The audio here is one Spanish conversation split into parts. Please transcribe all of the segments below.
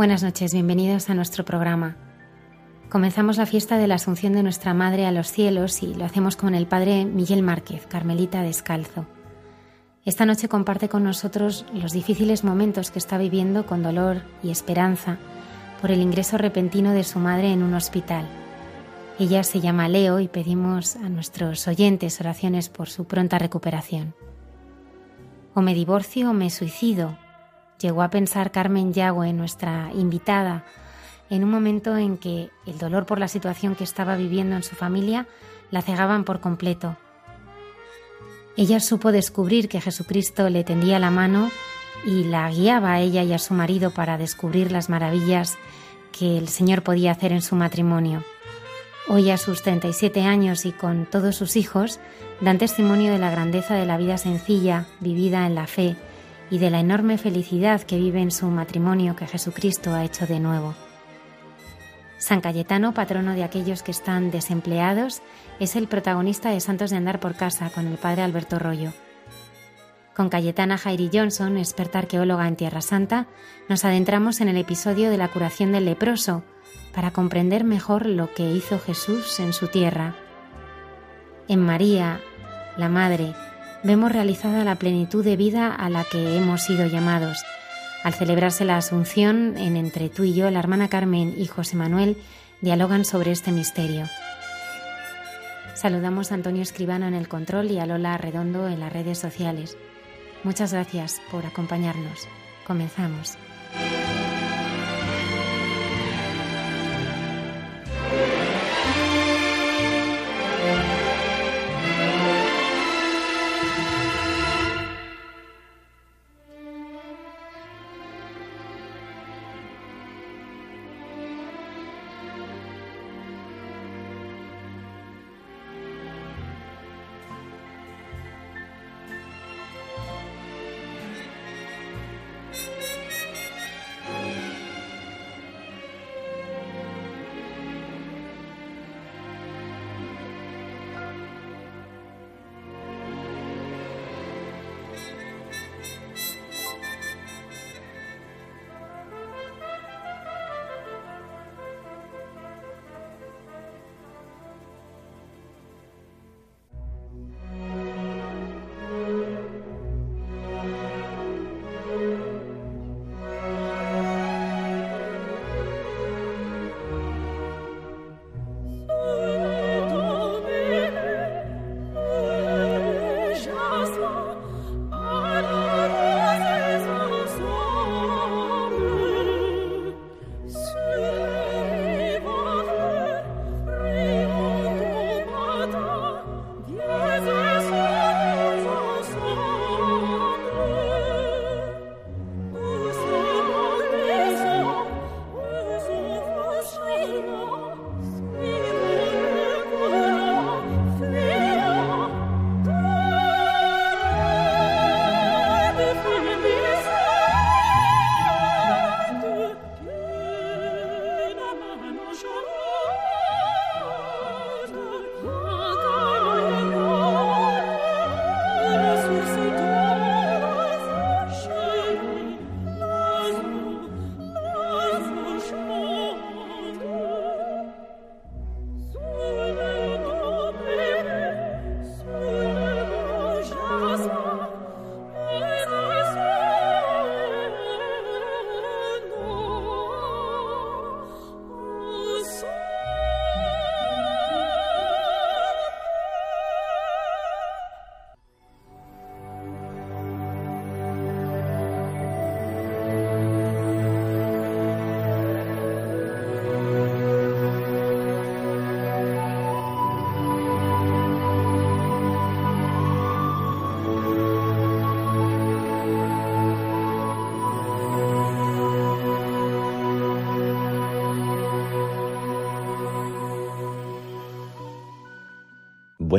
Buenas noches, bienvenidos a nuestro programa. Comenzamos la fiesta de la Asunción de nuestra Madre a los cielos y lo hacemos con el Padre Miguel Márquez, Carmelita Descalzo. Esta noche comparte con nosotros los difíciles momentos que está viviendo con dolor y esperanza por el ingreso repentino de su madre en un hospital. Ella se llama Leo y pedimos a nuestros oyentes oraciones por su pronta recuperación. O me divorcio o me suicido, llegó a pensar Carmen Yagüe, nuestra invitada, en un momento en que el dolor por la situación que estaba viviendo en su familia la cegaban por completo. Ella supo descubrir que Jesucristo le tendía la mano y la guiaba a ella y a su marido para descubrir las maravillas que el Señor podía hacer en su matrimonio. Hoy a sus 37 años y con todos sus hijos, dan testimonio de la grandeza de la vida sencilla, vivida en la fe, y de la enorme felicidad que vive en su matrimonio que Jesucristo ha hecho de nuevo. San Cayetano, patrono de aquellos que están desempleados, es el protagonista de Santos de Andar por Casa con el padre Alberto Rollo. Con Cayetana Jairi Johnson, experta arqueóloga en Tierra Santa, nos adentramos en el episodio de la curación del leproso para comprender mejor lo que hizo Jesús en su tierra. En María, la Madre, vemos realizada la plenitud de vida a la que hemos sido llamados. Al celebrarse la Asunción, en Entre tú y yo, la hermana Carmen y José Manuel dialogan sobre este misterio. Saludamos a Antonio Escribano en el control y a Lola Redondo en las redes sociales. Muchas gracias por acompañarnos. Comenzamos.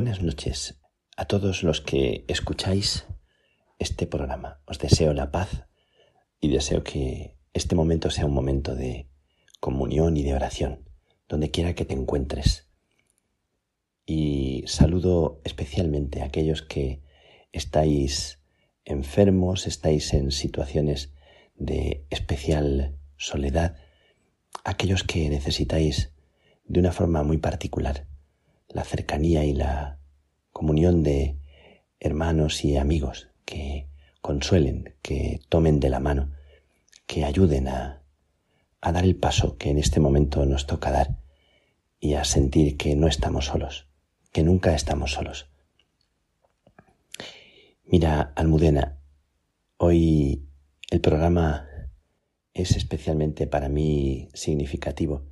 Buenas noches a todos los que escucháis este programa. Os deseo la paz y deseo que este momento sea un momento de comunión y de oración, donde quiera que te encuentres. Y saludo especialmente a aquellos que estáis enfermos, estáis en situaciones de especial soledad, aquellos que necesitáis de una forma muy particular la cercanía y la comunión de hermanos y amigos que consuelen, que tomen de la mano, que ayuden a, dar el paso que en este momento nos toca dar y a sentir que no estamos solos, que nunca estamos solos. Mira, Almudena, hoy el programa es especialmente para mí significativo,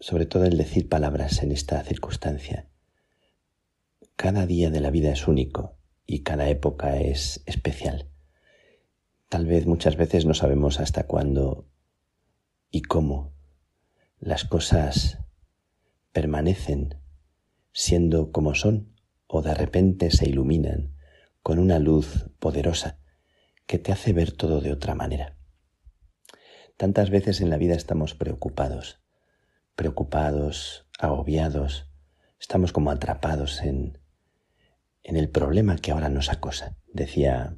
sobre todo el decir palabras en esta circunstancia. Cada día de la vida es único y cada época es especial. Tal vez muchas veces no sabemos hasta cuándo y cómo las cosas permanecen siendo como son o de repente se iluminan con una luz poderosa que te hace ver todo de otra manera. Tantas veces en la vida estamos preocupados, preocupados, agobiados, estamos como atrapados en, en el problema que ahora nos acosa. Decía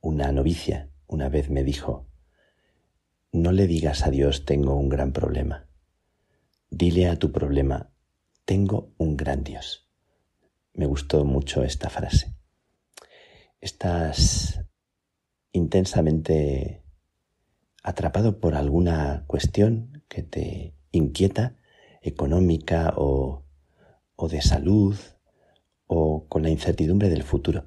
una novicia, una vez me dijo, no le digas a Dios tengo un gran problema, dile a tu problema, tengo un gran Dios. Me gustó mucho esta frase estás intensamente atrapado por alguna cuestión que te inquieta, económica o, o de salud o con la incertidumbre del futuro.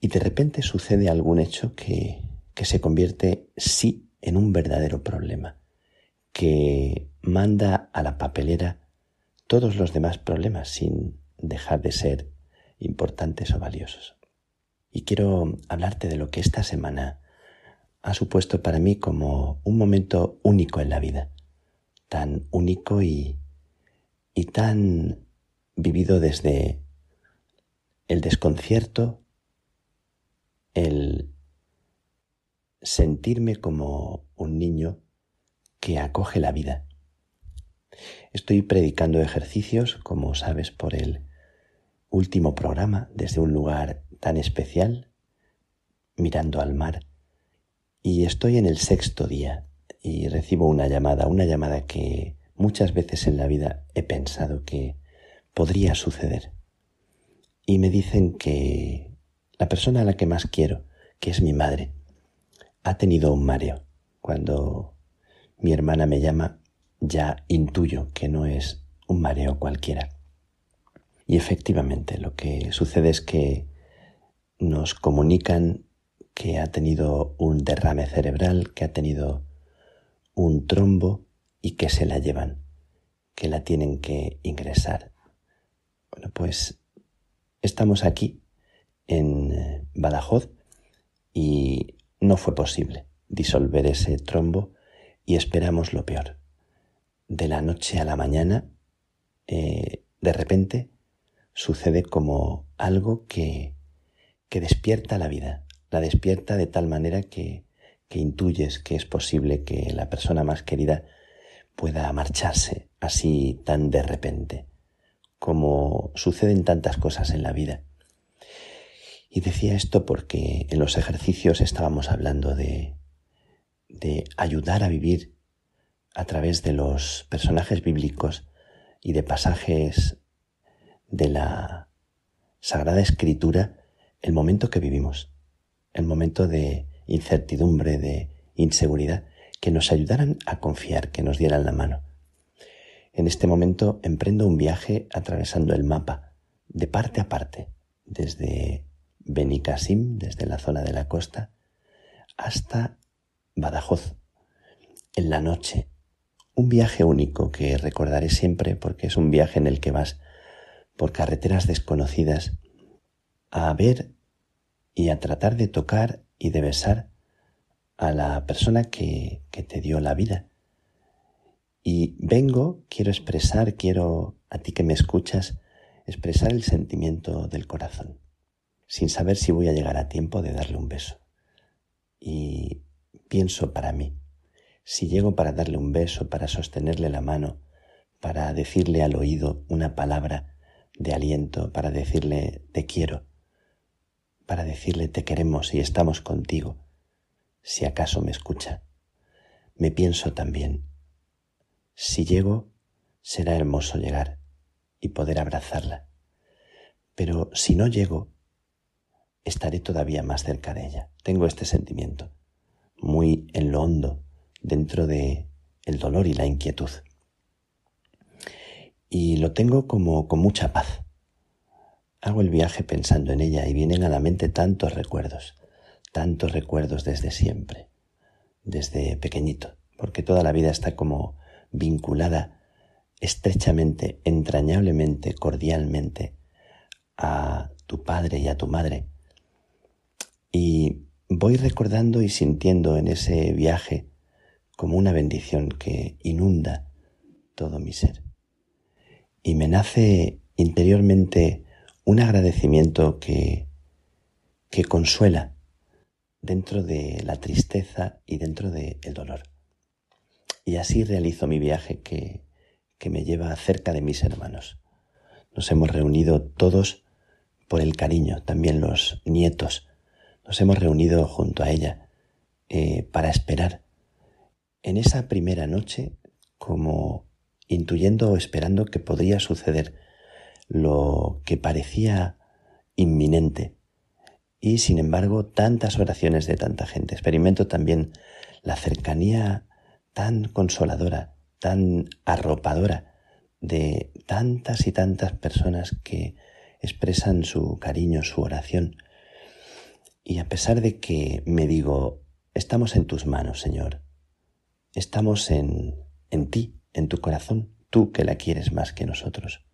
Y de repente sucede algún hecho que, que se convierte sí en un verdadero problema, que manda a la papelera todos los demás problemas sin dejar de ser importantes o valiosos. Y quiero hablarte de lo que esta semana ha supuesto para mí como un momento único en la vida, tan único y, y tan vivido desde el desconcierto, el sentirme como un niño que acoge la vida. Estoy predicando ejercicios, como sabes, por el último programa desde un lugar tan especial, mirando al mar, y estoy en el sexto día y recibo una llamada, una llamada que muchas veces en la vida he pensado que podría suceder. Y me dicen que la persona a la que más quiero, que es mi madre, ha tenido un mareo. Cuando mi hermana me llama, ya intuyo que no es un mareo cualquiera. Y efectivamente lo que sucede es que nos comunican que ha tenido un derrame cerebral, que ha tenido un trombo y que se la llevan, que la tienen que ingresar. Bueno, pues estamos aquí en eh, Badajoz y no fue posible disolver ese trombo y esperamos lo peor. De la noche a la mañana, eh, de repente, sucede como algo que que despierta la vida, la despierta de tal manera que, que intuyes que es posible que la persona más querida pueda marcharse así tan de repente, como suceden tantas cosas en la vida. Y decía esto porque en los ejercicios estábamos hablando de, de ayudar a vivir a través de los personajes bíblicos y de pasajes de la Sagrada Escritura el momento que vivimos, el momento de incertidumbre, de inseguridad, que nos ayudaran a confiar, que nos dieran la mano. En este momento emprendo un viaje atravesando el mapa, de parte a parte, desde Benicassim, desde la zona de la costa, hasta Badajoz, en la noche. Un viaje único que recordaré siempre porque es un viaje en el que vas por carreteras desconocidas a ver y a tratar de tocar y de besar a la persona que, que te dio la vida. Y vengo, quiero expresar, quiero a ti que me escuchas, expresar el sentimiento del corazón, sin saber si voy a llegar a tiempo de darle un beso. Y pienso para mí, si llego para darle un beso, para sostenerle la mano, para decirle al oído una palabra de aliento, para decirle te quiero, para decirle te queremos y estamos contigo, si acaso me escucha. Me pienso también, si llego, será hermoso llegar y poder abrazarla, pero si no llego, estaré todavía más cerca de ella. Tengo este sentimiento, muy en lo hondo, dentro de el dolor y la inquietud. Y lo tengo como con mucha paz. Hago el viaje pensando en ella y vienen a la mente tantos recuerdos, tantos recuerdos desde siempre, desde pequeñito, porque toda la vida está como vinculada estrechamente, entrañablemente, cordialmente a tu padre y a tu madre. Y voy recordando y sintiendo en ese viaje como una bendición que inunda todo mi ser. Y me nace interiormente un agradecimiento que, consuela dentro de la tristeza y dentro del dolor. Y así realizo mi viaje que, que me lleva cerca de mis hermanos. Nos hemos reunido todos por el cariño, también los nietos. Nos hemos reunido junto a ella eh, para esperar. En esa primera noche, como intuyendo o esperando que podría suceder lo que parecía inminente. Y sin embargo, tantas oraciones de tanta gente. Experimento también la cercanía tan consoladora, tan arropadora de tantas y tantas personas que expresan su cariño, su oración. Y a pesar de que me digo, estamos en tus manos, Señor, estamos en, en ti, en tu corazón, tú que la quieres más que nosotros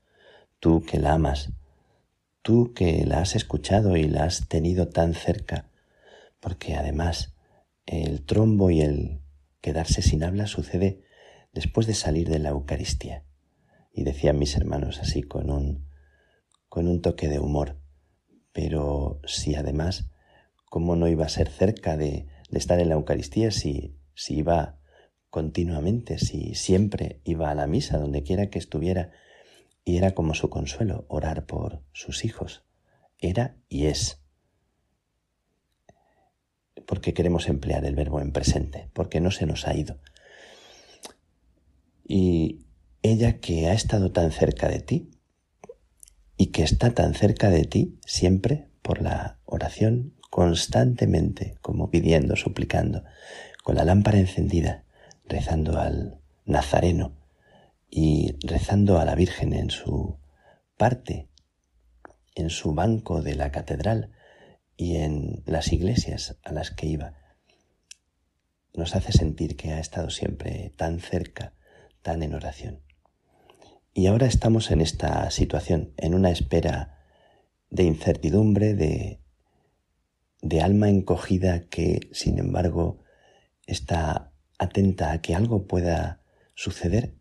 tú que la amas, tú que la has escuchado y la has tenido tan cerca, porque además el trombo y el quedarse sin habla sucede después de salir de la Eucaristía. Y decían mis hermanos así con un, con un toque de humor. Pero si además, ¿cómo no iba a ser cerca de, estar en la Eucaristía si, si iba continuamente, si siempre iba a la misa, donde quiera que estuviera, y era como su consuelo orar por sus hijos. Era y es. Porque queremos emplear el verbo en presente, porque no se nos ha ido. Y ella que ha estado tan cerca de ti y que está tan cerca de ti siempre por la oración, constantemente, como pidiendo, suplicando, con la lámpara encendida, rezando al Nazareno, y rezando a la Virgen en su parte, en su banco de la catedral y en las iglesias a las que iba, nos hace sentir que ha estado siempre tan cerca, tan en oración. Y ahora estamos en esta situación, en una espera de incertidumbre, de, de alma encogida que, sin embargo, está atenta a que algo pueda suceder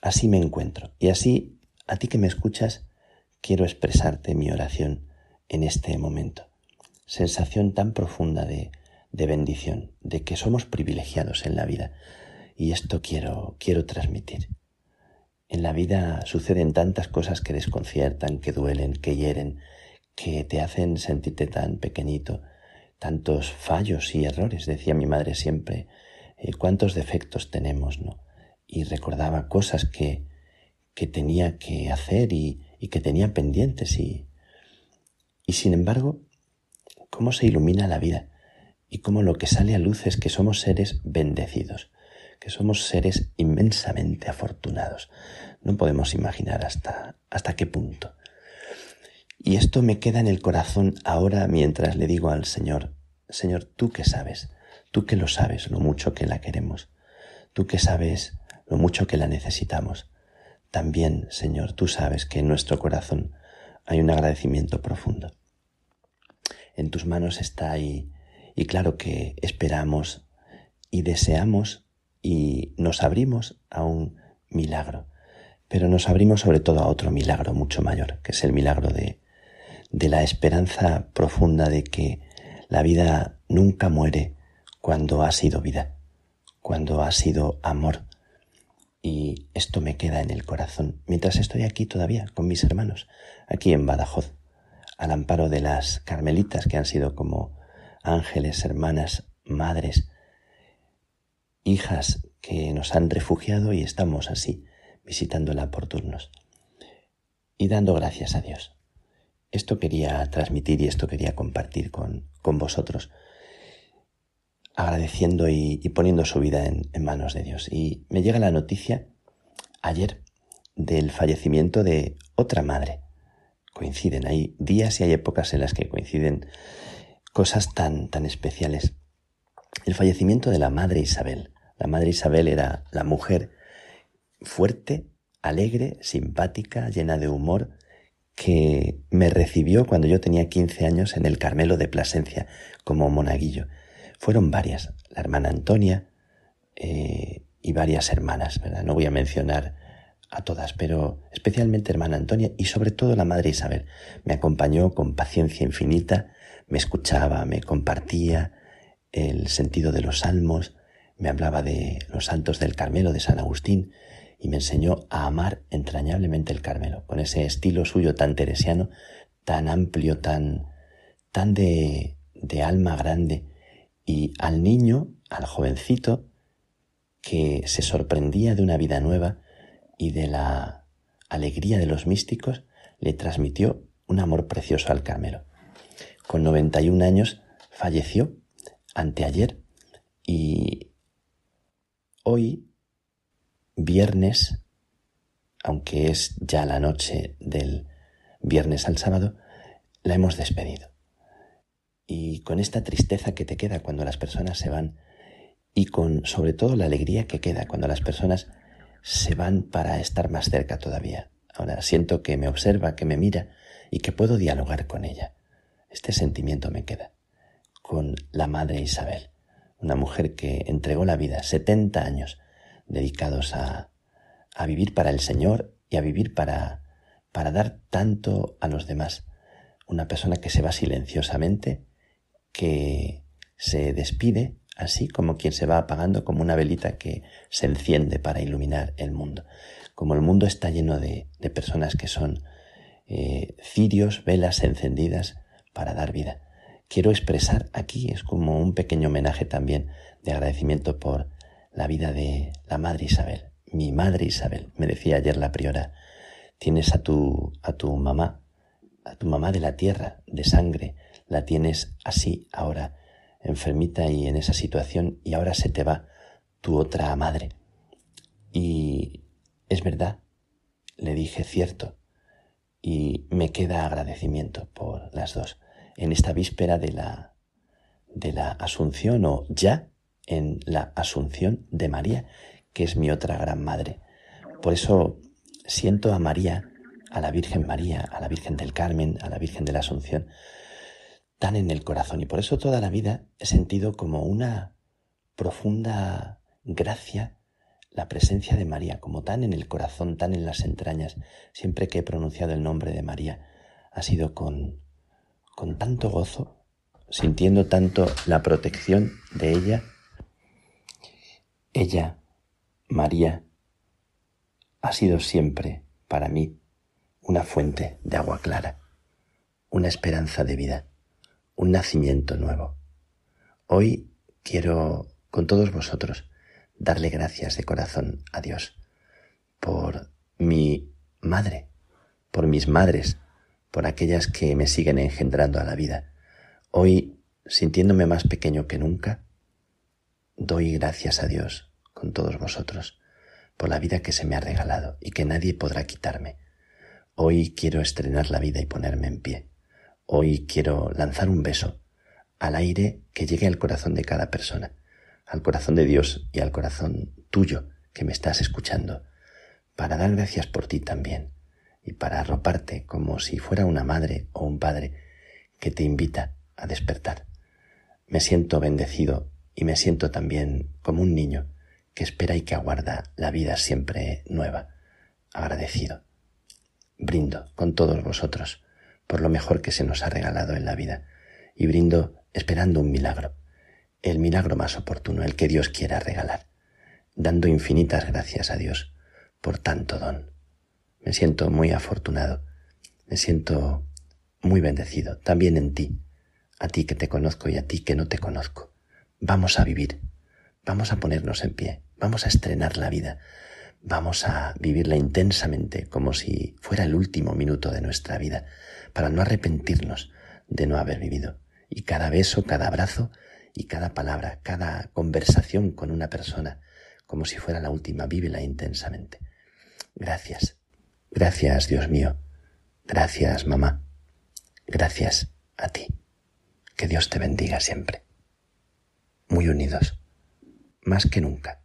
Así me encuentro. Y así, a ti que me escuchas, quiero expresarte mi oración en este momento. Sensación tan profunda de, de bendición, de que somos privilegiados en la vida. Y esto quiero, quiero transmitir. En la vida suceden tantas cosas que desconciertan, que duelen, que hieren, que te hacen sentirte tan pequeñito, tantos fallos y errores, decía mi madre siempre, eh, cuántos defectos tenemos, ¿no? Y recordaba cosas que, que tenía que hacer y, y que tenía pendientes y, y sin embargo, cómo se ilumina la vida y cómo lo que sale a luz es que somos seres bendecidos, que somos seres inmensamente afortunados. No podemos imaginar hasta, hasta qué punto. Y esto me queda en el corazón ahora mientras le digo al Señor, Señor, tú que sabes, tú que lo sabes, lo mucho que la queremos, tú que sabes lo mucho que la necesitamos. También, Señor, tú sabes que en nuestro corazón hay un agradecimiento profundo. En tus manos está ahí y claro que esperamos y deseamos y nos abrimos a un milagro, pero nos abrimos sobre todo a otro milagro mucho mayor, que es el milagro de, de la esperanza profunda de que la vida nunca muere cuando ha sido vida, cuando ha sido amor. Y esto me queda en el corazón mientras estoy aquí todavía con mis hermanos, aquí en Badajoz, al amparo de las carmelitas que han sido como ángeles, hermanas, madres, hijas que nos han refugiado y estamos así, visitándola por turnos y dando gracias a Dios. Esto quería transmitir y esto quería compartir con, con vosotros, agradeciendo y, poniendo su vida en, en manos de Dios. Y me llega la noticia ayer del fallecimiento de otra madre. Coinciden, hay días y hay épocas en las que coinciden cosas tan, tan especiales. El fallecimiento de la madre Isabel. La madre Isabel era la mujer fuerte, alegre, simpática, llena de humor, que me recibió cuando yo tenía 15 años en el Carmelo de Plasencia como monaguillo. Fueron varias, la hermana Antonia eh, y varias hermanas, ¿verdad? No voy a mencionar a todas, pero especialmente hermana Antonia y sobre todo la madre Isabel. Me acompañó con paciencia infinita, me escuchaba, me compartía el sentido de los salmos, me hablaba de los santos del Carmelo de San Agustín y me enseñó a amar entrañablemente el Carmelo, con ese estilo suyo tan teresiano, tan amplio, tan, tan de, de alma grande. Y al niño, al jovencito, que se sorprendía de una vida nueva y de la alegría de los místicos, le transmitió un amor precioso al Carmelo. Con 91 años falleció anteayer y hoy viernes, aunque es ya la noche del viernes al sábado, la hemos despedido. Y con esta tristeza que te queda cuando las personas se van y con sobre todo la alegría que queda cuando las personas se van para estar más cerca todavía. Ahora siento que me observa, que me mira y que puedo dialogar con ella. Este sentimiento me queda. Con la Madre Isabel, una mujer que entregó la vida 70 años dedicados a, a vivir para el Señor y a vivir para, para dar tanto a los demás. Una persona que se va silenciosamente, que se despide así como quien se va apagando como una velita que se enciende para iluminar el mundo. Como el mundo está lleno de, de personas que son eh, cirios, velas encendidas para dar vida. Quiero expresar aquí, es como un pequeño homenaje también de agradecimiento por la vida de la Madre Isabel. Mi Madre Isabel, me decía ayer la priora, tienes a tu, a tu mamá, a tu mamá de la tierra, de sangre, la tienes así ahora, enfermita y en esa situación, y ahora se te va tu otra madre. Y es verdad, le dije cierto, y me queda agradecimiento por las dos. En esta víspera de la, de la Asunción o ya en la Asunción de María, que es mi otra gran madre. Por eso siento a María, a la Virgen María, a la Virgen del Carmen, a la Virgen de la Asunción, tan en el corazón. Y por eso toda la vida he sentido como una profunda gracia la presencia de María, como tan en el corazón, tan en las entrañas. Siempre que he pronunciado el nombre de María, ha sido con, con tanto gozo, sintiendo tanto la protección de ella ella, María, ha sido siempre para mí una fuente de agua clara, una esperanza de vida, un nacimiento nuevo. Hoy quiero, con todos vosotros, darle gracias de corazón a Dios por mi madre, por mis madres, por aquellas que me siguen engendrando a la vida. Hoy, sintiéndome más pequeño que nunca, doy gracias a Dios con todos vosotros por la vida que se me ha regalado y que nadie podrá quitarme. Hoy quiero estrenar la vida y ponerme en pie. Hoy quiero lanzar un beso al aire que llegue al corazón de cada persona, al corazón de Dios y al corazón tuyo que me estás escuchando, para dar gracias por ti también y para arroparte como si fuera una madre o un padre que te invita a despertar. Me siento bendecido y me siento también como un niño que espera y que aguarda la vida siempre nueva. agradecido. Brindo con todos vosotros por lo mejor que se nos ha regalado en la vida y brindo esperando un milagro, el milagro más oportuno, el que Dios quiera regalar, dando infinitas gracias a Dios por tanto don. Me siento muy afortunado, me siento muy bendecido, también en ti, a ti que te conozco y a ti que no te conozco. Vamos a vivir, vamos a ponernos en pie, vamos a estrenar la vida, vamos a vivirla intensamente como si fuera el último minuto de nuestra vida, para no arrepentirnos de no haber vivido. Y cada beso, cada abrazo y cada palabra, cada conversación con una persona, como si fuera la última, vívela intensamente. Gracias, gracias Dios mío, gracias mamá, gracias a ti. Que Dios te bendiga siempre. Muy unidos, más que nunca.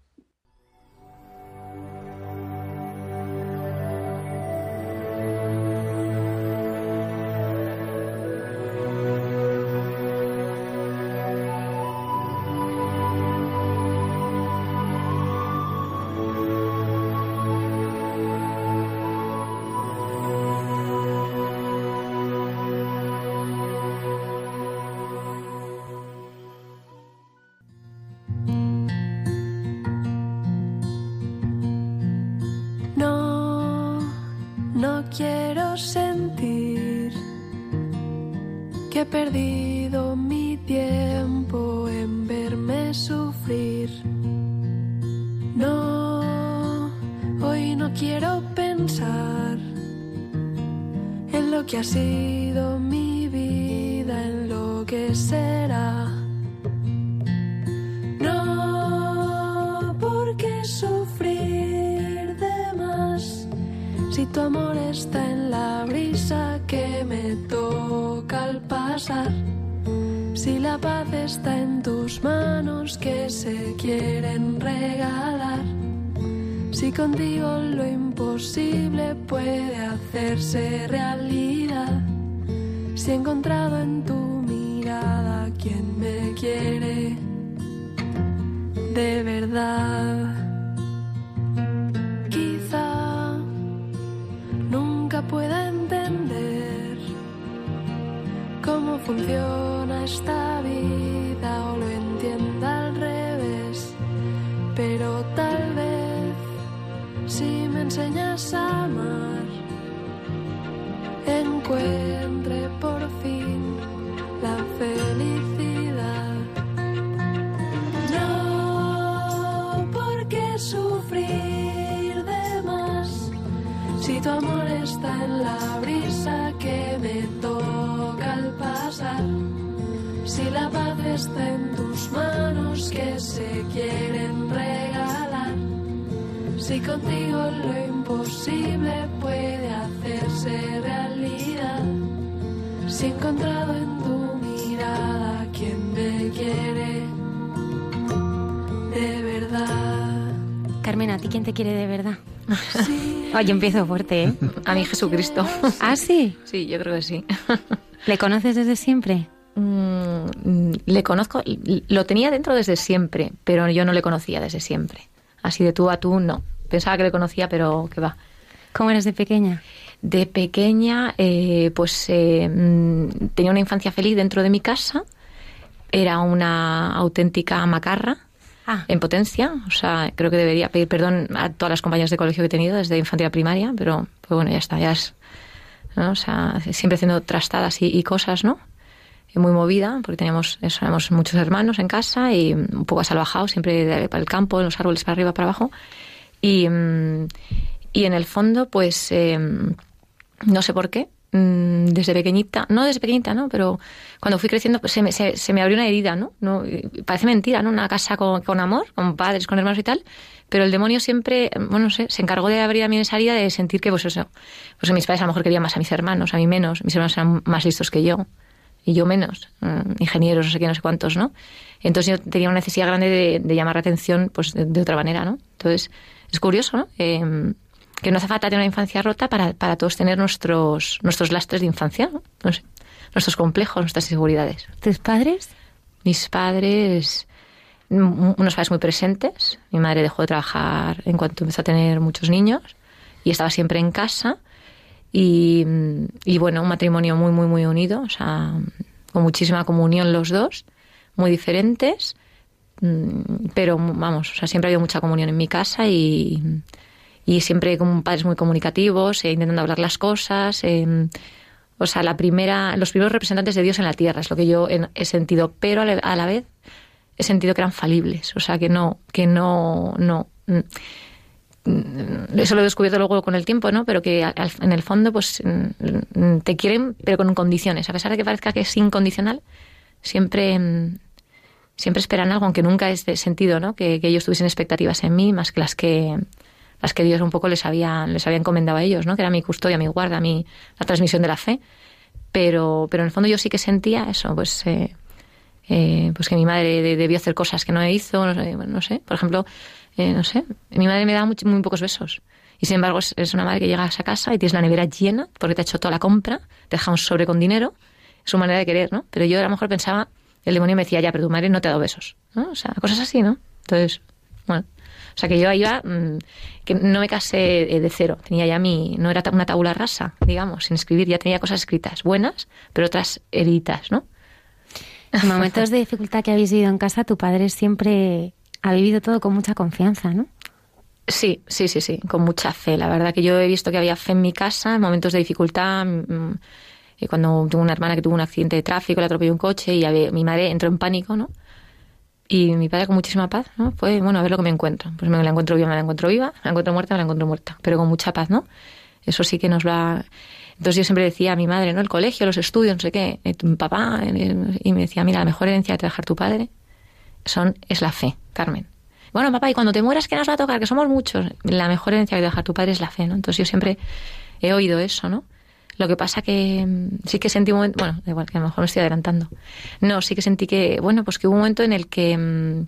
Yo empiezo fuerte, ¿eh? A mí Jesucristo. ¿Ah, sí? Sí, yo creo que sí. ¿Le conoces desde siempre? Mm, le conozco, lo tenía dentro desde siempre, pero yo no le conocía desde siempre. Así de tú a tú, no. Pensaba que le conocía, pero que va. ¿Cómo eres de pequeña? De pequeña, eh, pues eh, mm, tenía una infancia feliz dentro de mi casa. Era una auténtica macarra Ah. en potencia. O sea, creo que debería pedir perdón a todas las compañeras de colegio que he tenido desde infantil a primaria, pero pues bueno, ya está, ya es. O sea, siempre haciendo trastadas y, cosas, ¿no? muy movida, porque teníamos, eso, muchos hermanos en casa y un poco asalvajados, siempre para el campo, los árboles para arriba, para abajo. Y, mm, y en el fondo, pues, em, no sé por qué, Mm, desde pequeñita, no desde pequeñita, ¿no? Pero cuando fui creciendo pues, se, me, se, me abrió una herida, ¿no? no parece mentira, ¿no? Una casa con, con, amor, con padres, con hermanos y tal, pero el demonio siempre, bueno, no sé, se encargó de abrir a mí esa herida de sentir que, pues eso, pues mis padres a lo mejor querían más a mis hermanos, a mí menos, mis hermanos eran más listos que yo y yo menos, mm, ingenieros, no sé qué, no sé cuántos, ¿no? Entonces yo tenía una necesidad grande de, llamar la atención, pues de, otra manera, ¿no? Entonces es curioso, ¿no? Eh, que no hace falta tener una infancia rota para, para todos tener nuestros, nuestros lastres de infancia, ¿no? nuestros complejos, nuestras inseguridades. ¿Tus padres? Mis padres, unos padres muy presentes. Mi madre dejó de trabajar en cuanto empezó a tener muchos niños y estaba siempre en casa. Y, y, bueno, un matrimonio muy, muy, muy unido, o sea, con muchísima comunión los dos, muy diferentes, mm, pero vamos, o sea, siempre ha habido mucha comunión en mi casa y, y siempre con padres muy comunicativos, eh, intentando hablar las cosas. Eh, o sea, la primera, los primeros representantes de Dios en la tierra es lo que yo he sentido, pero a la, vez he sentido que eran falibles, o sea, que no, que no, no. Mm, eso lo he descubierto luego con el tiempo, ¿no? Pero que en el fondo, pues, mm, te quieren, pero con condiciones. A pesar de que parezca que es incondicional, siempre, mm, siempre esperan algo, aunque nunca es sentido, ¿no? Que, que ellos tuviesen expectativas en mí más que las que las que Dios un poco les había, les había encomendado a ellos, ¿no? que era mi custodia, mi guarda, mi, la transmisión de la fe. Pero, pero en el fondo yo sí que sentía eso, pues, eh, eh, pues que mi madre debió hacer cosas que no hizo, no sé, por ejemplo, eh, no sé, mi madre me da muy, muy pocos besos. Y sin embargo es, una madre que llega a casa y tienes la nevera llena porque te ha hecho toda la compra, te deja un sobre con dinero, es su manera de querer, ¿no? Pero yo a lo mejor pensaba, el demonio me decía, ya, pero tu madre no te ha dado besos, ¿no? O sea, cosas así, ¿no? Entonces, bueno, o sea que yo iba, mm, que no me casé de cero, tenía ya mi, no era una tabula rasa, digamos, sin escribir, ya tenía cosas escritas, buenas, pero otras heridas, ¿no? En momentos de dificultad que habéis vivido en casa, tu padre siempre ha vivido todo con mucha confianza, ¿no? Sí, sí, sí, sí, con mucha fe. La verdad que yo he visto que había fe en mi casa en momentos de dificultad. Mm, y cuando tuve una hermana que tuvo un accidente de tráfico, le atropelló un coche y mi madre entró en pánico, ¿no? Y mi padre con muchísima paz, ¿no? Fue, bueno, a ver lo que me encuentro. Pues me la encuentro viva, me la encuentro viva, me la encuentro muerta, me la encuentro muerta. Pero con mucha paz, ¿no? Eso sí que nos ha... Entonces yo siempre decía a mi madre, ¿no? El colegio, los estudios, no sé qué. Eh, mi papá, eh, y me decía, mira, la mejor herencia que te va a dejar tu padre son, es la fe, Carmen. Bueno, papá, y cuando te mueras, ¿qué nos va a tocar? Que somos muchos. La mejor herencia que te va a dejar tu padre es la fe, ¿no? Entonces yo siempre he oído eso, ¿no? Lo que pasa que mm, sí que sentí un momento, bueno, igual que a lo mejor me estoy adelantando. No, sí que sentí que, bueno, pues que hubo un momento en el que, mm,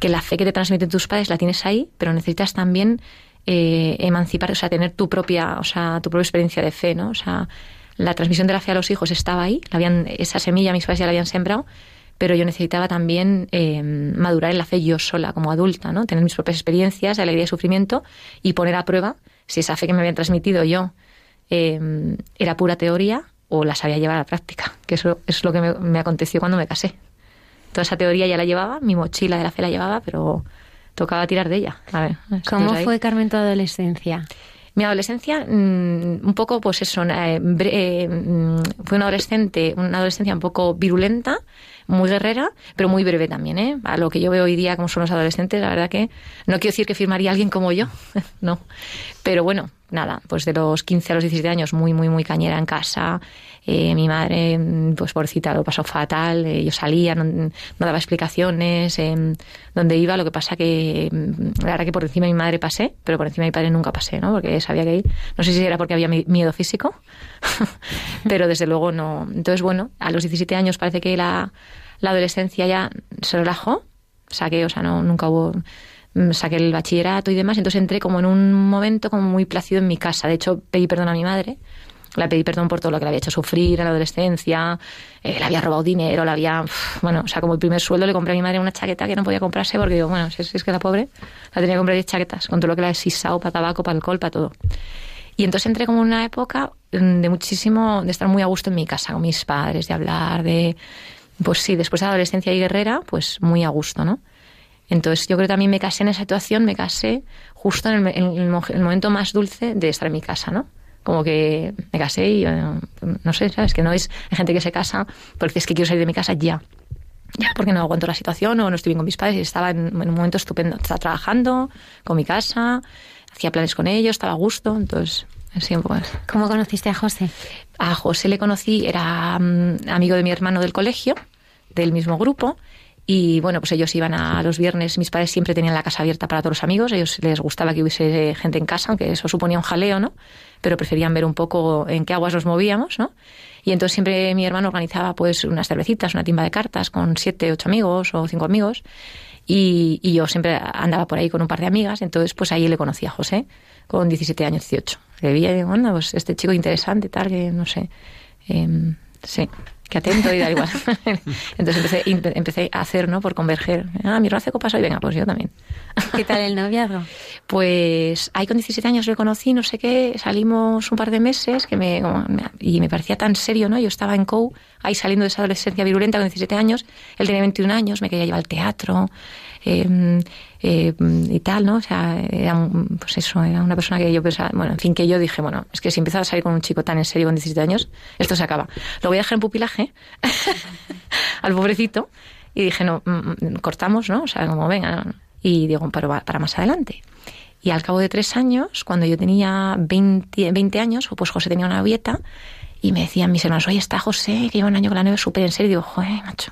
que la fe que te transmiten tus padres la tienes ahí, pero necesitas también eh, emancipar, o sea, tener tu propia, o sea, tu propia experiencia de fe, ¿no? O sea, la transmisión de la fe a los hijos estaba ahí, la habían, esa semilla mis padres ya la habían sembrado, pero yo necesitaba también eh, madurar en la fe yo sola, como adulta, ¿no? Tener mis propias experiencias de alegría y sufrimiento y poner a prueba si esa fe que me habían transmitido yo Em, era pura teoría o la sabía llevar a la práctica, que eso, es lo que me, aconteció cuando me casé. Toda esa teoría ya la llevaba, mi mochila de la fe la llevaba, pero tocaba tirar de ella. ¿Cómo fue, Carmen, tu adolescencia? Mi adolescencia, mm, un poco, pues eso, eh, eh, mm, fue una adolescente, una adolescencia un poco virulenta, muy guerrera, pero muy breve también, ¿eh? A lo que yo veo hoy día como son los adolescentes, la verdad que no quiero decir que firmaría alguien como yo, no. Pero bueno, nada, pues de los 15 a los 17 años muy, muy, muy cañera en casa. Eh, mi madre, pues pobrecita, lo pasó fatal. Eh, yo salía, no, daba explicaciones. Eh, donde iba, lo que pasa que, mm, la verdad que por encima de mi madre pasé, pero por encima de mi padre nunca pasé, ¿no? Porque sabía que ir. No sé si era porque había miedo físico, pero desde luego no. Entonces, bueno, a los 17 años parece que la, la adolescencia ya se relajó. Saqué, o sea, no, nunca hubo Mm, saqué el bachillerato y demás, entonces entré como en un momento como muy plácido en mi casa. De hecho, pedí perdón a mi madre, la pedí perdón por todo lo que le había hecho sufrir en la adolescencia, eh, le había robado dinero, la había, bueno, o sea, como el primer sueldo le compré a mi madre una chaqueta que no podía comprarse porque digo, bueno, si es, que la pobre, la tenía que comprar 10 chaquetas, con todo lo que la he sisado para tabaco, para alcohol, para todo. Y entonces entré como en una época mm, de muchísimo, de estar muy a gusto en mi casa con mis padres, de hablar, de, pues sí, después de adolescencia y guerrera, pues muy a gusto, ¿no? Entonces yo creo que también me casé en esa situación, me casé justo en el, momento más dulce de estar en mi casa, ¿no? Como que me casé y eh, no sé, ¿sabes? Que no es hay gente que se casa porque es que quiero salir de mi casa ya. Ya, porque no aguanto la situación o no estoy bien con mis padres y estaba en, un momento estupendo. Estaba trabajando con mi casa, hacía planes con ellos, estaba a gusto, entonces así un poco ¿Cómo conociste a José? A José le conocí, era mm, amigo de mi hermano del colegio, del mismo grupo, y bueno, pues ellos iban a los viernes, mis padres siempre tenían la casa abierta para todos los amigos, ellos les gustaba que hubiese gente en casa, aunque eso suponía un jaleo, ¿no? Pero preferían ver un poco en qué aguas nos movíamos, ¿no? Y entonces siempre mi hermano organizaba pues unas cervecitas, una timba de cartas con siete, ocho amigos o cinco amigos. Y, yo siempre andaba por ahí con un par de amigas, entonces pues ahí le conocí a José, con 17 años, 18. Le vi pues este chico interesante, tal, que no sé. Em, sí. Qué atento y da igual. Entonces empecé, empecé a hacer, ¿no? Por converger. Ah, mi hace copas hoy, venga, pues yo también. ¿Qué tal el noviazgo? Pues ahí con 17 años lo conocí, no sé qué, salimos un par de meses que me, y me parecía tan serio, ¿no? Yo estaba en COU, ahí saliendo de esa adolescencia virulenta con 17 años, él tenía 21 años, me quería llevar al teatro, eh, eh, y tal, ¿no? O sea, era, pues eso, era una persona que yo pensaba, bueno, en fin, que yo dije, bueno, es que si empezaba a salir con un chico tan en serio con 17 años, esto se acaba. Lo voy a dejar en pupilaje al pobrecito y dije, no, mm, mm, cortamos, ¿no? O sea, como venga, y digo, para, para más adelante. Y al cabo de tres años, cuando yo tenía 20, 20 años, pues José tenía una dieta y me decían mis hermanos, oye, está José, que lleva un año con la nieve súper en serio. Y digo, joder, macho,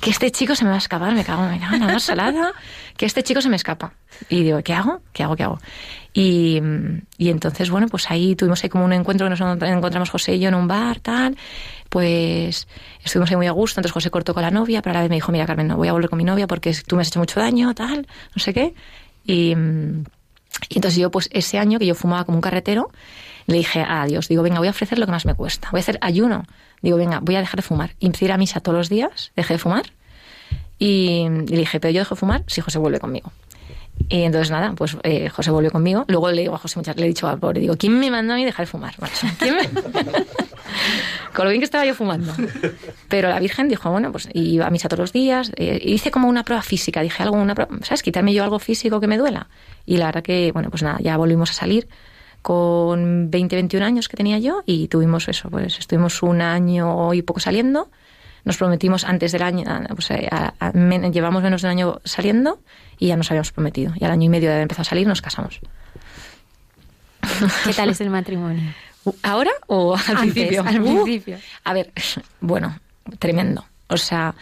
que este chico se me va a escapar, me cago, me cago en la salada, que este chico se me escapa. Y digo, ¿qué hago? ¿Qué hago? ¿Qué hago? Y, y entonces, bueno, pues ahí tuvimos ahí como un encuentro, nos encontramos José y yo en un bar, tal. Pues estuvimos ahí muy a gusto. Entonces José cortó con la novia, pero a la vez me dijo, mira, Carmen, no voy a volver con mi novia porque tú me has hecho mucho daño, tal, no sé qué. Y, y entonces yo, pues ese año que yo fumaba como un carretero, le dije a Dios, digo, venga, voy a ofrecer lo que más me cuesta, voy a hacer ayuno. Digo, venga, voy a dejar de fumar. Y a ir a misa todos los días, dejé de fumar. Y, le dije, pero yo dejo de fumar si José vuelve conmigo. Y entonces nada, pues eh, José volvió conmigo. Luego le digo a José muchas, le he dicho al pobre, digo, ¿quién me mandó a mí dejar de fumar? ¿Quién me... Con lo bien que estaba yo fumando. Pero la Virgen dijo, bueno, pues iba a misa todos los días. Eh, hice como una prueba física, dije algo, una prueba, ¿sabes? Quitarme yo algo físico que me duela. Y la verdad que, bueno, pues nada, ya volvimos a salir con 20, 21 años que tenía yo y tuvimos eso, pues estuvimos un año y poco saliendo. Nos prometimos antes del año, pues, eh, llevamos menos de un año saliendo y ya nos habíamos prometido. Y al año y medio de haber empezado a salir nos casamos. ¿Qué tal es el matrimonio? ¿Ahora o al principio? Al principio. a ver, bueno, tremendo. O sea,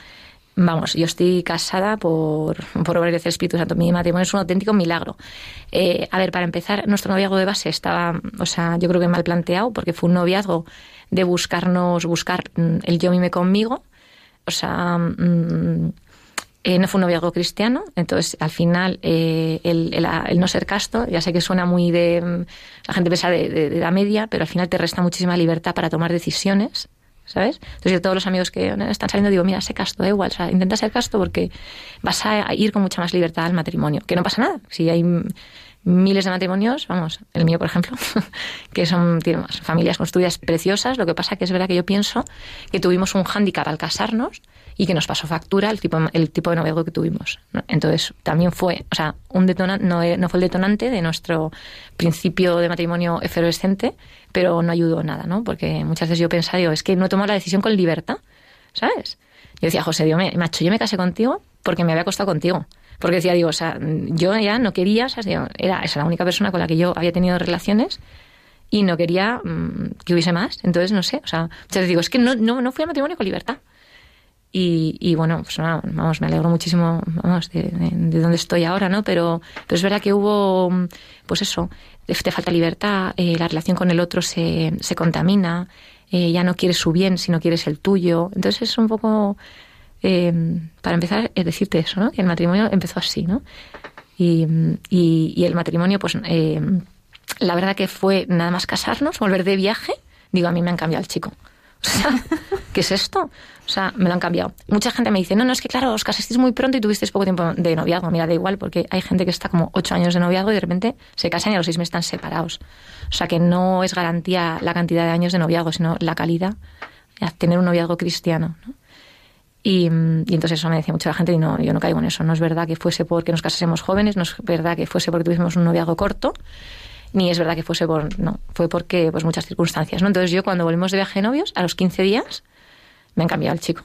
Vamos, yo estoy casada por, por obra del Espíritu Santo. Mi matrimonio es un auténtico milagro. Eh, a ver, para empezar, nuestro noviazgo de base estaba, o sea, yo creo que mal planteado, porque fue un noviazgo de buscarnos, buscar mm, el yo mime conmigo. O sea, mm, eh, no fue un noviazgo cristiano, entonces al final eh, el, el, no ser casto, ya sé que suena muy de. Mm, la gente piensa de, de, de la media, pero al final te resta muchísima libertad para tomar decisiones ¿sabes? Entonces yo todos los amigos que están saliendo digo, mira, sé casto, da igual, o sea, intenta ser casto porque vas a ir con mucha más libertad al matrimonio, que no pasa nada, si hay miles de matrimonios, vamos, el mío por ejemplo, que son tiene familias construidas preciosas, lo que pasa que es verdad que yo pienso que tuvimos un hándicap al casarnos y que nos pasó factura el tipo, el tipo de noviazgo que tuvimos. Entonces, también fue, o sea, un detonante, no, no, fue el detonante de nuestro principio de matrimonio efervescente, pero no ayudó nada, ¿no? Porque muchas veces yo pensaba, digo, es que no he tomado la decisión con libertad, ¿sabes? Yo decía, José, Dios macho, yo me casé contigo porque me había acostado contigo. Porque decía, digo, o sea, yo ya no quería, o sea, era esa la única persona con la que yo había tenido relaciones y no quería mm, que hubiese más. Entonces, no sé, o sea, muchas veces digo, es que no, no, no fui a matrimonio con libertad. Y, y bueno, pues vamos, me alegro muchísimo vamos, de, de, donde estoy ahora, ¿no? Pero, pero es verdad que hubo, pues eso, te falta libertad, eh, la relación con el otro se, se contamina, eh, ya no quieres su bien, sino quieres el tuyo. Entonces es un poco, eh, para empezar, es decirte eso, ¿no? Que el matrimonio empezó así, ¿no? Y, y, y el matrimonio, pues, eh, la verdad que fue nada más casarnos, volver de viaje, digo, a mí me han cambiado el chico. Sea, ¿qué es esto? O sea, me lo han cambiado. Mucha gente me dice, no, no, es que claro, os casasteis muy pronto y tuvisteis poco tiempo de noviazgo. Mira, da igual, porque hay gente que está como ocho años de noviazgo y de repente se casan y a los seis meses están separados. O sea, que no es garantía la cantidad de años de noviazgo, sino la calidad, tener un noviazgo cristiano. ¿no? Y, entonces eso me decía mucha gente y no, yo no caigo en eso. No es verdad que fuese porque nos casásemos jóvenes, no es verdad que fuese porque tuviésemos un noviazgo corto, ni es verdad que fuese por, no, fue porque pues muchas circunstancias, ¿no? Entonces yo cuando volvimos de viaje de novios, a los 15 días, me han cambiado el chico.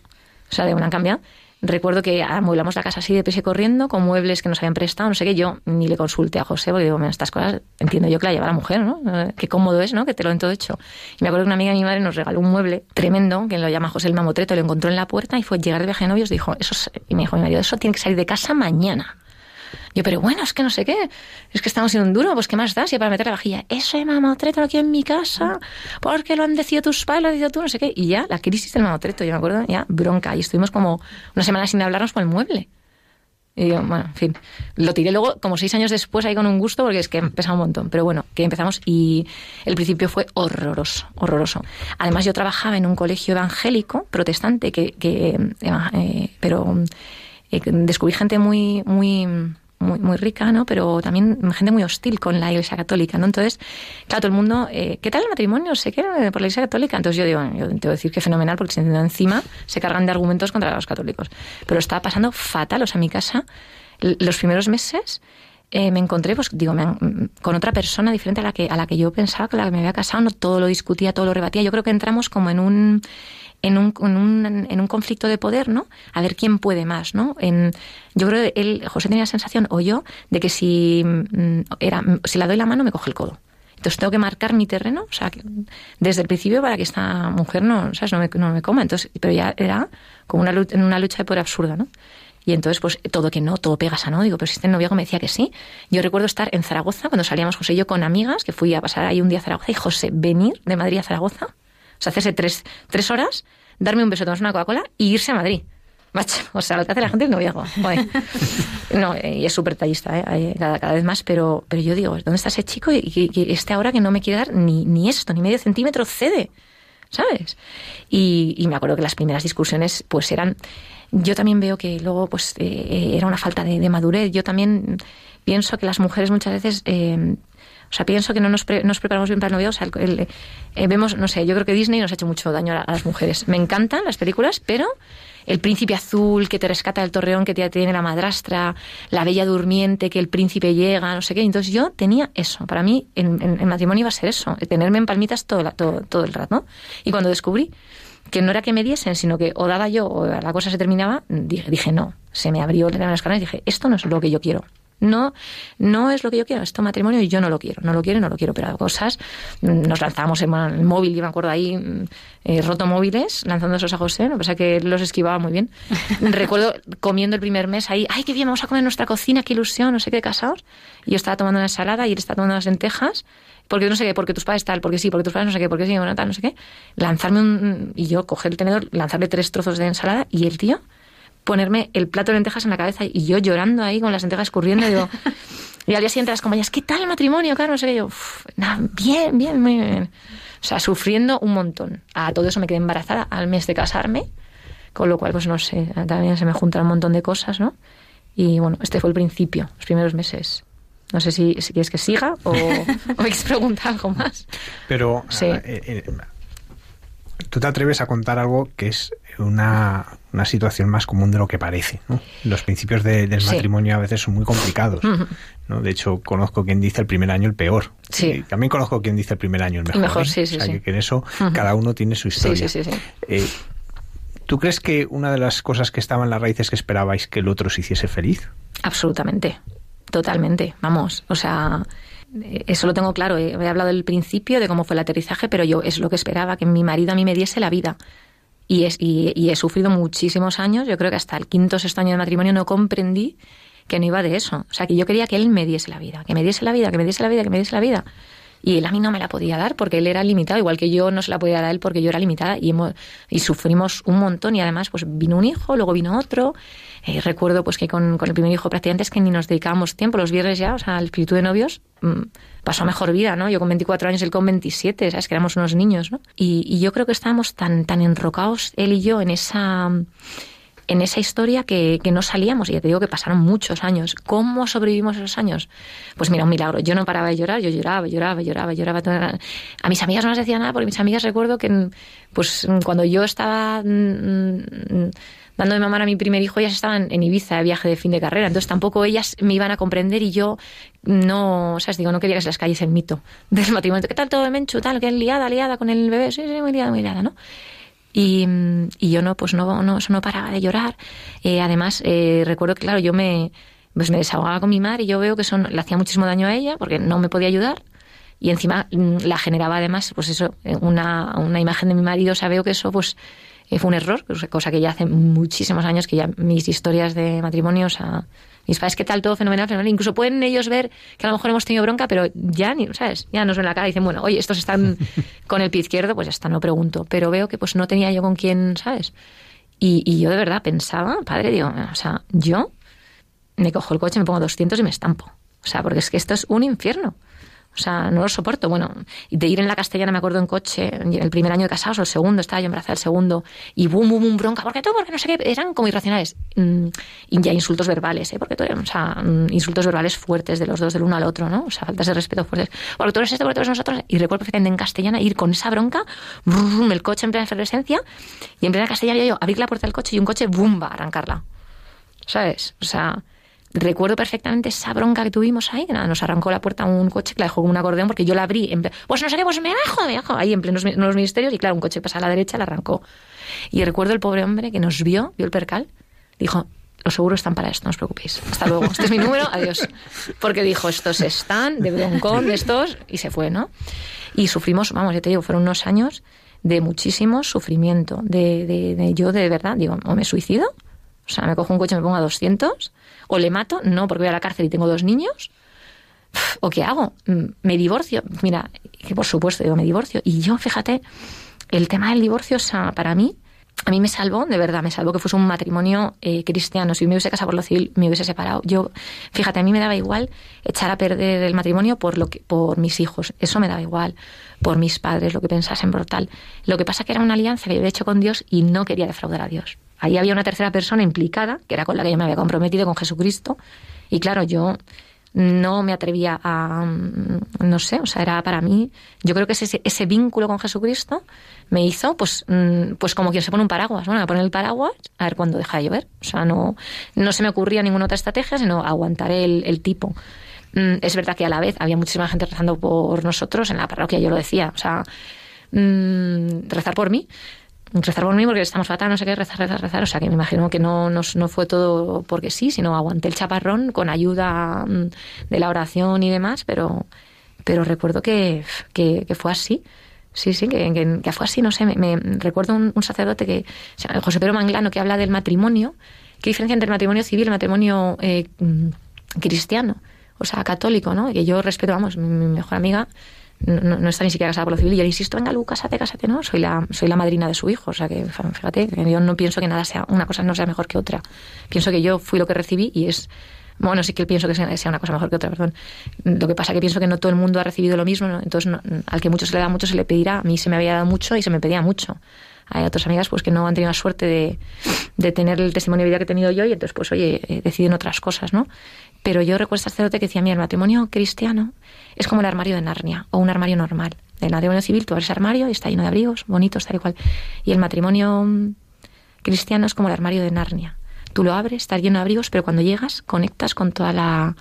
O sea, de una han cambiado. Recuerdo que amueblamos la casa así de pese corriendo, con muebles que nos habían prestado, no sé qué. Yo ni le consulté a José, porque digo, estas cosas entiendo yo que la lleva la mujer, ¿no? Qué cómodo es, ¿no? Que te lo den todo hecho. Y me acuerdo que una amiga de mi madre nos regaló un mueble tremendo, que lo llama José el Mamotreto, lo encontró en la puerta y fue llegar de viaje de novios, dijo, eso y me dijo mi marido, eso tiene que salir de casa mañana. Yo, pero bueno, es que no sé qué, es que estamos en un duro, pues ¿qué más da si para meter la vajilla? Eso de mamotreto aquí en mi casa, porque lo han decidido tus padres, lo han decidido tú, no sé qué. Y ya, la crisis del mamotreto, yo me acuerdo, ya, bronca. Y estuvimos como una semana sin hablarnos con el mueble. Y digo, bueno, en fin. Lo tiré luego como seis años después ahí con un gusto porque es que pesaba un montón. Pero bueno, que empezamos y el principio fue horroroso, horroroso. Además yo trabajaba en un colegio evangélico, protestante, que, que eh, pero eh, descubrí gente muy, muy muy, muy rica, ¿no? Pero también gente muy hostil con la Iglesia Católica, ¿no? Entonces, claro, todo el mundo, eh, ¿qué tal el matrimonio? ¿Se qué por la Iglesia Católica? Entonces yo digo, yo tengo que decir que fenomenal porque encima se cargan de argumentos contra los católicos. Pero estaba pasando fatal, o sea, mi casa, los primeros meses... Eh, me encontré, pues digo, con otra persona diferente a la que a la que yo pensaba que la que me había casado, no todo lo discutía, todo lo rebatía. Yo creo que entramos como en un en un, en un, en un conflicto de poder, ¿no? A ver quién puede más, ¿no? En, yo creo que él, José tenía la sensación, o yo, de que si, mm, era, si la doy la mano me coge el codo. Entonces tengo que marcar mi terreno, o sea, desde el principio para que esta mujer no, ¿sabes? no, me, no me coma. Entonces, pero ya era como una lucha, una lucha de poder absurda, ¿no? Y entonces, pues todo que no, todo pegas a no. Digo, pero si este noviazgo me decía que sí. Yo recuerdo estar en Zaragoza, cuando salíamos José y yo con amigas, que fui a pasar ahí un día a Zaragoza, y José, venir de Madrid a Zaragoza, o sea, hacerse tres, tres horas, darme un beso, tomarse una Coca-Cola y irse a Madrid. Macho, o sea, lo que hace la gente es noviazgo. No, y es súper tallista, ¿eh? Cada, cada, vez más, pero, pero yo digo, ¿dónde está ese chico? Y, que este ahora que no me quiere dar ni, ni esto, ni medio centímetro cede, ¿sabes? Y, y, me acuerdo que las primeras discusiones, pues eran. Yo también veo que luego, pues, eh, era una falta de, de, madurez. Yo también pienso que las mujeres muchas veces eh, o sea, pienso que no nos, nos preparamos bien para el novio. O sea, eh, vemos, no sé, yo creo que Disney nos ha hecho mucho daño a, las mujeres. Me encantan las películas, pero el príncipe azul que te rescata del torreón que te tiene la madrastra, la bella durmiente que el príncipe llega, no sé qué. Entonces yo tenía eso. Para mí el, matrimonio iba a ser eso, tenerme en palmitas todo, el rato. Y cuando descubrí que no era que me diesen, sino que o daba yo o la cosa se terminaba, dije, dije no. Se me abrió las caras y dije, esto no es lo que yo quiero. No, no es lo que yo quiero, esto matrimonio y yo no lo quiero, no lo quiero y no lo quiero, pero cosas, mm, nos lanzamos en el móvil, y me acuerdo ahí, mm, eh, roto móviles, lanzándoselos a José, no pasa que los esquivaba muy bien. Recuerdo comiendo el primer mes ahí, ay, qué bien, vamos a comer en nuestra cocina, qué ilusión, no sé qué, casados. Y yo estaba tomando una ensalada y él estaba tomando las lentejas, porque no sé qué, porque tus padres tal, porque sí, porque tus padres no sé qué, porque sí, bueno, tal, no sé qué. Lanzarme un, y yo coger el tenedor, lanzarle tres trozos de ensalada y el tío ponerme el plato de lentejas en la cabeza y yo llorando ahí con las lentejas escurriendo. Y, digo, y al día siguiente las compañías, ¿qué tal el matrimonio? Claro, no sé qué. Yo, bien, bien, muy bien. O sea, sufriendo un montón. A todo eso me quedé embarazada al mes de casarme, con lo cual, pues no sé, también se me juntan un montón de cosas, ¿no? Y bueno, este fue el principio, los primeros meses. No sé si, si quieres que siga o, o me quieres preguntar algo más. Pero sí. Eh, eh, tú te atreves a contar algo que es una, una situación más común de lo que parece. Los principios del matrimonio a veces son muy complicados. ¿no? De hecho, conozco quien dice el primer año el peor. Sí. también conozco quien dice el primer año el mejor. mejor ¿eh? sí, sí, o sea, que, en eso cada uno tiene su historia. Sí, sí, sí. Eh, ¿Tú crees que una de las cosas que estaban en las raíces que esperabais que el otro se hiciese feliz? Absolutamente. Totalmente. Vamos. O sea, eh, eso lo tengo claro. He hablado del principio, de cómo fue el aterrizaje, pero yo es lo que esperaba, que mi marido a mí me diese la vida. Y, es, y, he sufrido muchísimos años, yo creo que hasta el quinto o sexto año de matrimonio no comprendí que no iba de eso. O sea, que yo quería que él me diese la vida, que me diese la vida, que me diese la vida, que me diese la vida. Y él a mí no me la podía dar porque él era limitado, igual que yo no se la podía dar a él porque yo era limitada y, hemos, y sufrimos un montón y además pues vino un hijo, luego vino otro. Eh, recuerdo pues que con, con, el primer hijo prácticamente es que ni nos dedicábamos tiempo, los viernes ya, o sea, el espíritu de novios mmm, pasó mejor vida, ¿no? Yo con 24 años, él con 27, ¿sabes? Que éramos unos niños, ¿no? Y, y yo creo que estábamos tan, tan enrocados, él y yo, en esa en esa historia que, que, no salíamos. Y ya te digo que pasaron muchos años. ¿Cómo sobrevivimos esos años? Pues mira, un milagro. Yo no paraba de llorar, yo lloraba, lloraba, lloraba, lloraba. A mis amigas no les decía nada porque mis amigas recuerdo que pues cuando yo estaba mm, mm, dándome mamá a mi primer hijo, ellas estaban en Ibiza de viaje de fin de carrera. Entonces tampoco ellas me iban a comprender y yo no, o sea, digo, no quería que se las calles el mito del matrimonio. ¿Qué tal todo, Menchu? Tal, que liada, liada con el bebé. Sí, sí, muy liada, muy liada, ¿no? Y, y, yo no, pues no, no, eso no paraba de llorar. Eh, además, eh, recuerdo que, claro, yo me, pues me desahogaba con mi madre y yo veo que eso le hacía muchísimo daño a ella porque no me podía ayudar. Y encima mm, la generaba además, pues eso, una, una imagen de mi marido. O sea, veo que eso, pues, eh, fue un error, cosa que ya hace muchísimos años que ya mis historias de matrimonio, o sea, mis padres, ¿qué tal? Todo fenomenal, fenomenal. Incluso pueden ellos ver que a lo mejor hemos tenido bronca, pero ya, ni, ¿sabes? Ya nos ven la cara y dicen, bueno, oye, estos están con el pie izquierdo, pues ya está, no pregunto. Pero veo que pues no tenía yo con quién, ¿sabes? Y, y yo de verdad pensaba, padre, digo, o sea, yo me cojo el coche, me pongo 200 y me estampo. O sea, porque es que esto es un infierno. O sea, no lo soporto. Bueno, de ir en la castellana, me acuerdo en coche, el primer año de casados o el segundo, estaba yo embarazada el segundo, y bum, bum, bum, bronca, porque tú, porque no sé qué, eran como irracionales. Mm, y ya insultos verbales, ¿eh? Porque tú, o sea, mm, insultos verbales fuertes de los dos, del uno al otro, ¿no? O sea, faltas de respeto fuertes. Porque tú eres esto, porque tú nosotros. Y recuerdo perfectamente en castellana ir con esa bronca, brum, el coche en plena efervescencia, y en plena castellana yo abrir la puerta del coche y un coche, bum, va a arrancarla. ¿Sabes? O sea, recuerdo perfectamente esa bronca que tuvimos ahí, nos arrancó la puerta un coche que la dejó como un acordeón porque yo la abrí, en, pues no sé qué, pues me bajo, me bajo, ahí en plenos los ministerios y claro, un coche pasa a la derecha, la arrancó. Y recuerdo el pobre hombre que nos vio, vio el percal, dijo, los seguros están para esto, no os preocupéis. Hasta luego. Este es mi número, adiós. Porque dijo, estos están, de broncón, de estos, y se fue, ¿no? Y sufrimos, vamos, ya te digo, fueron unos años de muchísimo sufrimiento, de, de, de yo de verdad, digo, o me suicido, o sea, me cojo un coche y me pongo a 200, o le mato, no, porque voy a la cárcel y tengo dos niños. ¿O qué hago? Mm, ¿Me divorcio? Mira, que por supuesto digo, me divorcio. Y yo, fíjate, el tema del divorcio, o sea, para mí, a mí me salvó, de verdad, me salvó que fuese un matrimonio eh, cristiano. Si me hubiese casado por lo civil, me hubiese separado. Yo, fíjate, a mí me daba igual echar a perder el matrimonio por, lo que, por mis hijos. Eso me daba igual. Por mis padres, lo que pensasen brutal. Lo que pasa que era una alianza que yo había hecho con Dios y no quería defraudar a Dios. Ahí había una tercera persona implicada, que era con la que yo me había comprometido con Jesucristo. Y claro, yo no me atrevía a, mm, no sé, o sea, era para mí, yo creo que ese, ese vínculo con Jesucristo me hizo, pues, mm, pues como quien se pone un paraguas, bueno, a poner el paraguas, a ver cuándo deja de llover. O sea, no, no se me ocurría ninguna otra estrategia, sino aguantar el, el tipo. Mm, es verdad que a la vez había muchísima gente rezando por nosotros en la parroquia, yo lo decía, o sea, rezar por mí, rezar por mí porque estamos fatal, no sé qué, rezar, rezar, rezar. O sea, que me imagino que no, no, no fue todo porque sí, sino aguanté el chaparrón con ayuda mm, de la oración y demás, pero, pero recuerdo que, que, fue así. Sí, sí, que, fue así, no sé, me, recuerdo un, sacerdote que, José Pedro Manglano, que habla del matrimonio, qué diferencia entre el matrimonio civil y el matrimonio eh, cristiano, o sea, católico, ¿no? Que yo respeto, vamos, mi mejor amiga no, está ni siquiera casada por lo civil. Y yo le insisto, venga, Lu, cásate, cásate, ¿no? Soy la, soy la madrina de su hijo. O sea que, fíjate, yo no pienso que nada sea, una cosa no sea mejor que otra. Pienso que yo fui lo que recibí y es, bueno, sí que pienso que sea una cosa mejor que otra, perdón. Lo que pasa es que pienso que no todo el mundo ha recibido lo mismo, entonces al que mucho se le da mucho se le pedirá. A mí se me había dado mucho y se me pedía mucho. Hay otras amigas pues que no han tenido la suerte de, de tener el testimonio de vida que he tenido yo y entonces pues oye, eh, deciden otras cosas, ¿no? Pero yo recuerdo este sacerdote que decía, mira, el matrimonio cristiano es como el armario de Narnia o un armario normal. El matrimonio civil, tú abres armario y está lleno de abrigos, bonitos, tal y cual. Y el matrimonio mm, cristiano es como el armario de Narnia. Tú lo abres, está lleno de abrigos, pero cuando llegas conectas con toda la,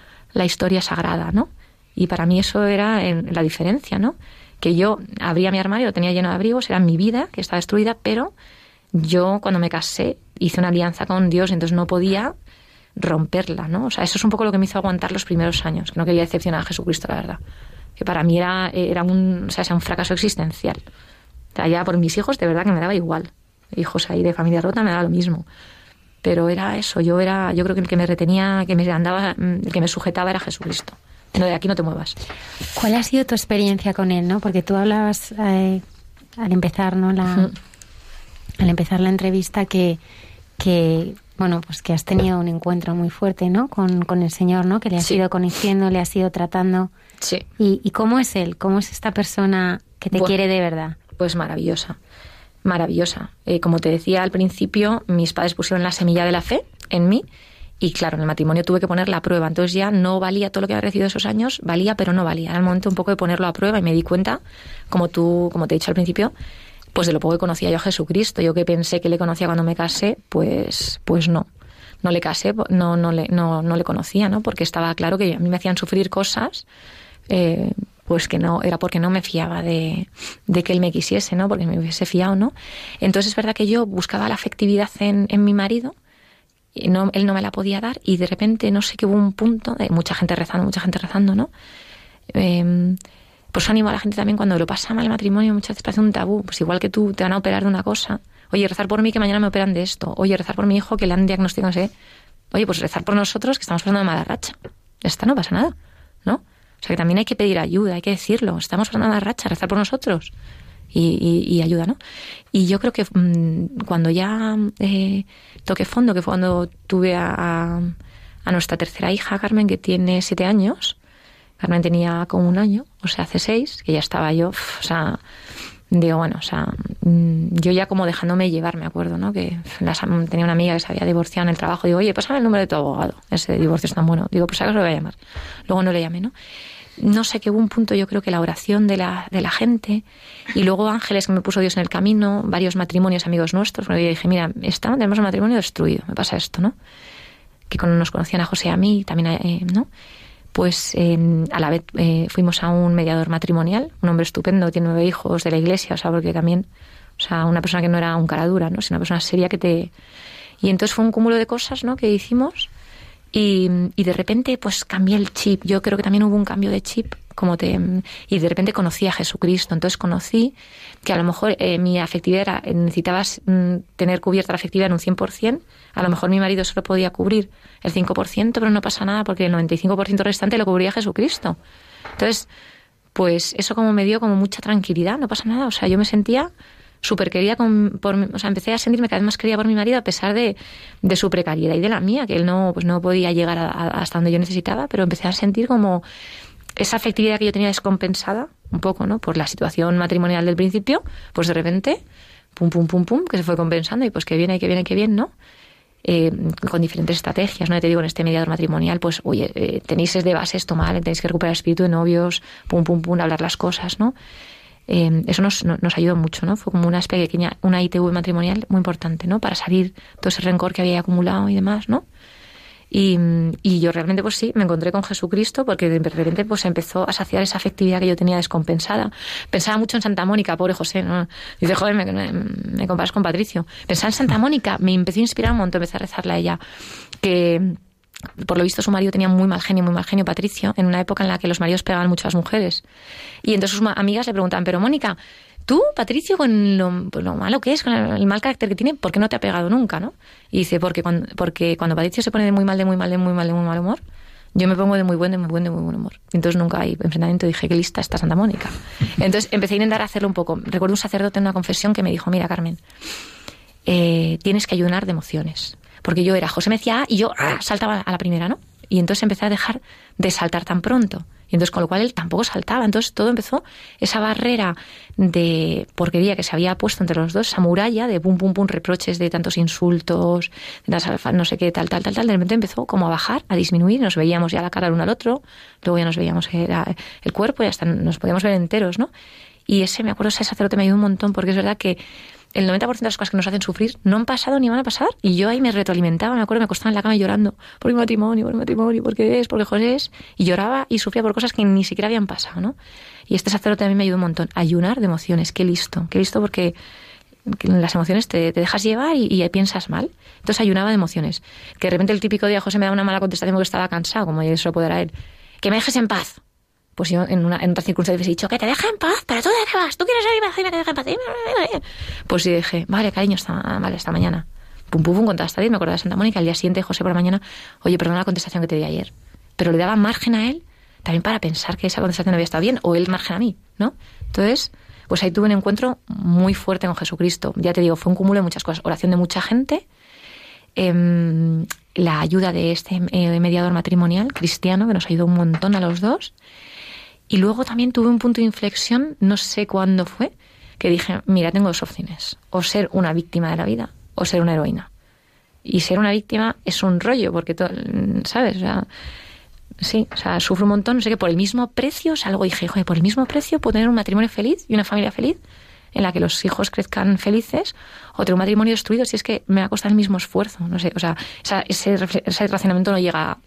historia sagrada, ¿no? Y para mí eso era la diferencia, ¿no? Que yo abría mi armario, lo tenía lleno de abrigos, era mi vida que estaba destruida, pero yo cuando me casé hice una alianza con Dios, entonces no podía romperla, ¿no? O sea, eso es un poco lo que me hizo aguantar los primeros años, que no quería decepcionar a Jesucristo, la verdad. Que para mí era, era un, o sea, un fracaso existencial. O sea, ya por mis hijos, de verdad que me daba igual. Hijos ahí de familia rota me daba lo mismo. Pero era eso, yo era, yo creo que el que me retenía, que me andaba, el que me sujetaba era Jesucristo. No, de aquí no te muevas. ¿Cuál ha sido tu experiencia con él, no? Porque tú hablabas eh, al empezar, ¿no? La, Al empezar la entrevista que, que bueno, pues que has tenido un encuentro muy fuerte, ¿no? Con, con el Señor, ¿no? Que le has ido conociendo, le has ido tratando. Sí. ¿Y, cómo es Él? ¿Cómo es esta persona que te quiere de verdad? Pues maravillosa, maravillosa. Eh, como te decía al principio, mis padres pusieron la semilla de la fe en mí y claro, en el matrimonio tuve que poner la prueba. Entonces ya no valía todo lo que había recibido esos años, valía, pero no valía. Era el momento un poco de ponerlo a prueba y me di cuenta, como tú, como te he dicho al principio, pues de lo poco que conocía yo a Jesucristo. Yo que pensé que le conocía cuando me casé, pues, pues no. No le casé, no, no, le, no, no le conocía, ¿no? Porque estaba claro que a mí me hacían sufrir cosas, eh, pues que no, era porque no me fiaba de, de, que él me quisiese, ¿no? Porque me hubiese fiado, ¿no? Entonces es verdad que yo buscaba la afectividad en, en mi marido, y no, él no me la podía dar, y de repente no sé que hubo un punto de mucha gente rezando, mucha gente rezando, ¿no? Eh, pues animo a la gente también cuando lo pasa mal el matrimonio, muchas veces parece un tabú. Pues igual que tú te van a operar de una cosa. Oye, rezar por mí que mañana me operan de esto. Oye, rezar por mi hijo que le han diagnosticado, no sé. Oye, pues rezar por nosotros que estamos pasando una mala racha. Ya está, no pasa nada, ¿no? O sea que también hay que pedir ayuda, hay que decirlo. Estamos pasando una mala racha, rezar por nosotros. Y, ayuda, ¿no? Y yo creo que mm, cuando ya eh, toqué fondo, que fue cuando tuve a, a nuestra tercera hija, Carmen, que tiene siete años. Carmen tenía como un año, o sea, hace seis, que ya estaba yo, o sea, digo, bueno, o sea, mm, yo ya como dejándome llevar, me acuerdo, ¿no? Que tenía una amiga que se había divorciado en el trabajo, digo, oye, pásame el número de tu abogado, ese divorcio es tan bueno. Digo, pues a lo voy a llamar. Luego no le llamé, ¿no? no sé qué hubo un punto, yo creo que la oración de la, de la gente y luego ángeles que me puso Dios en el camino, varios matrimonios amigos nuestros, porque yo dije, mira, está, tenemos un matrimonio destruido, me pasa esto, ¿no? Que nos conocían a José y a mí, también, eh, ¿no? Pues a la vez eh, fuimos a un mediador matrimonial, un hombre estupendo, tiene nueve hijos de la iglesia, o sea, porque también, o sea, una persona que no era un cara dura, ¿no? Sino una persona seria que te... Y entonces fue un cúmulo de cosas, ¿no? Que hicimos y, y, de repente, pues cambié el chip. Yo creo que también hubo un cambio de chip, como te. Y de repente conocí a Jesucristo. Entonces conocí que a lo mejor eh, mi afectividad era, necesitaba mm, tener cubierta la afectividad en un 100%. A lo mejor mi marido solo podía cubrir el 5%, pero no pasa nada porque el 95% restante lo cubría Jesucristo. Entonces, pues eso como me dio como mucha tranquilidad, no pasa nada. O sea, yo me sentía súper quería, con, o sea, empecé a sentirme cada vez más querida por mi marido a pesar de, de su precariedad y de la mía, que él no, pues no podía llegar hasta donde yo necesitaba, pero empecé a sentir como esa afectividad que yo tenía descompensada, un poco, ¿no? Por la situación matrimonial del principio, pues de repente, pum, pum, pum, pum, que se fue compensando y pues que viene, que viene, que viene, ¿no? Eh, con diferentes estrategias, ¿no? Te digo, en este mediador matrimonial, pues, oye, eh, tenéis de base esto mal, tenéis que recuperar el espíritu de novios, pum, pum, pum, hablar las cosas, ¿no? Eh, eso nos, nos ayudó mucho, ¿no? Fue como una pequeña, una ITV matrimonial muy importante, ¿no? Para salir todo ese rencor que había acumulado y demás, ¿no? Y, yo realmente, pues sí, me encontré con Jesucristo porque de repente pues empezó a saciar esa afectividad que yo tenía descompensada. Pensaba mucho en Santa Mónica, pobre José, ¿no? Dice, joder, me, me, comparas con Patricio. Pensaba en Santa Mónica, me empezó a inspirar un montón, empecé a rezarle a ella. Que, por lo visto su marido tenía muy mal genio, muy mal genio, Patricio, en una época en la que los maridos pegaban mucho a las mujeres. Y entonces sus amigas le preguntan, pero Mónica, tú, Patricio, con lo, pues lo, malo que es, con el mal carácter que tiene, ¿por qué no te ha pegado nunca, no? Y dice, porque cuando, porque Patricio se pone de muy mal, de muy mal, de muy mal, de muy mal humor, yo me pongo de muy buen, de muy buen, de muy buen humor. Entonces nunca hay enfrentamiento. Dije, qué lista está Santa Mónica. Entonces empecé a intentar hacerlo un poco. Recuerdo un sacerdote en una confesión que me dijo, mira, Carmen, eh, tienes que ayunar de emociones porque yo era, José me y yo ah, saltaba a la primera, ¿no? Y entonces empecé a dejar de saltar tan pronto. Y entonces con lo cual él tampoco saltaba. Entonces todo empezó, esa barrera de porquería que se había puesto entre los dos, esa muralla de pum, pum, pum, reproches de tantos insultos, de no sé qué, tal, tal, tal, tal, de repente empezó como a bajar, a disminuir, nos veíamos ya la cara el uno al otro, luego ya nos veíamos el cuerpo y hasta nos podíamos ver enteros, ¿no? Y ese, me acuerdo, ese sacerdote me ayudó un montón porque es verdad que el 90% de las cosas que nos hacen sufrir no han pasado ni van a pasar. Y yo ahí me retroalimentaba, me acuerdo, me acostaba en la cama llorando por mi matrimonio, por mi matrimonio, porque es, porque José es. Y lloraba y sufría por cosas que ni siquiera habían pasado, ¿no? Y este sacerdote a mí me ayudó un montón. Ayunar de emociones, qué listo, qué listo porque las emociones te, dejas llevar y, y, piensas mal. Entonces ayunaba de emociones. Que de repente el típico día José me da una mala contestación porque estaba cansado, como yo eso lo puedo dar a él. Que me dejes en paz pues yo en, una, en otra circunstancia he dicho que te deje en paz, pero tú qué vas, tú quieres ir y me deje en paz. Pues sí dije, vale, cariño, está, vale, esta mañana. Pum, pum, pum, contesta me acuerdo de Santa Mónica, al día siguiente José por la mañana, oye, perdona la contestación que te di ayer. Pero le daba margen a él también para pensar que esa contestación había estado bien, o él margen a mí, ¿no? Entonces, pues ahí tuve un encuentro muy fuerte con Jesucristo. Ya te digo, fue un cúmulo de muchas cosas. Oración de mucha gente, em, la ayuda de este eh, mediador matrimonial cristiano que nos ayudó un montón a los dos y luego también tuve un punto de inflexión, no sé cuándo fue, que dije, mira, tengo dos opciones, o ser una víctima de la vida o ser una heroína. Y ser una víctima es un rollo, porque, todo, ¿sabes? O sea, sí, o sea, sufro un montón, no sé qué, por el mismo precio, o sea, algo dije, joder, por el mismo precio puedo tener un matrimonio feliz y una familia feliz en la que los hijos crezcan felices o tener un matrimonio destruido si es que me va a costar el mismo esfuerzo, no sé, o sea, ese, ese racionamiento no llega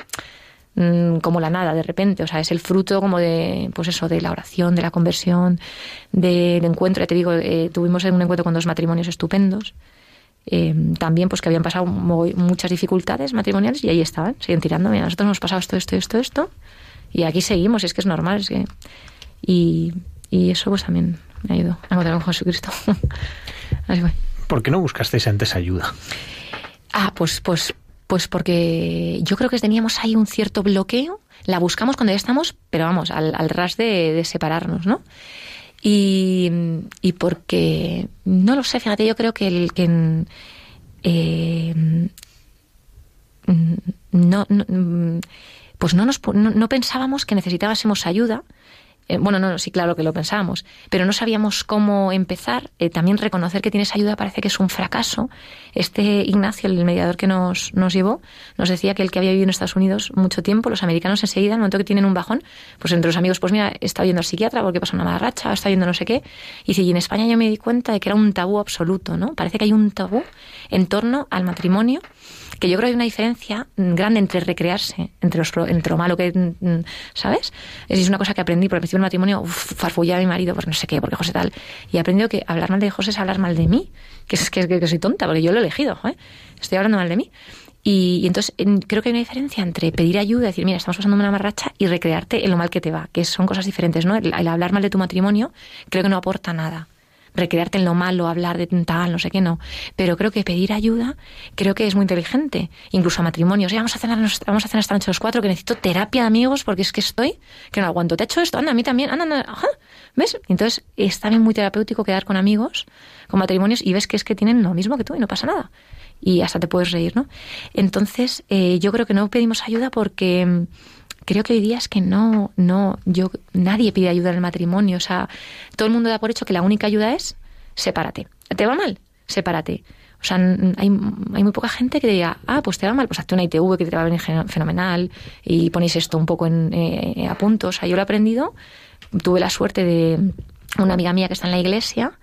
Mm, como la nada de repente, o sea, es el fruto como de, pues eso, de la oración, de la conversión, del encuentro, ya te digo, eh, tuvimos un encuentro con dos matrimonios estupendos, eh, también pues que habían pasado muchas dificultades matrimoniales y ahí estaban, siguen tirando, mira, nosotros hemos pasado esto, esto, esto, esto, y aquí seguimos, es que es normal, es que... Y, y eso pues también me ayudó a encontrar con Jesucristo. Así fue. ¿Por qué no buscasteis antes ayuda? Ah, pues, pues pues porque yo creo que teníamos ahí un cierto bloqueo, la buscamos cuando ya estamos, pero vamos, al, ras de, separarnos, ¿no? Y, y, porque, no lo sé, fíjate, yo creo que el que... Eh, mm, no, mm, pues no, nos, no pensábamos que necesitásemos ayuda eh, bueno, no, sí, claro que lo pensábamos, pero no sabíamos cómo empezar. Eh, también reconocer que tienes ayuda parece que es un fracaso. Este Ignacio, el mediador que nos, nos llevó, nos decía que el que había vivido en Estados Unidos mucho tiempo, los americanos enseguida, en el momento que tienen un bajón, pues entre los amigos, pues mira, está yendo al psiquiatra porque pasa una mala racha, está yendo no sé qué. Y si y en España yo me di cuenta de que era un tabú absoluto, ¿no? Parece que hay un tabú en torno al matrimonio que yo creo que hay una diferencia grande entre recrearse, entre, los, entre lo malo que, mm, ¿sabes? Es una cosa que aprendí, por el principio del matrimonio, farfullaba a mi marido, pues no sé qué, porque José tal, y he aprendido que hablar mal de José es hablar mal de mí, que es que, que, soy tonta, porque yo lo he elegido, ¿eh? estoy hablando mal de mí. Y, entonces creo que hay una diferencia entre pedir ayuda, decir, mira, estamos pasando una marracha, y recrearte en lo mal que te va, que son cosas diferentes, ¿no? el hablar mal de tu matrimonio creo que no aporta nada recrearte en lo malo, hablar de tal, no sé qué, no. Pero creo que pedir ayuda, creo que es muy inteligente. Incluso a matrimonios. vamos a cenar, vamos a cenar esta noche los cuatro, que necesito terapia de amigos porque es que estoy, que no aguanto. Te he hecho esto, anda, a mí también, anda, anda, ajá. ¿Ves? Entonces es también muy terapéutico quedar con amigos, con matrimonios, y ves que es que tienen lo mismo que tú y no pasa nada. Y hasta te puedes reír, ¿no? Entonces, eh, yo creo que no pedimos ayuda porque creo que hoy día es que no, no, yo, nadie pide ayuda en el matrimonio. O sea, todo el mundo da por hecho que la única ayuda es sepárate. ¿Te va mal? Sepárate. O sea, hay, hay, muy poca gente que diga, ah, pues te va mal, pues hazte una ITV que te va a venir fenomenal y ponéis esto un poco en, eh, a punto. O sea, yo lo he aprendido, tuve la suerte de una amiga mía que está en la iglesia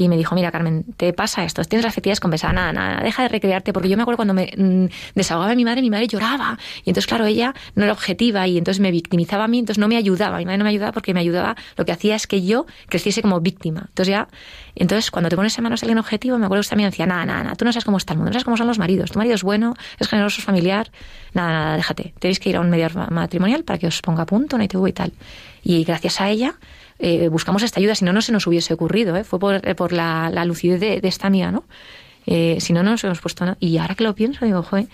y me dijo, mira Carmen, te pasa esto, tienes las afectividades compensadas, nada, nada, deja de recrearte, porque yo me acuerdo cuando me mm, desahogaba mi madre, mi madre lloraba, y entonces claro, ella no era objetiva y entonces me victimizaba a mí, entonces no me ayudaba, mi madre no me ayudaba porque me ayudaba, lo que hacía es que yo creciese como víctima. Entonces ya, entonces cuando te pones en manos a alguien objetivo, me acuerdo que también decía, nada, nada, nada, tú no sabes cómo está el mundo, no sabes cómo son los maridos, tu marido es bueno, es generoso, es familiar, nada, nada, déjate, tenéis que ir a un mediador matrimonial para que os ponga a punto, una ITV y tal. Y gracias a ella eh, buscamos esta ayuda, si no, no se nos hubiese ocurrido, ¿eh? fue por, eh, por la, lucidez de, esta amiga, ¿no? si no, no nos hemos puesto, y ahora que lo pienso, digo, joder,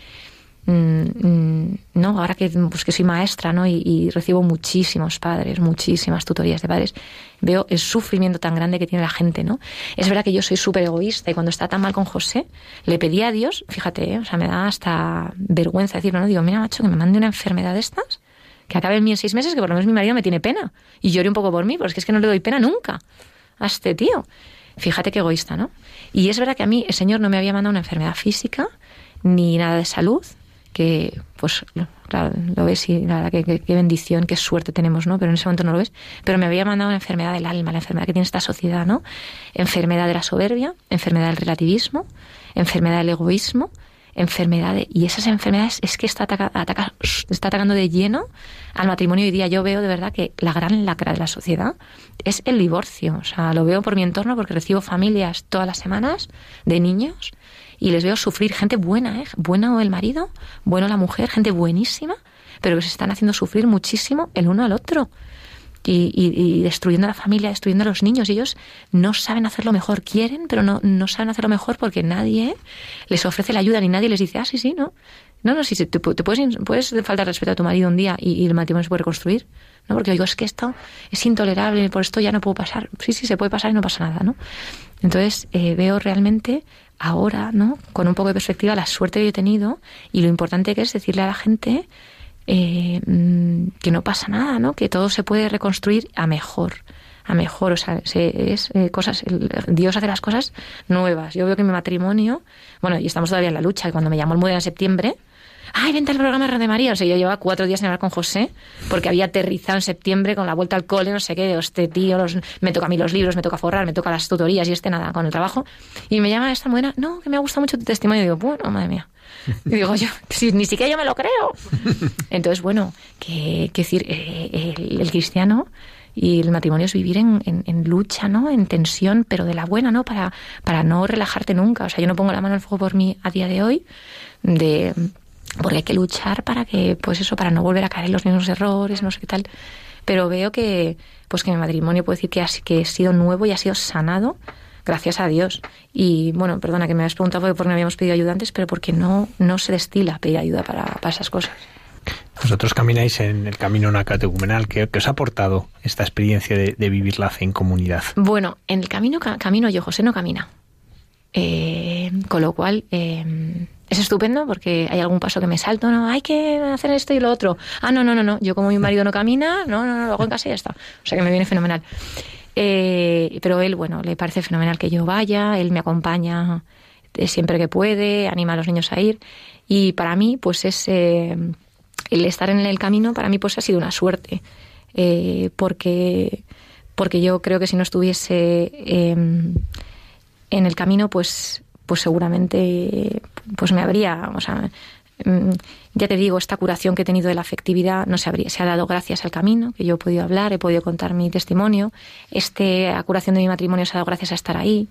mm, mm, no, ahora que, pues que soy maestra, ¿no? Y, recibo muchísimos padres, muchísimas tutorías de padres, veo el sufrimiento tan grande que tiene la gente, ¿no? Es verdad que yo soy súper egoísta y cuando está tan mal con José, le pedí a Dios, fíjate, o sea, me da hasta vergüenza decirlo, ¿no? Digo, mira, macho, que me mande una enfermedad de estas que acabe en mí en seis meses, que por lo menos mi marido me tiene pena. Y llore un poco por mí, porque es que no le doy pena nunca a este tío. Fíjate qué egoísta, ¿no? Y es verdad que a mí el Señor no me había mandado una enfermedad física, ni nada de salud, que pues claro, lo ves y la verdad que, qué bendición, qué suerte tenemos, ¿no? Pero en ese momento no lo ves. Pero me había mandado una enfermedad del alma, la enfermedad que tiene esta sociedad, ¿no? Enfermedad de la soberbia, enfermedad del relativismo, enfermedad del egoísmo, enfermedades. Y esas enfermedades es que está, ataca, está atacando de lleno al matrimonio hoy día. Yo veo de verdad que la gran lacra de la sociedad es el divorcio. O sea, lo veo por mi entorno porque recibo familias todas las semanas de niños y les veo sufrir gente buena, ¿eh? Buena o el marido, bueno la mujer, gente buenísima, pero que se están haciendo sufrir muchísimo el uno al otro y, destruyendo a la familia, destruyendo a los niños. Ellos no saben hacerlo mejor, quieren, pero no, no saben hacerlo mejor porque nadie les ofrece la ayuda ni nadie les dice, ah, sí, sí, no. No, no, si te, puedes, puedes faltar respeto a tu marido un día y, el matrimonio se puede reconstruir. ¿no? Porque digo, es que esto es intolerable, por esto ya no puedo pasar. Sí, sí, se puede pasar y no pasa nada, ¿no? Entonces eh, veo realmente ahora, ¿no? Con un poco de perspectiva la suerte que he tenido y lo importante que es decirle a la gente eh, mm, que no pasa nada, ¿no? Que todo se puede reconstruir a mejor, a mejor, o sea, es eh, cosas, Dios hace las cosas nuevas. Yo veo que mi matrimonio, bueno, y estamos todavía en la lucha, cuando me llamó el Mudena en septiembre, ay, vente al programa de María, o sea, yo llevaba cuatro días en hablar con José, porque había aterrizado en septiembre con la vuelta al cole, no sé qué, este tío, me toca a mí los libros, me toca forrar, me toca las tutorías y este nada, con el trabajo, y me llama esta Mudena, no, que me ha gustado mucho tu testimonio, y digo, bueno, madre mía, y digo yo, si, ni siquiera yo me lo creo. Entonces, bueno, que, decir, eh, el, cristiano y el matrimonio es vivir en, en, lucha, ¿no? En tensión, pero de la buena, ¿no? Para, para no relajarte nunca. O sea, yo no pongo la mano al fuego por mí a día de hoy, de porque hay que luchar para que, pues eso, para no volver a caer en los mismos errores, no sé qué tal. Pero veo que, pues que mi matrimonio puedo decir que ha, que he sido nuevo y ha sido sanado gracias a Dios. Y bueno, perdona que me habías preguntado por qué no habíamos pedido ayudantes, pero porque no, no se destila pedir ayuda para, esas cosas. Vosotros camináis en el camino nacatecumenal. ¿Qué, ¿Qué os ha aportado esta experiencia de, vivir la fe en comunidad? Bueno, en el camino camino yo, José no camina. Eh, con lo cual, eh, es estupendo porque hay algún paso que me salto, no, hay que hacer esto y lo otro. Ah, no, no, no, no, yo como mi marido no camina, no, no, no, lo hago en casa y ya está. O sea que me viene fenomenal. Eh, pero él, bueno, le parece fenomenal que yo vaya, él me acompaña siempre que puede, anima a los niños a ir. Y para mí, pues es eh, el estar en el camino, para mí, pues ha sido una suerte. Eh, porque, porque yo creo que si no estuviese en el camino, pues pues seguramente pues me habría, o sea, mm, ya te digo, esta curación que he tenido de la afectividad no se habría, se ha dado gracias al camino, que yo he podido hablar, he podido contar mi testimonio. Esta curación de mi matrimonio se ha dado gracias a estar ahí.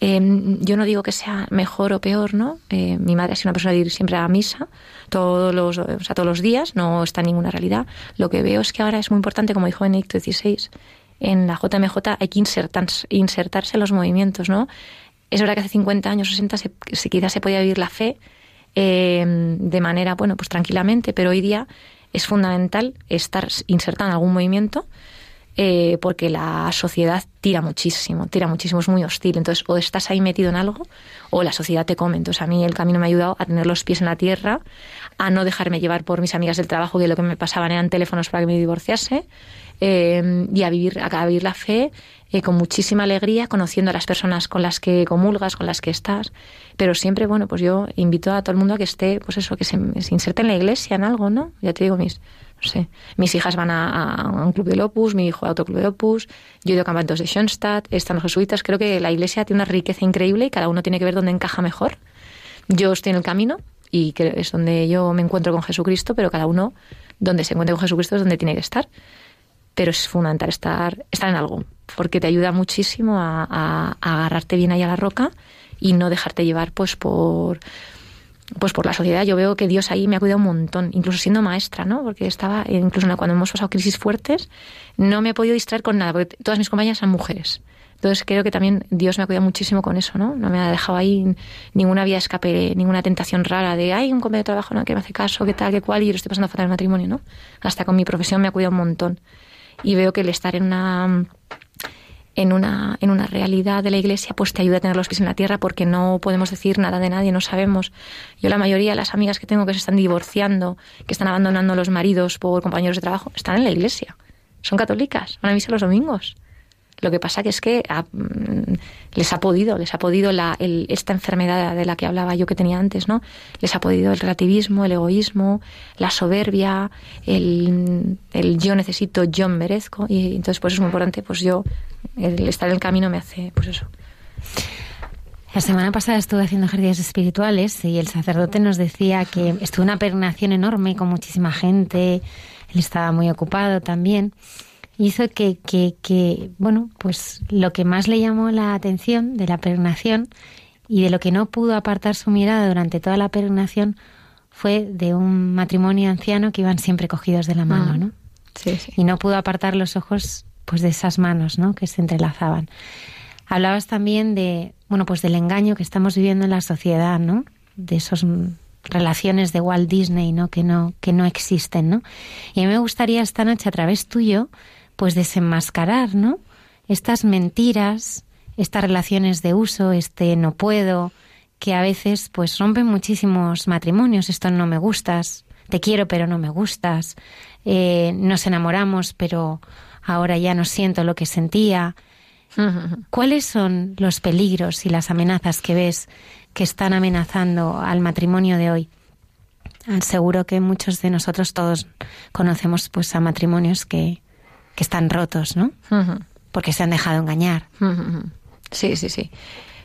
Em, yo no digo que sea mejor o peor, ¿no? Eh, mi madre ha sido una persona de ir siempre a misa todos los, o sea, todos los días, no está en ninguna realidad. Lo que veo es que ahora es muy importante, como dijo Benedicto XVI, en la JMJ hay que insertarse, insertarse en los movimientos, ¿no? Es verdad que hace 50 años, 60, se, quizás se podía vivir la fe eh, de manera, bueno, pues tranquilamente, pero hoy día es fundamental estar insertado en algún movimiento eh, porque la sociedad tira muchísimo, tira muchísimo, es muy hostil. Entonces, o estás ahí metido en algo o la sociedad te come. Entonces, a mí el camino me ha ayudado a tener los pies en la tierra, a no dejarme llevar por mis amigas del trabajo, que lo que me pasaban eran teléfonos para que me divorciase, eh, y a vivir, a vivir la fe eh, con muchísima alegría, conociendo a las personas con las que comulgas, con las que estás. Pero siempre, bueno, pues yo invito a todo el mundo a que esté, pues eso, que se, inserte en la iglesia, en algo, ¿no? Ya te digo, mis, no sé, mis hijas van a, un club de Opus, mi hijo a otro club de Opus, yo he ido a campamentos de Schoenstatt, están los jesuitas. Creo que la iglesia tiene una riqueza increíble y cada uno tiene que ver dónde encaja mejor. Yo estoy en el camino y es donde yo me encuentro con Jesucristo, pero cada uno donde se encuentre con Jesucristo es donde tiene que estar pero es fundamental estar, estar en algo, porque te ayuda muchísimo a, agarrarte bien ahí a la roca y no dejarte llevar pues por pues por la sociedad. Yo veo que Dios ahí me ha cuidado un montón, incluso siendo maestra, ¿no? Porque estaba, incluso cuando hemos pasado crisis fuertes, no me he podido distraer con nada, porque todas mis compañeras son mujeres. Entonces creo que también Dios me ha cuidado muchísimo con eso, ¿no? No me ha dejado ahí ninguna vía de escape, ninguna tentación rara de, hay un compañero de trabajo ¿no? que me hace caso, qué tal, qué cual, y yo lo estoy pasando fatal en el matrimonio, ¿no? Hasta con mi profesión me ha cuidado un montón y veo que el estar en una en una, en una realidad de la iglesia, pues te ayuda a tener los pies en la tierra porque no podemos decir nada de nadie, no sabemos. Yo la mayoría de las amigas que tengo que se están divorciando, que están abandonando a los maridos por compañeros de trabajo, están en la iglesia. Son católicas, van a misa los domingos. Lo que pasa que es que ah, mm, les ha podido, les ha podido la, esta enfermedad de la que hablaba yo que tenía antes, ¿no? Les ha podido el relativismo, el egoísmo, la soberbia, el, yo necesito, yo merezco. Y entonces, pues es muy importante, pues yo, el estar en el camino me hace, pues eso. La semana pasada estuve haciendo ejercicios espirituales y el sacerdote nos decía que estuvo una peregrinación enorme con muchísima gente, él estaba muy ocupado también hizo que, que, que, bueno, pues lo que más le llamó la atención de la peregrinación y de lo que no pudo apartar su mirada durante toda la peregrinación fue de un matrimonio anciano que iban siempre cogidos de la mano, ah, ¿no? Sí, sí. Y no pudo apartar los ojos pues de esas manos, ¿no? Que se entrelazaban. Hablabas también de, bueno, pues del engaño que estamos viviendo en la sociedad, ¿no? De esos relaciones de Walt Disney, ¿no? Que no que no existen, ¿no? Y a mí me gustaría esta noche a través tuyo pues desenmascarar, ¿no? Estas mentiras, estas relaciones de uso, este no puedo, que a veces pues rompen muchísimos matrimonios, esto no me gustas, te quiero pero no me gustas, eh, nos enamoramos pero ahora ya no siento lo que sentía. ¿Cuáles son los peligros y las amenazas que ves que están amenazando al matrimonio de hoy? Seguro que muchos de nosotros todos conocemos pues a matrimonios que, que están rotos, ¿no? Porque se han dejado engañar. Sí, sí, sí.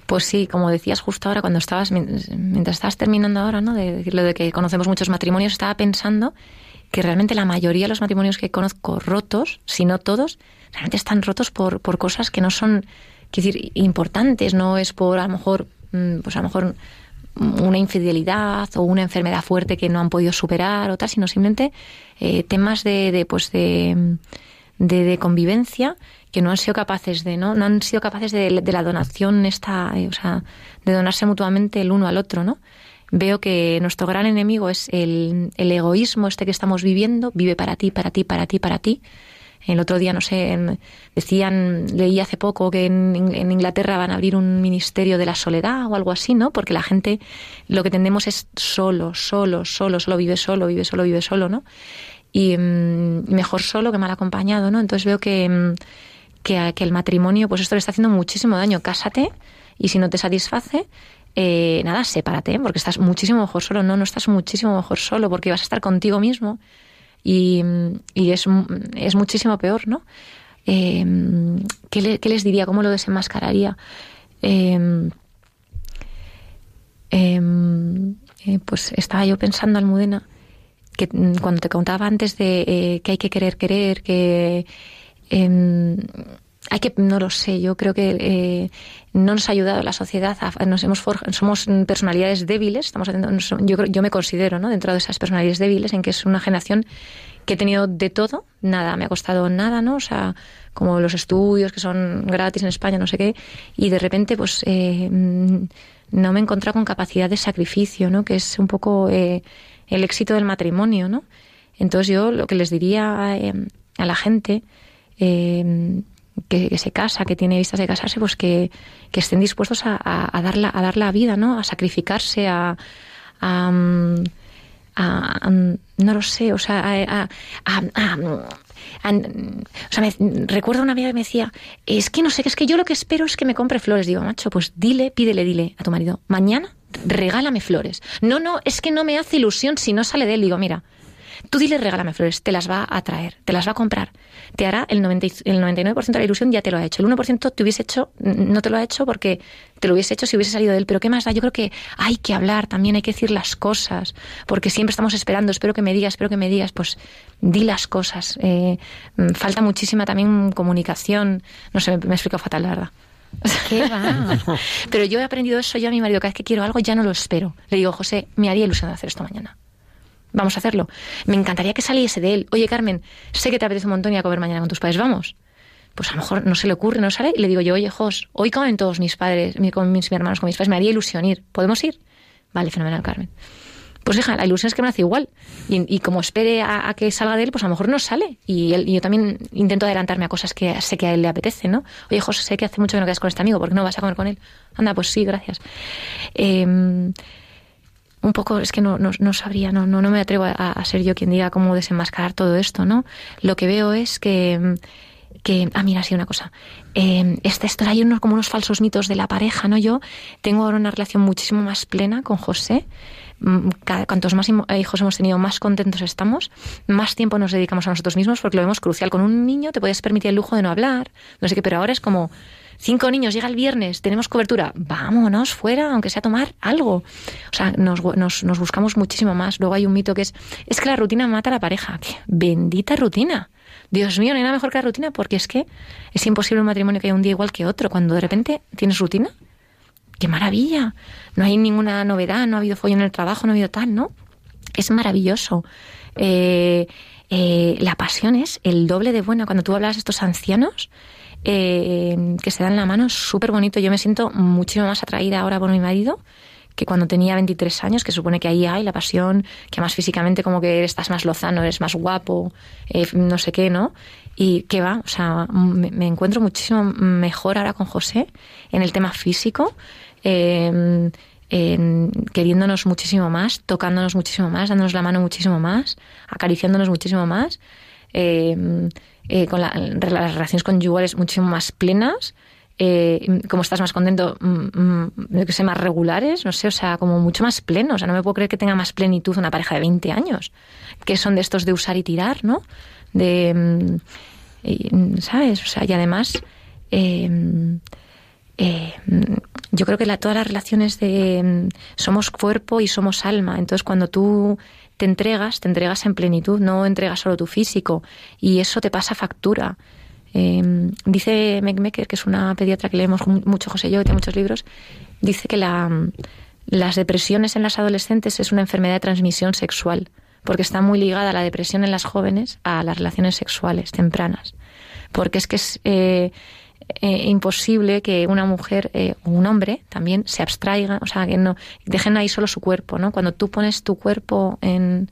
Pues sí, como decías justo ahora cuando estabas, mientras estabas terminando ahora, ¿no? De decir lo de que conocemos muchos matrimonios, estaba pensando que realmente la mayoría de los matrimonios que conozco rotos, si no todos, realmente están rotos por, por cosas que no son, quiero decir, importantes, no es por a lo mejor, mm, pues a lo mejor una infidelidad o una enfermedad fuerte que no han podido superar o tal, sino simplemente eh, temas de, de, pues de de, convivencia que no han sido capaces de, ¿no? No han sido capaces de, la donación esta, eh, o sea, de donarse mutuamente el uno al otro, ¿no? Veo que nuestro gran enemigo es el, el egoísmo este que estamos viviendo, vive para ti, para ti, para ti, para ti, El otro día, no sé, decían, leí hace poco que en, Inglaterra van a abrir un ministerio de la soledad o algo así, ¿no? Porque la gente lo que tendemos es solo, solo, solo, solo vive solo, vive solo, vive solo, ¿no? Y mm, mejor solo que mal acompañado, ¿no? Entonces veo que, mm, que, que el matrimonio, pues esto le está haciendo muchísimo daño. Cásate y si no te satisface, eh, nada, sepárate, porque estás muchísimo mejor solo. No, no estás muchísimo mejor solo, porque vas a estar contigo mismo y, es, es, muchísimo peor, ¿no? Eh, ¿qué, les diría? ¿Cómo lo desenmascararía? Eh, pues estaba yo pensando, Almudena, que cuando te contaba antes de que hay que querer querer, que hay que, no lo sé, yo creo que eh, no nos ha ayudado la sociedad, nos hemos somos personalidades débiles, estamos haciendo, yo, yo me considero ¿no? dentro de esas personalidades débiles, en que es una generación que he tenido de todo, nada, me ha costado nada, ¿no? O sea, como los estudios que son gratis en España, no sé qué, y de repente, pues, eh, no me he encontrado con capacidad de sacrificio, ¿no? Que es un poco eh, el éxito del matrimonio, ¿no? Entonces yo lo que les diría a la gente que, se casa, que tiene vistas de casarse, pues que, estén dispuestos a, a, dar la, a dar la vida, ¿no? A sacrificarse, a, a, no lo sé, o sea, a, o sea, me, recuerdo una amiga que me decía, es que no sé, es que yo lo que espero es que me compre flores. Digo, macho, pues dile, pídele, dile a tu marido, mañana regálame flores. No, no, es que no me hace ilusión si no sale de él. Digo, mira, Tú dile, regálame flores, te las va a traer, te las va a comprar. Te hará el, 90, el 99% de la ilusión, ya te lo ha hecho. El 1% te hubiese hecho, no te lo ha hecho porque te lo hubiese hecho si hubiese salido de él. Pero ¿qué más da? Yo creo que hay que hablar, también hay que decir las cosas, porque siempre estamos esperando, espero que me digas, espero que me digas, pues di las cosas. Eh, falta muchísima también comunicación. No sé, me, me explico fatal, la verdad. ¿Qué va? Pero yo he aprendido eso yo a mi marido. Cada vez que quiero algo ya no lo espero. Le digo, José, me haría ilusión de hacer esto mañana. Vamos a hacerlo. Me encantaría que saliese de él. Oye, Carmen, sé que te apetece un montón y a comer mañana con tus padres. Vamos. Pues a lo mejor no se le ocurre, no sale. Y le digo yo, oye, Jos, hoy comen todos mis padres, con mis, hermanos, con mis padres. Me haría ilusión ir. ¿Podemos ir? Vale, fenomenal, Carmen. Pues hija, la ilusión es que me hace igual. Y, como espere a, que salga de él, pues a lo mejor no sale. Y, yo también intento adelantarme a cosas que sé que a él le apetece, ¿no? Oye, José, sé que hace mucho que no quedas con este amigo, ¿por qué no vas a comer con él? Anda, pues sí, gracias. Eh, un poco, es que no, no, sabría, no, no, no me atrevo a, ser yo quien diga cómo desenmascarar todo esto, ¿no? Lo que veo es que, que ah, mira, sí, una cosa. Eh, esta historia, hay unos, como unos falsos mitos de la pareja, ¿no? Yo tengo ahora una relación muchísimo más plena con José. Mm, cuantos más hijos hemos tenido, más contentos estamos, más tiempo nos dedicamos a nosotros mismos porque lo vemos crucial. Con un niño te puedes permitir el lujo de no hablar, no sé qué, pero ahora es como Cinco niños, llega el viernes, tenemos cobertura, vámonos fuera, aunque sea tomar algo. O sea, nos, nos, buscamos muchísimo más. Luego hay un mito que es, es que la rutina mata a la pareja. Bendita rutina. Dios mío, no hay nada mejor que la rutina porque es que es imposible un matrimonio que haya un día igual que otro. Cuando de repente tienes rutina, qué maravilla. No hay ninguna novedad, no ha habido follo en el trabajo, no ha habido tal, ¿no? Es maravilloso. Eh, eh, la pasión es el doble de buena. Cuando tú hablas de estos ancianos, eh, que se dan la mano, súper bonito. Yo me siento muchísimo más atraída ahora por mi marido que cuando tenía 23 años, que supone que ahí hay la pasión, que más físicamente como que estás más lozano, eres más guapo, eh, no sé qué, ¿no? Y que va, o sea, me, encuentro muchísimo mejor ahora con José en el tema físico, eh, queriéndonos muchísimo más, tocándonos muchísimo más, dándonos la mano muchísimo más, acariciándonos muchísimo más. Eh, eh, con las relaciones conyugales muchísimo más plenas, eh, como estás más contento, mm, mm, sé, más regulares, no sé, o sea, como mucho más pleno. O sea, no me puedo creer que tenga más plenitud una pareja de 20 años, que son de estos de usar y tirar, ¿no? De, mm, ¿sabes? O sea, y además, eh, yo creo que todas las relaciones de somos cuerpo y somos alma. Entonces, cuando tú te entregas, te entregas en plenitud, no entregas solo tu físico y eso te pasa factura. Em, dice Meckmecker, que es una pediatra que leemos mucho José y yo, que tiene muchos libros, dice que la, las depresiones en las adolescentes es una enfermedad de transmisión sexual, porque está muy ligada la depresión en las jóvenes a las relaciones sexuales tempranas. Porque es que es, eh, eh, imposible que una mujer eh, o un hombre también se abstraiga, o sea, que no dejen ahí solo su cuerpo, ¿no? Cuando tú pones tu cuerpo en,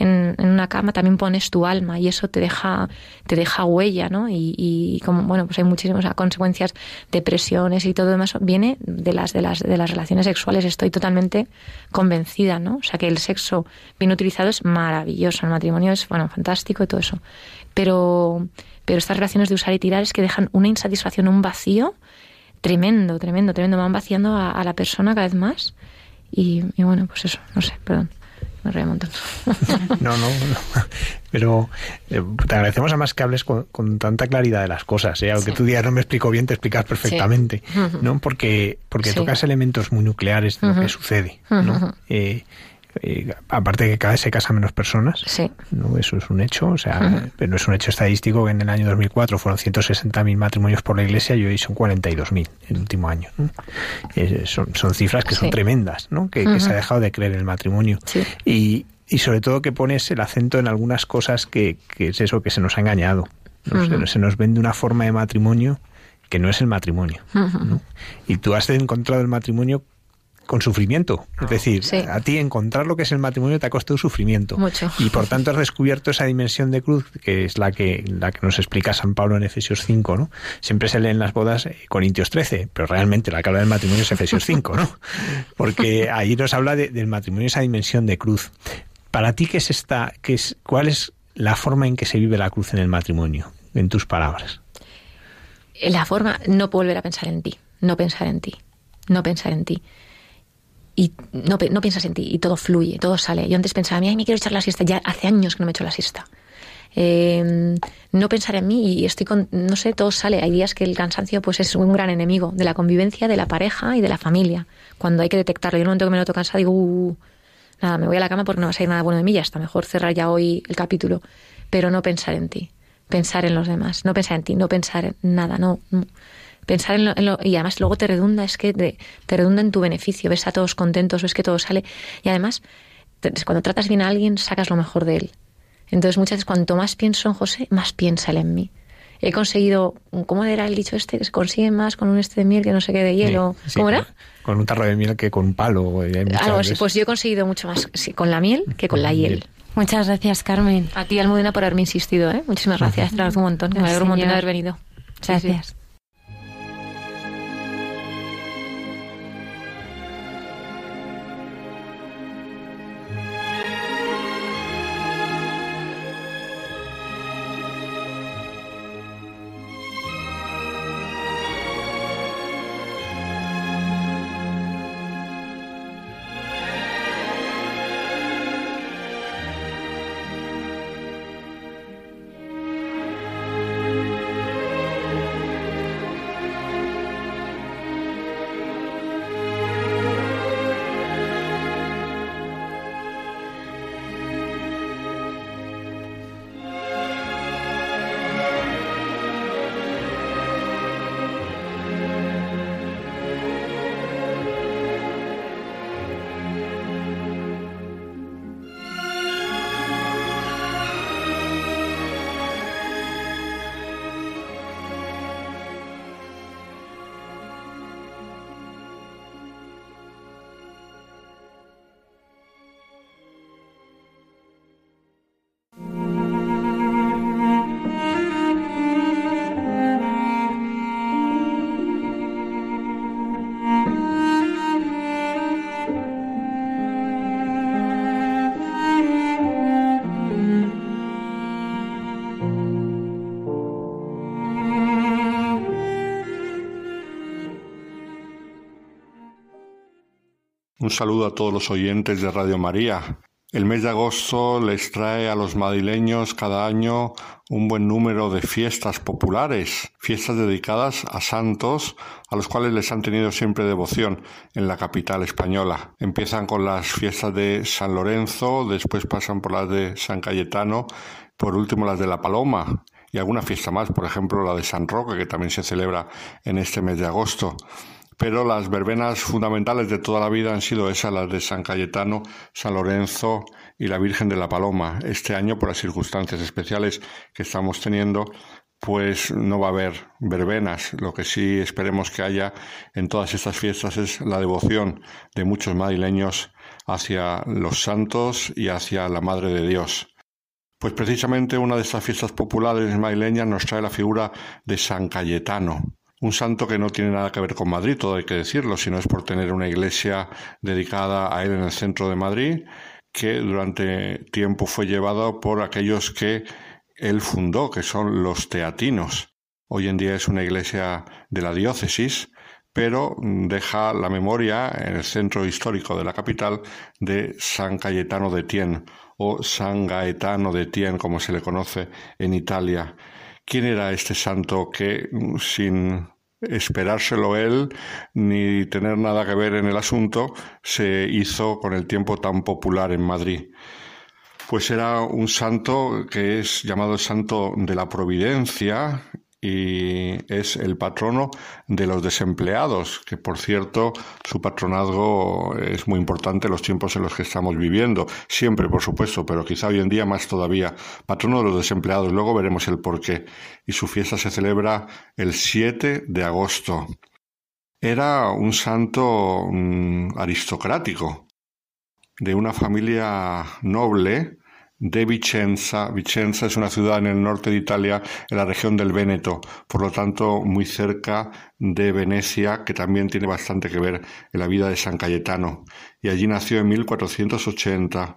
en, una cama también pones tu alma y eso te deja, te deja huella, ¿no? Y, como, bueno, pues hay muchísimas consecuencias, depresiones y todo demás, viene de las, de las, de las relaciones sexuales. Estoy totalmente convencida, ¿no? O sea, que el sexo bien utilizado es maravilloso, el matrimonio es, bueno, fantástico y todo eso. Pero, pero estas relaciones de usar y tirar es que dejan una insatisfacción, un vacío tremendo, tremendo, tremendo. Van vaciando a, la persona cada vez más. Y, y, bueno, pues eso, no sé, perdón. Me río un montón. no, no, Pero eh, te agradecemos además que hables con, tanta claridad de las cosas. ¿eh? Aunque tú digas no me explico bien, te explicas perfectamente. ¿no? Porque, porque tocas elementos muy nucleares de lo que sucede. ¿no? Eh, eh, aparte de que cada vez se casan menos personas, sí. ¿no? eso es un hecho, o sea, pero no es un hecho estadístico que en el año 2004 fueron 160.000 matrimonios por la iglesia y hoy son 42.000 el último año. Eh, son, son, cifras que son tremendas, ¿no? que, se ha dejado de creer en el matrimonio. Y, y sobre todo que pones el acento en algunas cosas que, que es eso que se nos ha engañado. Se, se, nos vende una forma de matrimonio que no es el matrimonio. Y tú has encontrado el matrimonio con sufrimiento. Es decir, a ti encontrar lo que es el matrimonio te ha costado sufrimiento. Mucho. Y por tanto has descubierto esa dimensión de cruz que es la que, la que nos explica San Pablo en Efesios 5, ¿no? Siempre se leen las bodas eh, Corintios 13, pero realmente la que habla del matrimonio es Efesios 5, ¿no? Porque ahí nos habla del matrimonio esa dimensión de cruz. Para ti, ¿qué es esta, qué es, cuál es la forma en que se vive la cruz en el matrimonio? En tus palabras. La forma, no volver a pensar en ti, no pensar en ti, no pensar en ti y no, piensas en ti y todo fluye, todo sale. Yo antes pensaba, ay, me quiero echar la siesta, ya hace años que no me echo la siesta. Em, no pensar en mí y estoy con, no sé, todo sale. Hay días que el cansancio pues es un gran enemigo de la convivencia, de la pareja y de la familia. Cuando hay que detectarlo, yo en un momento que me noto cansada digo, uh, nada, me voy a la cama porque no va a salir nada bueno de mí, ya está, mejor cerrar ya hoy el capítulo. Pero no pensar en ti, pensar en los demás, no pensar en ti, no pensar en nada, no pensar en lo, y además luego te redunda, es que te, redunda en tu beneficio, ves a todos contentos, ves que todo sale y además cuando tratas bien a alguien sacas lo mejor de él. Entonces muchas veces cuanto más pienso en José, más piensa él en mí. He conseguido, ¿cómo era el dicho este? Que se consigue más con un este de miel que no sé qué de hielo. ¿Cómo era? Con un tarro de miel que con un palo. Algo así, pues yo he conseguido mucho más con la miel que con la hiel. Muchas gracias, Carmen. A ti, Almudena, por haberme insistido. ¿eh? Muchísimas gracias. Te agradezco un montón. me alegro un montón de haber venido. Gracias. Un saludo a todos los oyentes de Radio María. El mes de agosto les trae a los madrileños cada año un buen número de fiestas populares, fiestas dedicadas a santos a los cuales les han tenido siempre devoción en la capital española. Empiezan con las fiestas de San Lorenzo, después pasan por las de San Cayetano, por último las de la Paloma y alguna fiesta más, por ejemplo la de San Roque, que también se celebra en este mes de agosto pero las verbenas fundamentales de toda la vida han sido esas, las de San Cayetano, San Lorenzo y la Virgen de la Paloma. Este año, por las circunstancias especiales que estamos teniendo, pues no va a haber verbenas. Lo que sí esperemos que haya en todas estas fiestas es la devoción de muchos madrileños hacia los santos y hacia la Madre de Dios. Pues precisamente una de estas fiestas populares madrileñas nos trae la figura de San Cayetano, un santo que no tiene nada que ver con Madrid, todo hay que decirlo, sino es por tener una iglesia dedicada a él en el centro de Madrid, que durante tiempo fue llevado por aquellos que él fundó, que son los teatinos. Hoy en día es una iglesia de la diócesis, pero deja la memoria en el centro histórico de la capital de San Cayetano de Tien o San Gaetano de Tien, como se le conoce en Italia. ¿Quién era este santo que, sin esperárselo él ni tener nada que ver en el asunto, se hizo con el tiempo tan popular en Madrid? pues era un santo que es llamado el santo de la providencia y es el patrono de los desempleados, que por cierto su patronazgo es muy importante en los tiempos en los que estamos viviendo, siempre por supuesto, pero quizá hoy en día más todavía, patrono de los desempleados, luego veremos el porqué, y su fiesta se celebra el 7 de agosto. Era un santo mm, aristocrático, de una familia noble, de Vicenza. Vicenza es una ciudad en el norte de Italia, en la región del Véneto, por lo tanto muy cerca de Venecia, que también tiene bastante que ver en la vida de San Cayetano. Y allí nació en 1480.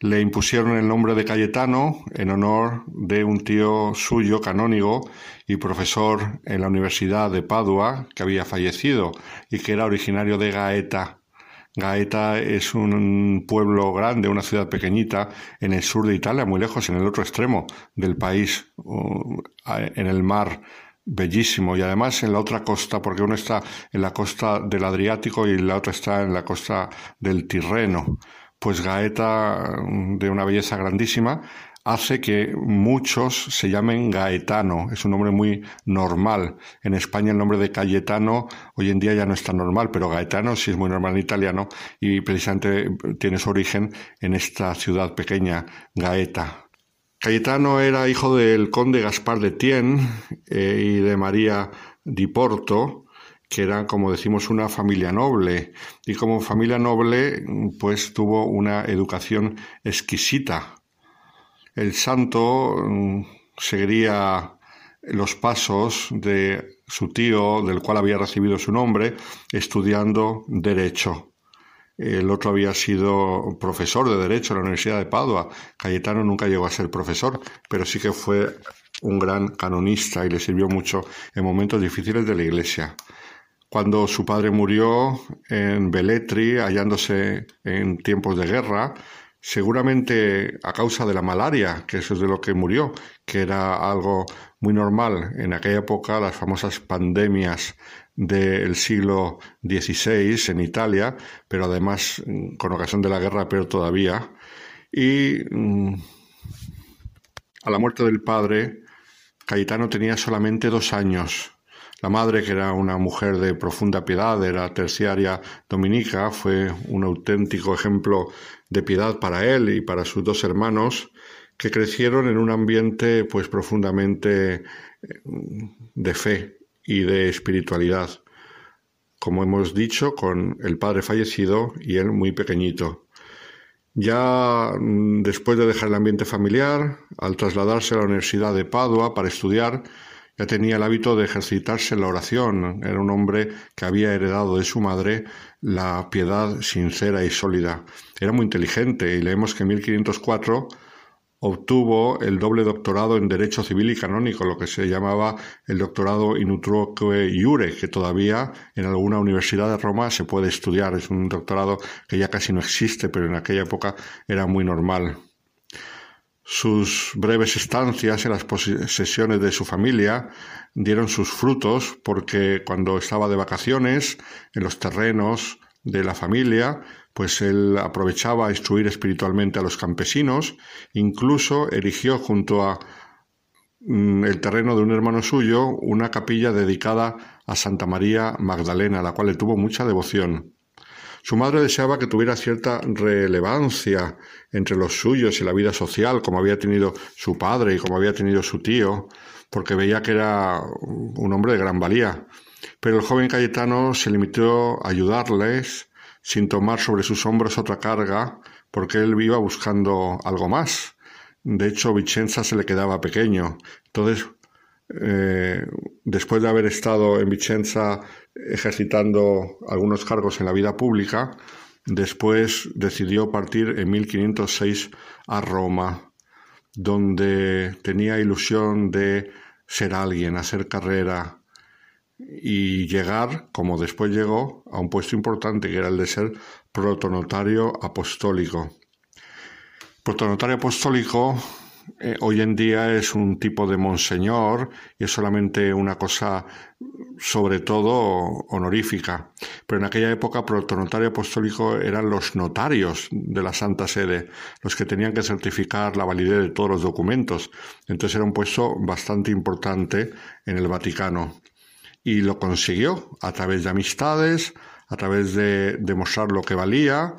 Le impusieron el nombre de Cayetano en honor de un tío suyo canónigo y profesor en la Universidad de Padua, que había fallecido y que era originario de Gaeta, Gaeta es un pueblo grande, una ciudad pequeñita en el sur de Italia, muy lejos, en el otro extremo del país, en el mar bellísimo y además en la otra costa, porque uno está en la costa del Adriático y la otra está en la costa del Tirreno. Pues Gaeta, de una belleza grandísima, hace que muchos se llamen Gaetano. Es un nombre muy normal. En España el nombre de Cayetano hoy en día ya no es tan normal, pero Gaetano sí es muy normal en italiano y precisamente tiene su origen en esta ciudad pequeña, Gaeta. Cayetano era hijo del conde Gaspar de Tien eh, y de María di Porto, que era, como decimos, una familia noble. Y como familia noble, pues tuvo una educación exquisita el santo mm, seguiría los pasos de su tío, del cual había recibido su nombre, estudiando derecho. El otro había sido profesor de Derecho en la Universidad de Padua. Cayetano nunca llegó a ser profesor, pero sí que fue un gran canonista y le sirvió mucho en momentos difíciles de la Iglesia. Cuando su padre murió en Beletri, hallándose en tiempos de guerra, seguramente a causa de la malaria, que eso es de lo que murió, que era algo muy normal en aquella época, las famosas pandemias del siglo XVI en Italia, pero además mm, con ocasión de la guerra, pero todavía. Y mm, a la muerte del padre, Cayetano tenía solamente dos años. La madre, que era una mujer de profunda piedad, era terciaria dominica, fue un auténtico ejemplo de piedad para él y para sus dos hermanos, que crecieron en un ambiente pues profundamente eh, de fe y de espiritualidad. Como hemos dicho, con el padre fallecido y él muy pequeño. Ya mm, después de dejar el ambiente familiar, al trasladarse a la Universidad de Padua para estudiar, ya tenía el hábito de ejercitarse en la oración. Era un hombre que había heredado de su madre la piedad sincera y sólida. Era muy inteligente y leemos que en 1504 obtuvo el doble doctorado en Derecho Civil y Canónico, lo que se llamaba el doctorado in utroque iure, que todavía en alguna universidad de Roma se puede estudiar. Es un doctorado que ya casi no existe, pero en aquella época era muy normal. Sus breves estancias en las posesiones de su familia dieron sus frutos porque cuando estaba de vacaciones en los terrenos de la familia, pues él aprovechaba a instruir espiritualmente a los campesinos, incluso erigió junto a mm, el terreno de un hermano suyo una capilla dedicada a Santa María Magdalena, a la cual le tuvo mucha devoción. Su madre deseaba que tuviera cierta relevancia entre los suyos y la vida social, como había tenido su padre y como había tenido su tío, porque veía que era un hombre de gran valía. Pero el joven Cayetano se limitó a ayudarles sin tomar sobre sus hombros otra carga, porque él iba buscando algo más. De hecho, Vicenza se le quedaba pequeño. Entonces, eh, después de haber estado en Vicenza ejercitando algunos cargos en la vida pública, después decidió partir en 1506 a Roma, donde tenía ilusión de ser alguien, hacer carrera y llegar, como después llegó, a un puesto importante que era el de ser protonotario apostólico. Protonotario apostólico eh, hoy en día es un tipo de monseñor y es solamente una cosa sobre todo honorífica. Pero en aquella época protonotario apostólico eran los notarios de la Santa Sede, los que tenían que certificar la validez de todos los documentos. Entonces era un puesto bastante importante en el Vaticano. Y lo consiguió a través de amistades, a través de demostrar lo que valía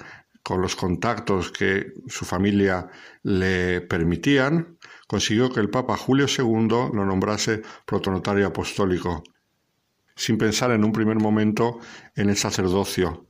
con los contactos que su familia le permitían, consiguió que el Papa Julio II lo nombrase protonotario apostólico, sin pensar en un primer momento en el sacerdocio.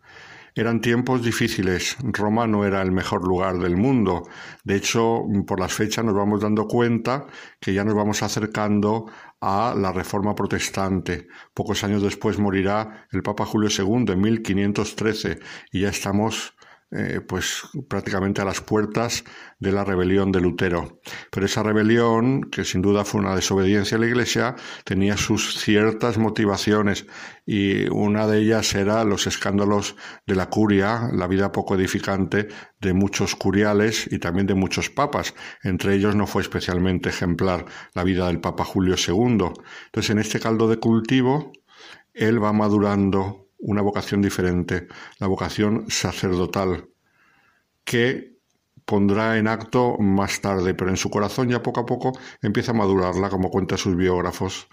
Eran tiempos difíciles, Roma no era el mejor lugar del mundo. De hecho, por las fechas nos vamos dando cuenta que ya nos vamos acercando a la reforma protestante. Pocos años después morirá el Papa Julio II en 1513 y ya estamos eh, pues prácticamente a las puertas de la rebelión de Lutero. Pero esa rebelión, que sin duda fue una desobediencia a la Iglesia, tenía sus ciertas motivaciones y una de ellas era los escándalos de la curia, la vida poco edificante de muchos curiales y también de muchos papas. Entre ellos no fue especialmente ejemplar la vida del Papa Julio II. Entonces en este caldo de cultivo, él va madurando una vocación diferente, la vocación sacerdotal, que pondrá en acto más tarde, pero en su corazón ya poco a poco empieza a madurarla, como cuentan sus biógrafos.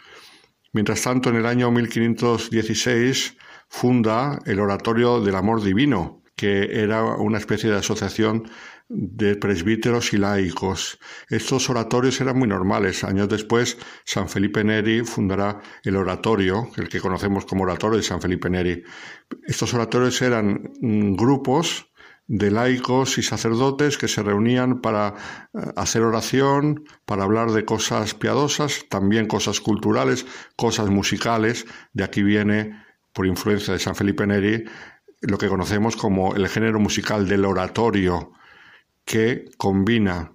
Mientras tanto, en el año 1516 funda el Oratorio del Amor Divino, que era una especie de asociación de presbíteros y laicos. Estos oratorios eran muy normales. Años después, San Felipe Neri fundará el oratorio, el que conocemos como oratorio de San Felipe Neri. Estos oratorios eran mm, grupos de laicos y sacerdotes que se reunían para eh, hacer oración, para hablar de cosas piadosas, también cosas culturales, cosas musicales. De aquí viene, por influencia de San Felipe Neri, lo que conocemos como el género musical del oratorio, que combina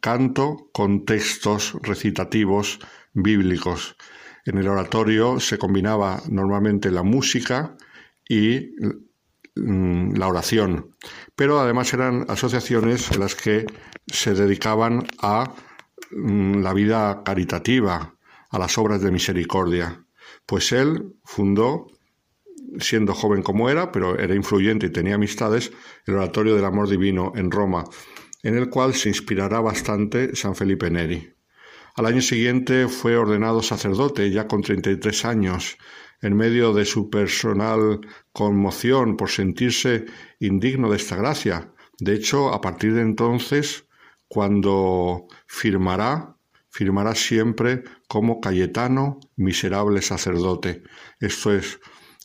canto con textos recitativos bíblicos. En el oratorio se combinaba normalmente la música y mm, la oración, pero además eran asociaciones en las que se dedicaban a mm, la vida caritativa, a las obras de misericordia. Pues él fundó, siendo joven como era, pero era influyente y tenía amistades, el Oratorio del Amor Divino en Roma, en el cual se inspirará bastante San Felipe Neri. Al año siguiente fue ordenado sacerdote, ya con 33 años, en medio de su personal conmoción por sentirse indigno de esta gracia. De hecho, a partir de entonces, cuando firmará, firmará siempre como Cayetano, miserable sacerdote. Esto es,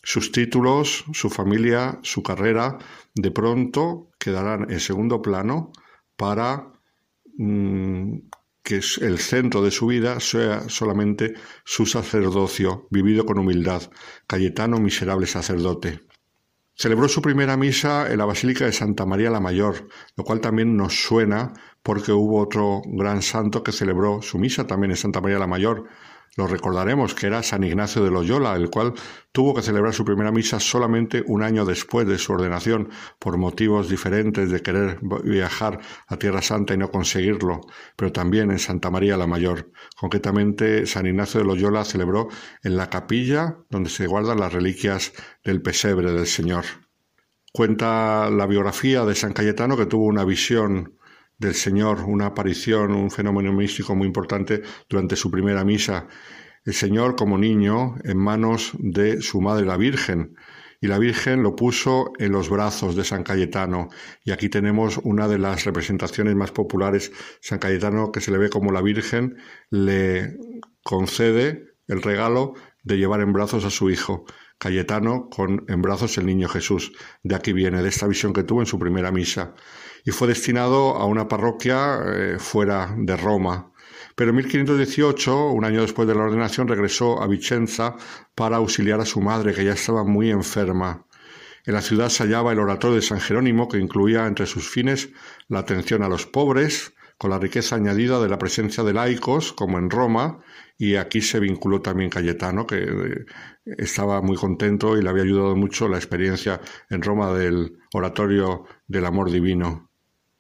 sus títulos, su familia, su carrera, de pronto quedarán en segundo plano para mm, que el centro de su vida sea solamente su sacerdocio, vivido con humildad. Cayetano, miserable sacerdote. Celebró su primera misa en la Basílica de Santa María la Mayor, lo cual también nos suena porque hubo otro gran santo que celebró su misa también en Santa María la Mayor, lo recordaremos que era San Ignacio de Loyola, el cual tuvo que celebrar su primera misa solamente un año después de su ordenación, por motivos diferentes de querer viajar a Tierra Santa y no conseguirlo, pero también en Santa María la Mayor. Concretamente, San Ignacio de Loyola celebró en la capilla donde se guardan las reliquias del pesebre del Señor. Cuenta la biografía de San Cayetano que tuvo una visión del Señor, una aparición, un fenómeno místico muy importante durante su primera misa. El Señor como niño en manos de su madre la Virgen y la Virgen lo puso en los brazos de San Cayetano. Y aquí tenemos una de las representaciones más populares. San Cayetano, que se le ve como la Virgen, le concede el regalo de llevar en brazos a su hijo. Cayetano con en brazos el niño Jesús. De aquí viene, de esta visión que tuvo en su primera misa. Y fue destinado a una parroquia eh, fuera de Roma. Pero en 1518, un año después de la ordenación, regresó a Vicenza para auxiliar a su madre, que ya estaba muy enferma. En la ciudad se hallaba el oratorio de San Jerónimo, que incluía entre sus fines la atención a los pobres, con la riqueza añadida de la presencia de laicos, como en Roma, y aquí se vinculó también Cayetano, que eh, estaba muy contento y le había ayudado mucho la experiencia en Roma del oratorio del amor divino.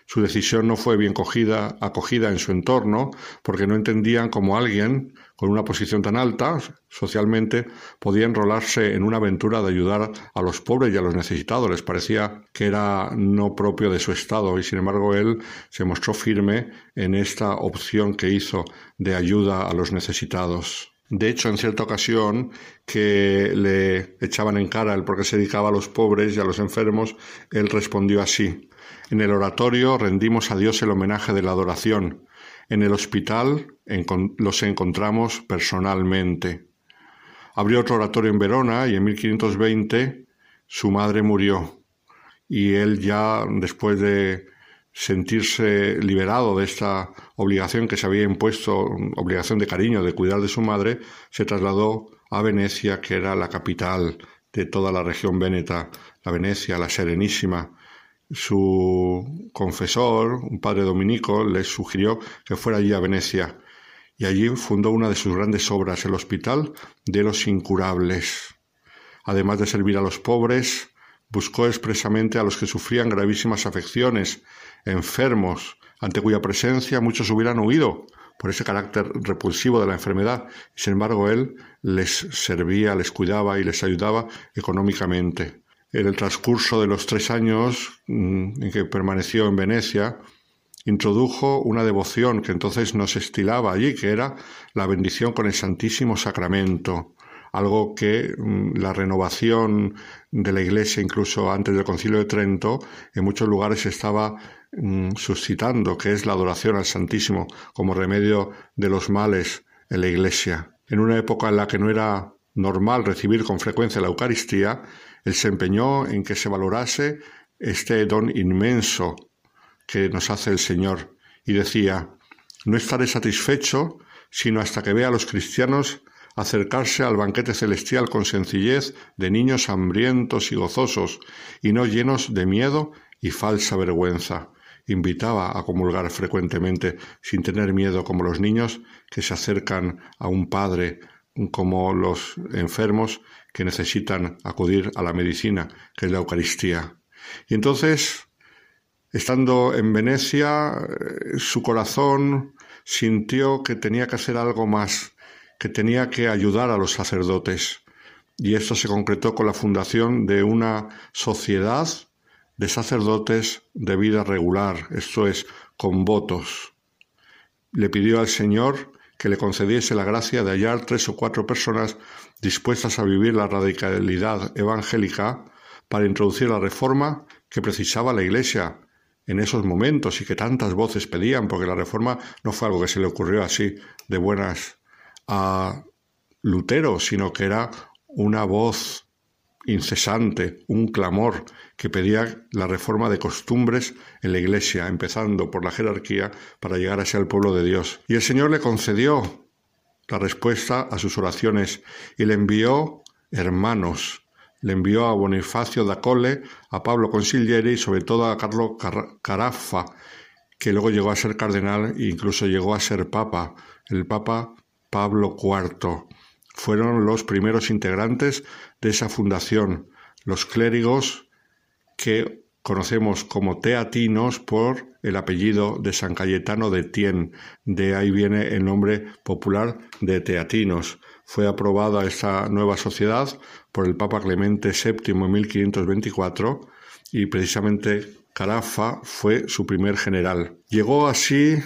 Su decisión no fue bien cogida, acogida en su entorno, porque no entendían cómo alguien con una posición tan alta socialmente podía enrolarse en una aventura de ayudar a los pobres y a los necesitados. Les parecía que era no propio de su estado y sin embargo él se mostró firme en esta opción que hizo de ayuda a los necesitados. De hecho, en cierta ocasión que le echaban en cara el por qué se dedicaba a los pobres y a los enfermos, él respondió así en el oratorio rendimos a Dios el homenaje de la adoración. En el hospital los encontramos personalmente. Abrió otro oratorio en Verona y en 1520 su madre murió. Y él ya, después de sentirse liberado de esta obligación que se había impuesto, obligación de cariño, de cuidar de su madre, se trasladó a Venecia, que era la capital de toda la región véneta, la Venecia, la Serenísima, su confesor, un padre dominico, le sugirió que fuera allí a Venecia y allí fundó una de sus grandes obras, el Hospital de los Incurables. Además de servir a los pobres, buscó expresamente a los que sufrían gravísimas afecciones, enfermos, ante cuya presencia muchos hubieran huido por ese carácter repulsivo de la enfermedad. Sin embargo, él les servía, les cuidaba y les ayudaba económicamente en el transcurso de los tres años mm, en que permaneció en Venecia, introdujo una devoción que entonces no se estilaba allí, que era la bendición con el Santísimo Sacramento, algo que mm, la renovación de la Iglesia, incluso antes del Concilio de Trento, en muchos lugares estaba mm, suscitando, que es la adoración al Santísimo como remedio de los males en la Iglesia. En una época en la que no era normal recibir con frecuencia la Eucaristía, él se empeñó en que se valorase este don inmenso que nos hace el Señor y decía, no estaré satisfecho sino hasta que vea a los cristianos acercarse al banquete celestial con sencillez de niños hambrientos y gozosos, y no llenos de miedo y falsa vergüenza. Invitaba a comulgar frecuentemente, sin tener miedo como los niños que se acercan a un padre, como los enfermos que necesitan acudir a la medicina, que es la Eucaristía. Y entonces, estando en Venecia, eh, su corazón sintió que tenía que hacer algo más, que tenía que ayudar a los sacerdotes. Y esto se concretó con la fundación de una sociedad de sacerdotes de vida regular, esto es, con votos. Le pidió al Señor que le concediese la gracia de hallar tres o cuatro personas dispuestas a vivir la radicalidad evangélica para introducir la reforma que precisaba la Iglesia en esos momentos y que tantas voces pedían, porque la reforma no fue algo que se le ocurrió así de buenas a Lutero, sino que era una voz incesante, un clamor que pedía la reforma de costumbres en la Iglesia, empezando por la jerarquía para llegar a ser el pueblo de Dios. Y el Señor le concedió la respuesta a sus oraciones y le envió hermanos, le envió a Bonifacio da Colle, a Pablo Consigliere y sobre todo a Carlo Carafa, que luego llegó a ser cardenal e incluso llegó a ser papa, el papa Pablo IV fueron los primeros integrantes de esa fundación, los clérigos que conocemos como teatinos por el apellido de San Cayetano de Tien, de ahí viene el nombre popular de teatinos. Fue aprobada esta nueva sociedad por el Papa Clemente VII en 1524 y precisamente Carafa fue su primer general. Llegó así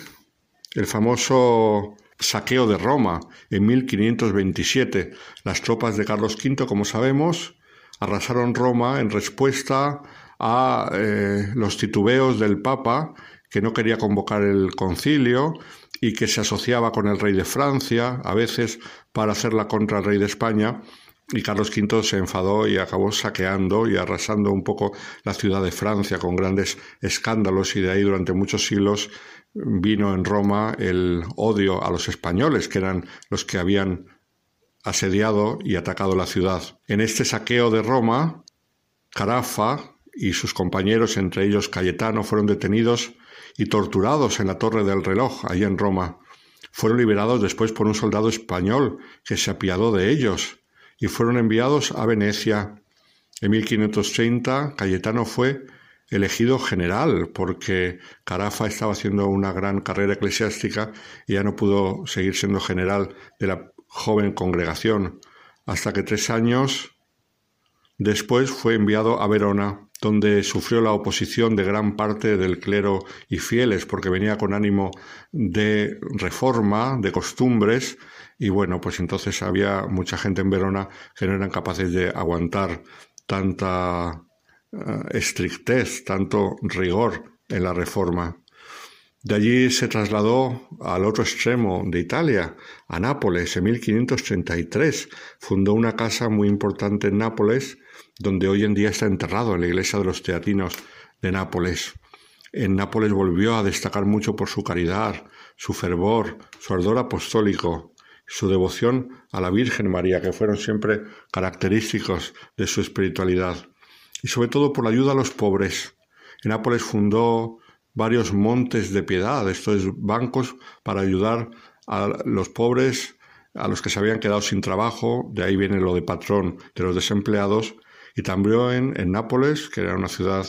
el famoso saqueo de Roma en 1527. Las tropas de Carlos V, como sabemos, arrasaron Roma en respuesta a eh, los titubeos del Papa, que no quería convocar el concilio y que se asociaba con el rey de Francia, a veces para hacerla contra el rey de España, y Carlos V se enfadó y acabó saqueando y arrasando un poco la ciudad de Francia con grandes escándalos y de ahí durante muchos siglos vino en Roma el odio a los españoles, que eran los que habían asediado y atacado la ciudad. En este saqueo de Roma, Carafa y sus compañeros, entre ellos Cayetano, fueron detenidos y torturados en la Torre del Reloj, allí en Roma. Fueron liberados después por un soldado español que se apiadó de ellos y fueron enviados a Venecia. En 1530 Cayetano fue elegido general porque Carafa estaba haciendo una gran carrera eclesiástica y ya no pudo seguir siendo general de la joven congregación, hasta que tres años después fue enviado a Verona, donde sufrió la oposición de gran parte del clero y fieles, porque venía con ánimo de reforma, de costumbres, y bueno, pues entonces había mucha gente en Verona que no eran capaces de aguantar tanta eh, estrictez, tanto rigor en la reforma. De allí se trasladó al otro extremo de Italia, a Nápoles, en 1533. Fundó una casa muy importante en Nápoles, donde hoy en día está enterrado en la iglesia de los Teatinos de Nápoles. En Nápoles volvió a destacar mucho por su caridad, su fervor, su ardor apostólico, su devoción a la Virgen María, que fueron siempre característicos de su espiritualidad y sobre todo por la ayuda a los pobres. En Nápoles fundó varios montes de piedad, estos bancos para ayudar a los pobres, a los que se habían quedado sin trabajo, de ahí viene lo de patrón de los desempleados, y también en, Nápoles, que era una ciudad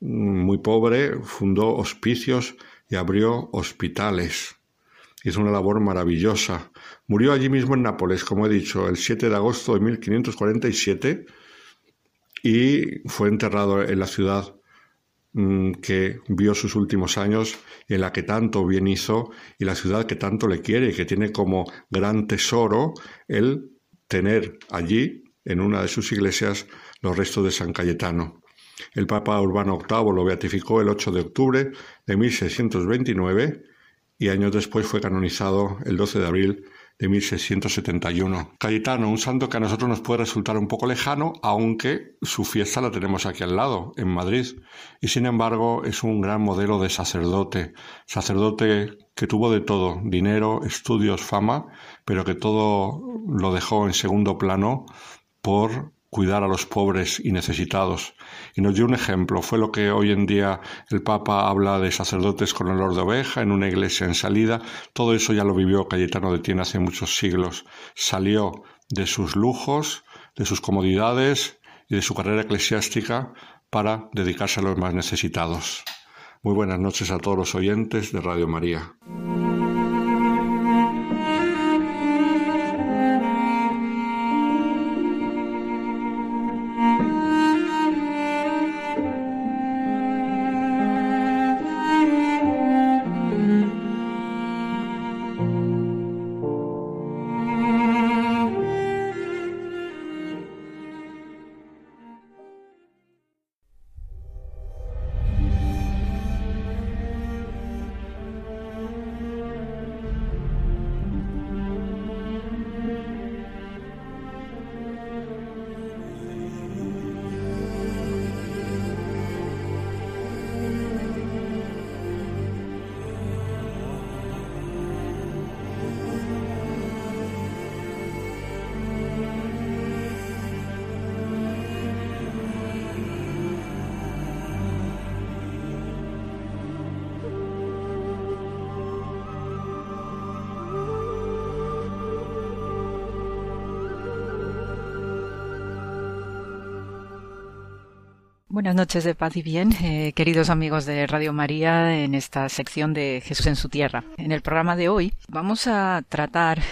muy pobre, fundó hospicios y abrió hospitales. Hizo una labor maravillosa. Murió allí mismo en Nápoles, como he dicho, el 7 de agosto de 1547 y fue enterrado en la ciudad mm, que vio sus últimos años en la que tanto bien hizo y la ciudad que tanto le quiere y que tiene como gran tesoro el tener allí, en una de sus iglesias, los restos de San Cayetano. El Papa Urbano VIII lo beatificó el 8 de octubre de 1629 y años después fue canonizado el 12 de abril de 1671. Cayetano, un santo que a nosotros nos puede resultar un poco lejano, aunque su fiesta la tenemos aquí al lado, en Madrid, y sin embargo es un gran modelo de sacerdote, sacerdote que tuvo de todo, dinero, estudios, fama, pero que todo lo dejó en segundo plano por cuidar a los pobres y necesitados. Y nos dio un ejemplo, fue lo que hoy en día el Papa habla de sacerdotes con olor de oveja en una iglesia en salida. Todo eso ya lo vivió Cayetano de Tiene hace muchos siglos. Salió de sus lujos, de sus comodidades y de su carrera eclesiástica para dedicarse a los más necesitados. Muy buenas noches a todos los oyentes de Radio María. Buenas noches de paz y bien, eh, queridos amigos de Radio María, en esta sección de Jesús en su tierra. En el programa de hoy vamos a tratar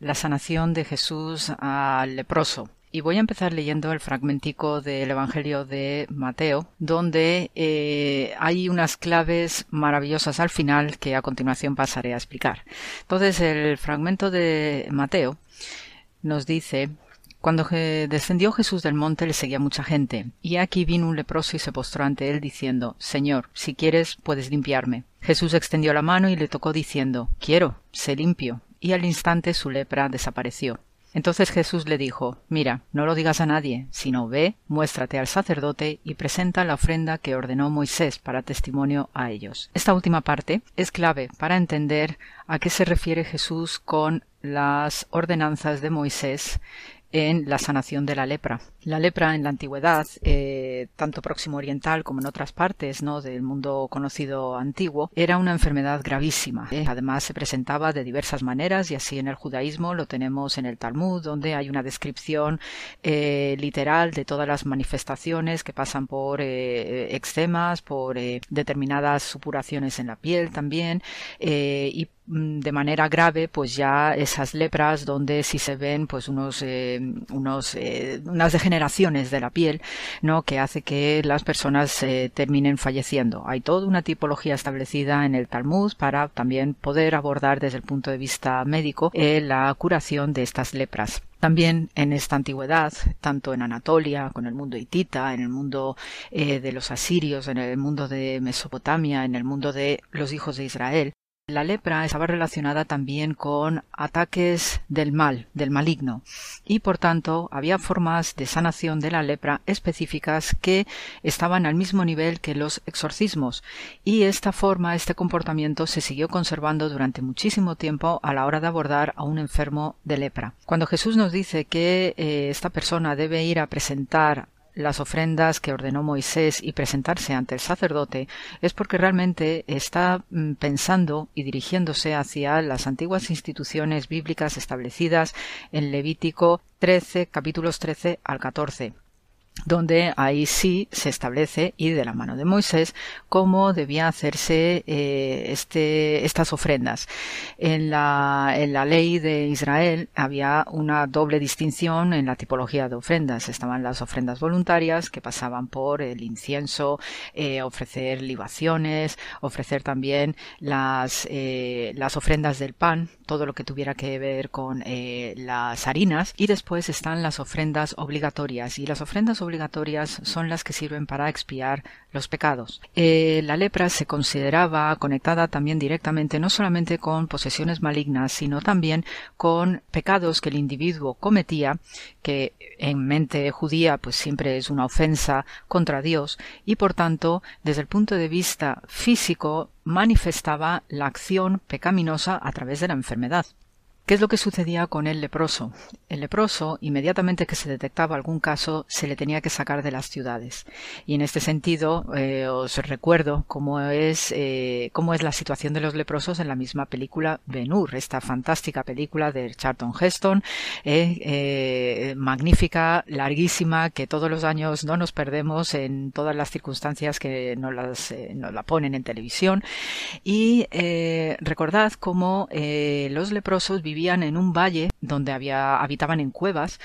la sanación de Jesús al leproso. Y voy a empezar leyendo el fragmentico del Evangelio de Mateo, donde eh, hay unas claves maravillosas al final que a continuación pasaré a explicar. Entonces, el fragmento de Mateo nos dice Cuando descendió Jesús del monte le seguía mucha gente, y aquí vino un leproso y se postró ante él diciendo Señor, si quieres puedes limpiarme. Jesús extendió la mano y le tocó diciendo Quiero, sé limpio, y al instante su lepra desapareció. Entonces Jesús le dijo Mira, no lo digas a nadie, sino ve, muéstrate al sacerdote y presenta la ofrenda que ordenó Moisés para testimonio a ellos. Esta última parte es clave para entender a qué se refiere Jesús con las ordenanzas de Moisés en la sanación de la lepra. La lepra en la antigüedad, eh, tanto próximo oriental como en otras partes ¿no? del mundo conocido antiguo, era una enfermedad gravísima. ¿eh? Además se presentaba de diversas maneras y así en el judaísmo lo tenemos en el Talmud, donde hay una descripción eh, literal de todas las manifestaciones que pasan por eczemas, por determinadas supuraciones en la piel también y de manera grave pues ya esas lepras donde sí se ven pues unos unos unas degeneraciones de la piel, ¿no? que hace que las personas eh, terminen falleciendo. Hay toda una tipología establecida en el Talmud para también poder abordar desde el punto de vista médico eh, la curación de estas lepras. También en esta antigüedad, tanto en Anatolia, con el mundo hitita, en el mundo eh, de los asirios, en el mundo de Mesopotamia, en el mundo de los hijos de Israel, la lepra estaba relacionada también con ataques del mal, del maligno, y por tanto había formas de sanación de la lepra específicas que estaban al mismo nivel que los exorcismos, y esta forma, este comportamiento se siguió conservando durante muchísimo tiempo a la hora de abordar a un enfermo de lepra. Cuando Jesús nos dice que eh, esta persona debe ir a presentar las ofrendas que ordenó Moisés y presentarse ante el sacerdote es porque realmente está mm, pensando y dirigiéndose hacia las antiguas instituciones bíblicas establecidas en Levítico 13, capítulos 13 al 14 donde ahí sí se establece y de la mano de Moisés cómo debía hacerse eh, este, estas ofrendas. En la, en la ley de Israel había una doble distinción en la tipología de ofrendas. Estaban las ofrendas voluntarias que pasaban por el incienso, eh, ofrecer libaciones, ofrecer también las, eh, las ofrendas del pan, todo lo que tuviera que ver con las harinas y después están las ofrendas obligatorias y las ofrendas obligatorias son las que sirven para expiar los pecados. Eh, la lepra se consideraba conectada también directamente no solamente con posesiones malignas, sino también con pecados que el individuo cometía, que en mente judía pues siempre es una ofensa contra Dios, y por tanto, desde el punto de vista físico, manifestaba la acción pecaminosa a través de la enfermedad. ¿Qué es lo que sucedía con el leproso? El leproso, inmediatamente que se detectaba algún caso, se le tenía que sacar de las ciudades. Y en este sentido, eh, os recuerdo cómo es, eh, cómo es la situación de los leprosos en la misma película Ben Hur, esta fantástica película de Charlton Heston, eh, magnífica, larguísima, que todos los años no nos perdemos en todas las circunstancias que nos, las, nos la ponen en televisión. Y recordad cómo los leprosos vivían vivían en un valle donde había, habitaban en cuevas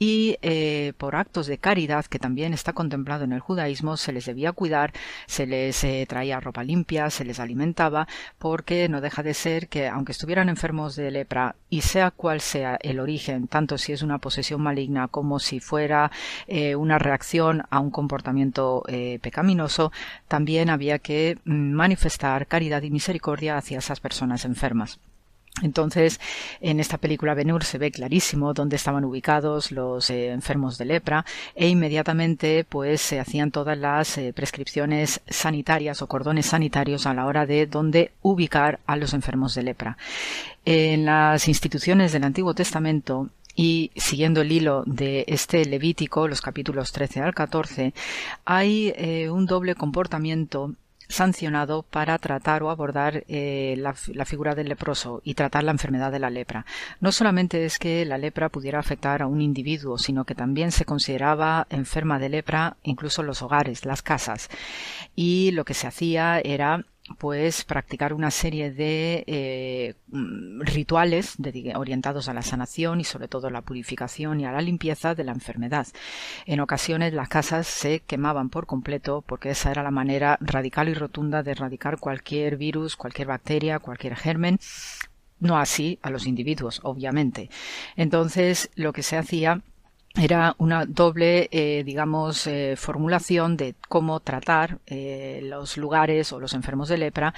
y eh, por actos de caridad que también está contemplado en el judaísmo se les debía cuidar, se les eh, traía ropa limpia, se les alimentaba, porque no deja de ser que aunque estuvieran enfermos de lepra y sea cual sea el origen, tanto si es una posesión maligna como si fuera eh, una reacción a un comportamiento pecaminoso, también había que mm, manifestar caridad y misericordia hacia esas personas enfermas. Entonces, en esta película Benur se ve clarísimo dónde estaban ubicados los eh, enfermos de lepra e inmediatamente pues se hacían todas las eh, prescripciones sanitarias o cordones sanitarios a la hora de dónde ubicar a los enfermos de lepra. En las instituciones del Antiguo Testamento y siguiendo el hilo de este Levítico, los capítulos 13 al 14, hay eh, un doble comportamiento sancionado para tratar o abordar eh, la, la, figura del leproso y tratar la enfermedad de la lepra. No solamente es que la lepra pudiera afectar a un individuo, sino que también se consideraba enferma de lepra incluso los hogares, las casas. Y lo que se hacía era pues practicar una serie de eh, mm, rituales orientados a la sanación y sobre todo a la purificación y a la limpieza de la enfermedad. En ocasiones las casas se quemaban por completo porque esa era la manera radical y rotunda de erradicar cualquier virus, cualquier bacteria, cualquier germen. No así a los individuos, obviamente. Entonces lo que se hacía era una doble, eh, digamos, eh, formulación de cómo tratar eh, los lugares o los enfermos de lepra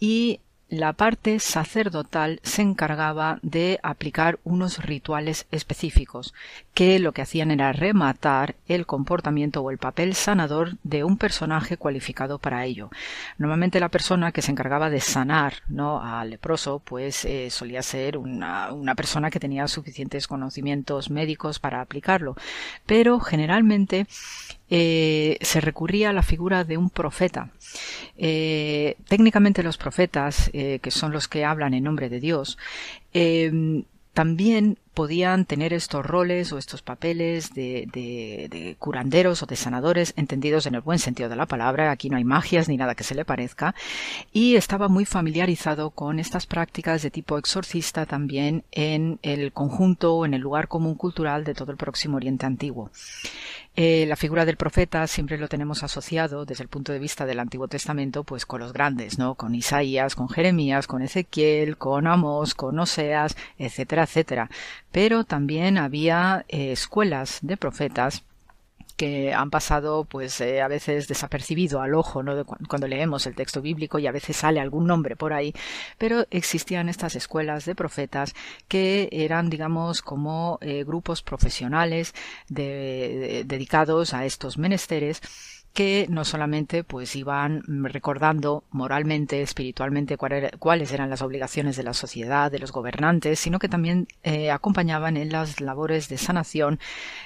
y la parte sacerdotal se encargaba de aplicar unos rituales específicos, que lo que hacían era rematar el comportamiento o el papel sanador de un personaje cualificado para ello. Normalmente la persona que se encargaba de sanar ¿no? al leproso, pues eh, solía ser una, una persona que tenía suficientes conocimientos médicos para aplicarlo, pero generalmente eh, se recurría a la figura de un profeta. Eh, técnicamente los profetas, eh, que son los que hablan en nombre de Dios, también podían tener estos roles o estos papeles de, de, curanderos o de sanadores, entendidos en el buen sentido de la palabra. Aquí no hay magias ni nada que se le parezca. Y estaba muy familiarizado con estas prácticas de tipo exorcista también en el conjunto en el lugar común cultural de todo el Próximo Oriente Antiguo. Eh, la figura del profeta siempre lo tenemos asociado desde el punto de vista del Antiguo Testamento, pues con los grandes, ¿no? Con Isaías, con Jeremías, con Ezequiel, con Amós, con Oseas, etcétera, etcétera. Pero también había eh, escuelas de profetas que han pasado pues eh, a veces desapercibido al ojo cuando leemos el texto bíblico y a veces sale algún nombre por ahí pero existían estas escuelas de profetas que eran digamos como eh, grupos profesionales dedicados a estos menesteres que no solamente pues iban recordando moralmente, espiritualmente cuáles eran las obligaciones de la sociedad, de los gobernantes, sino que también eh, acompañaban en las labores de sanación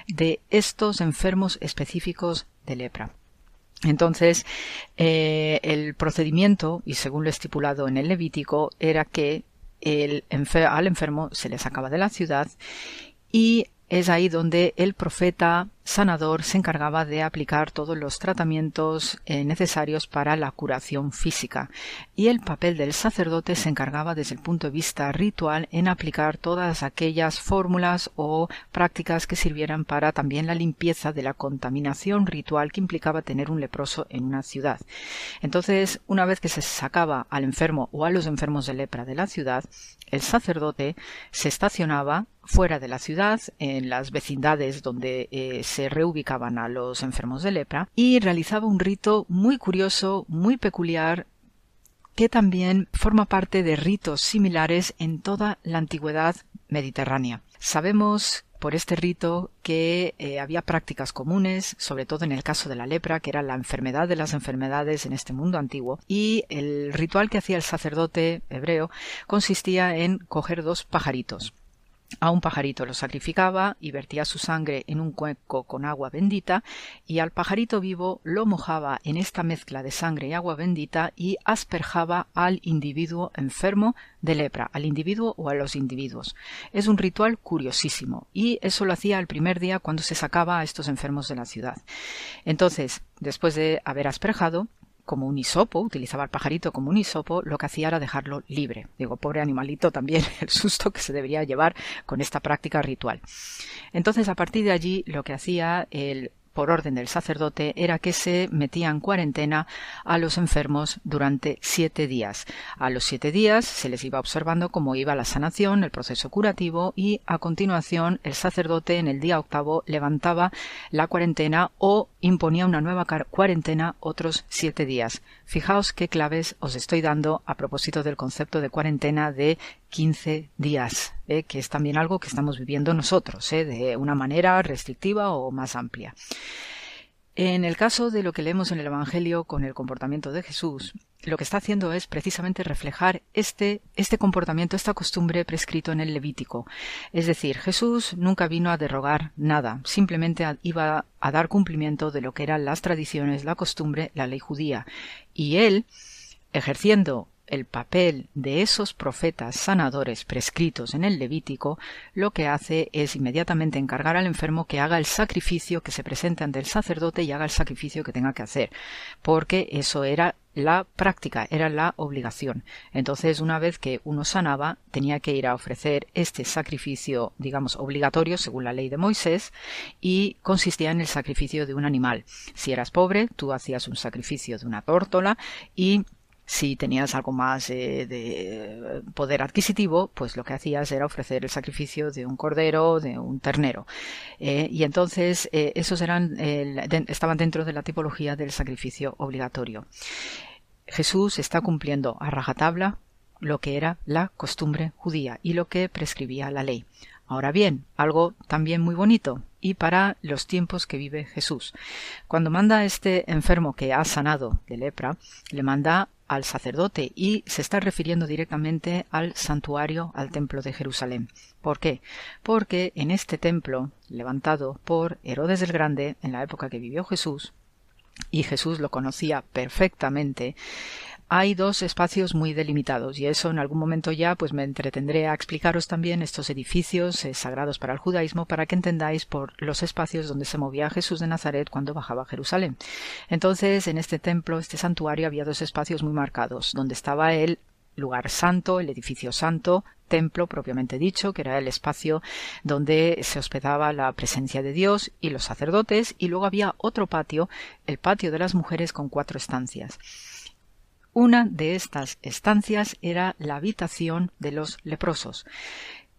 de estos enfermos específicos de lepra. Entonces, eh, el procedimiento, y según lo estipulado en el Levítico, era que al enfermo se le sacaba de la ciudad y es ahí donde el profeta sanador se encargaba de aplicar todos los tratamientos eh, necesarios para la curación física y el papel del sacerdote se encargaba desde el punto de vista ritual en aplicar todas aquellas fórmulas o prácticas que sirvieran para también la limpieza de la contaminación ritual que implicaba tener un leproso en una ciudad. Entonces, una vez que se sacaba al enfermo o a los enfermos de lepra de la ciudad, el sacerdote se estacionaba fuera de la ciudad, en las vecindades donde eh, se reubicaban a los enfermos de lepra, y realizaba un rito muy curioso, muy peculiar, que también forma parte de ritos similares en toda la antigüedad mediterránea. Sabemos por este rito que eh, había prácticas comunes, sobre todo en el caso de la lepra, que era la enfermedad de las enfermedades en este mundo antiguo, y el ritual que hacía el sacerdote hebreo consistía en coger dos pajaritos, a un pajarito lo sacrificaba y vertía su sangre en un cuenco con agua bendita y al pajarito vivo lo mojaba en esta mezcla de sangre y agua bendita y asperjaba al individuo enfermo de lepra, al individuo o a los individuos. Es un ritual curiosísimo y eso lo hacía el primer día cuando se sacaba a estos enfermos de la ciudad. Entonces, después de haber asperjado, como un hisopo, utilizaba el pajarito como un hisopo, lo que hacía era dejarlo libre. Digo, pobre animalito también, el susto que se debería llevar con esta práctica ritual. Entonces, a partir de allí, lo que hacía el por orden del sacerdote era que se metía en cuarentena a los enfermos durante siete días. A los siete días se les iba observando cómo iba la sanación, el proceso curativo y a continuación el sacerdote en el día octavo levantaba la cuarentena o imponía una nueva cuarentena otros siete días. Fijaos qué claves os estoy dando a propósito del concepto de cuarentena de 15 días, ¿eh? que es también algo que estamos viviendo nosotros, ¿eh? de una manera restrictiva o más amplia. En el caso de lo que leemos en el Evangelio con el comportamiento de Jesús, lo que está haciendo es precisamente reflejar este, este comportamiento, esta costumbre prescrito en el Levítico. Es decir, Jesús nunca vino a derrogar nada, simplemente iba a dar cumplimiento de lo que eran las tradiciones, la costumbre, la ley judía. Y él, ejerciendo el papel de esos profetas sanadores prescritos en el Levítico, lo que hace es inmediatamente encargar al enfermo que haga el sacrificio, que se presente ante el sacerdote y haga el sacrificio que tenga que hacer, porque eso era la práctica, era la obligación. Entonces, una vez que uno sanaba, tenía que ir a ofrecer este sacrificio, digamos, obligatorio según la ley de Moisés, y consistía en el sacrificio de un animal. Si eras pobre, tú hacías un sacrificio de una tórtola y Si tenías algo más de poder adquisitivo, pues lo que hacías era ofrecer el sacrificio de un cordero, de un ternero. y entonces esos eran, estaban dentro de la tipología del sacrificio obligatorio. Jesús está cumpliendo a rajatabla lo que era la costumbre judía y lo que prescribía la ley. Ahora bien, algo también muy bonito y para los tiempos que vive Jesús. Cuando manda a este enfermo que ha sanado de lepra, le manda al sacerdote y se está refiriendo directamente al santuario, al templo de Jerusalén. ¿Por qué? Porque en este templo, levantado por Herodes el Grande en la época que vivió Jesús, y Jesús lo conocía perfectamente, hay dos espacios muy delimitados y eso en algún momento ya pues me entretendré a explicaros también estos edificios eh, sagrados para el judaísmo para que entendáis por los espacios donde se movía Jesús de Nazaret cuando bajaba a Jerusalén. Entonces en este templo, este santuario había dos espacios muy marcados donde estaba el lugar santo, el edificio santo, templo propiamente dicho, que era el espacio donde se hospedaba la presencia de Dios y los sacerdotes, y luego había otro patio, el patio de las mujeres con cuatro estancias. Una de estas estancias era la habitación de los leprosos.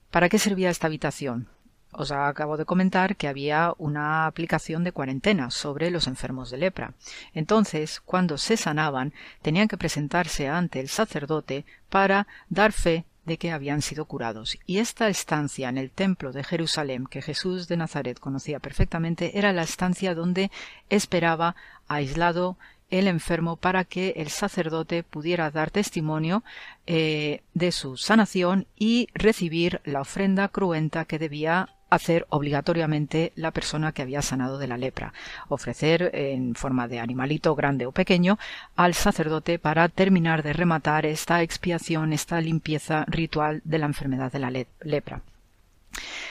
¿Para qué servía esta habitación? Os acabo de comentar que había una aplicación de cuarentena sobre los enfermos de lepra. Entonces, cuando se sanaban, tenían que presentarse ante el sacerdote para dar fe de que habían sido curados. Y esta estancia en el templo de Jerusalén, que Jesús de Nazaret conocía perfectamente, era la estancia donde esperaba aislado el enfermo para que el sacerdote pudiera dar testimonio eh, de su sanación y recibir la ofrenda cruenta que debía hacer obligatoriamente la persona que había sanado de la lepra, ofrecer en forma de animalito grande o pequeño al sacerdote para terminar de rematar esta expiación, esta limpieza ritual de la enfermedad de la lepra.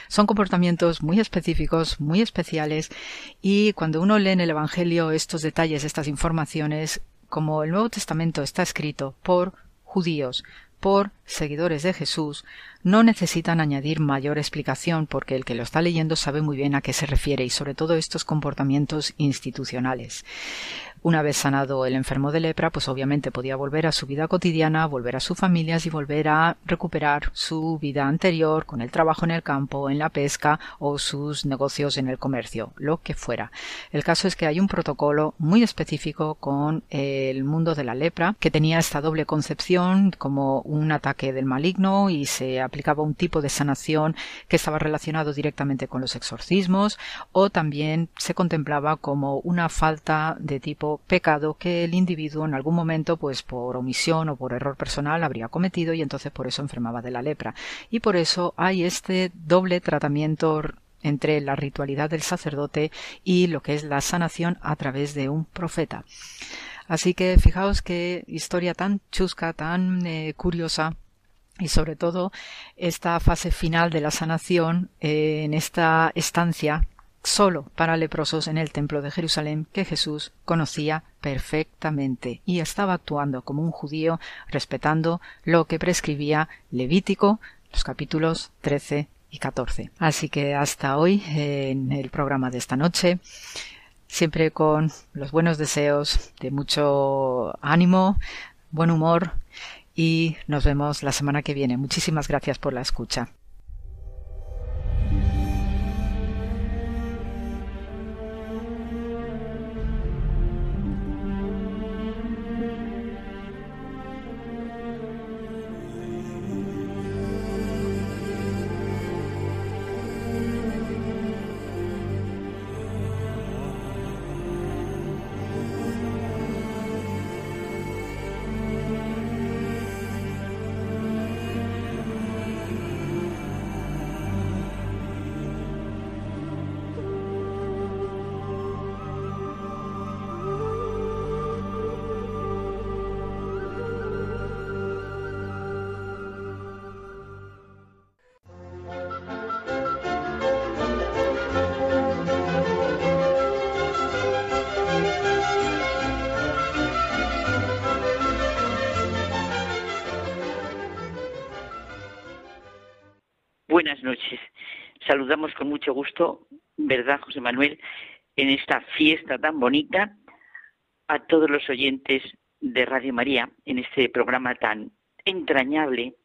Son comportamientos muy específicos, muy especiales, y cuando uno lee en el Evangelio estos detalles, estas informaciones, como el Nuevo Testamento está escrito por judíos, por seguidores de Jesús, no necesitan añadir mayor explicación porque el que lo está leyendo sabe muy bien a qué se refiere y sobre todo estos comportamientos institucionales. Una vez sanado el enfermo de lepra, pues obviamente podía volver a su vida cotidiana, volver a sus familias y volver a recuperar su vida anterior con el trabajo en el campo, en la pesca o sus negocios en el comercio, lo que fuera. El caso es que hay un protocolo muy específico con el mundo de la lepra que tenía esta doble concepción como un ataque del maligno y se aplicaba un tipo de sanación que estaba relacionado directamente con los exorcismos o también se contemplaba como una falta de tipo pecado que el individuo en algún momento, pues por omisión o por error personal, habría cometido y entonces por eso enfermaba de la lepra. Y por eso hay este doble tratamiento entre la ritualidad del sacerdote y lo que es la sanación a través de un profeta. Así que fijaos qué historia tan chusca, tan eh, curiosa y sobre todo esta fase final de la sanación eh, en esta estancia solo para leprosos en el templo de Jerusalén que Jesús conocía perfectamente y estaba actuando como un judío respetando lo que prescribía Levítico, los capítulos 13 y 14. Así que hasta hoy en el programa de esta noche siempre con los buenos deseos de mucho ánimo, buen humor y nos vemos la semana que viene. Muchísimas gracias por la escucha. José Manuel? En esta fiesta tan bonita a todos los oyentes de Radio María en este programa tan entrañable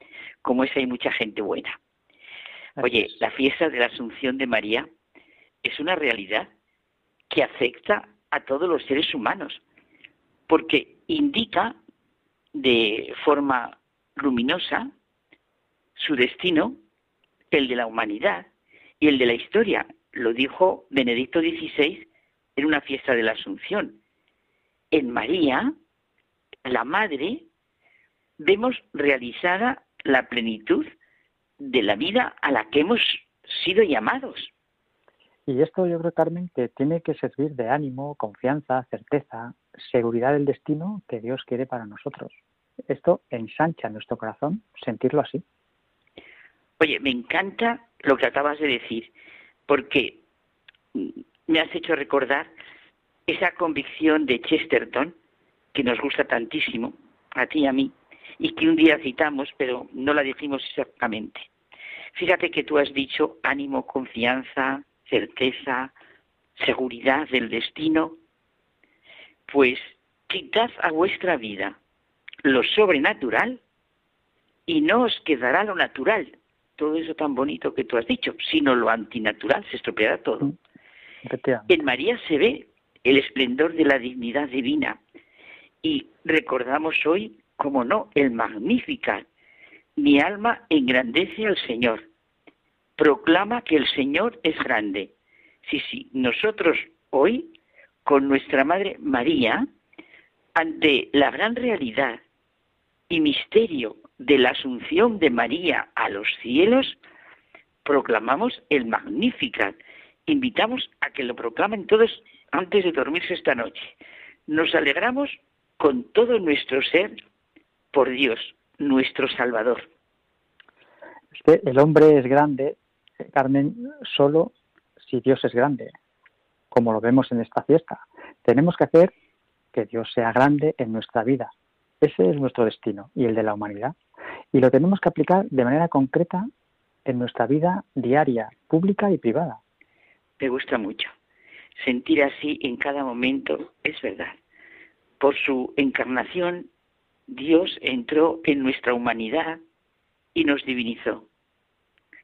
como es Hay mucha gente buena. Oye, la fiesta de la Asunción de María es una realidad que afecta a todos los seres humanos, porque indica de forma luminosa su destino, el de la humanidad y el de la historia. Lo dijo Benedicto XVI en una fiesta de la Asunción. En María, la Madre, vemos realizada la plenitud de la vida a la que hemos sido llamados. Y esto yo creo, Carmen, que tiene que servir de ánimo, confianza, certeza, seguridad del destino que Dios quiere para nosotros. Esto ensancha nuestro corazón sentirlo así. Oye, me encanta lo que acabas de decir, porque me has hecho recordar esa convicción de Chesterton, que nos gusta tantísimo, a ti y a mí, y que un día citamos, pero no la dijimos exactamente. Fíjate que tú has dicho ánimo, confianza, certeza, seguridad del destino. Pues quitad a vuestra vida lo sobrenatural y no os quedará lo natural. Todo eso tan bonito que tú has dicho, sino lo antinatural, se estropeará todo. Mm, en María se ve el esplendor de la dignidad divina y recordamos hoy, como no, el Magnificat. Mi alma engrandece al Señor, proclama que el Señor es grande. Sí, sí, nosotros hoy, con nuestra Madre María, ante la gran realidad y misterio de la asunción de María a los cielos, proclamamos el Magnificat. Invitamos a que lo proclamen todos antes de dormirse esta noche. Nos alegramos con todo nuestro ser por Dios, nuestro Salvador. El hombre es grande, Carmen, solo si Dios es grande, como lo vemos en esta fiesta. Tenemos que hacer que Dios sea grande en nuestra vida, ese es nuestro destino y el de la humanidad. Y lo tenemos que aplicar de manera concreta en nuestra vida diaria, pública y privada. Me gusta mucho. Sentir así en cada momento es verdad. Por su encarnación, Dios entró en nuestra humanidad y nos divinizó.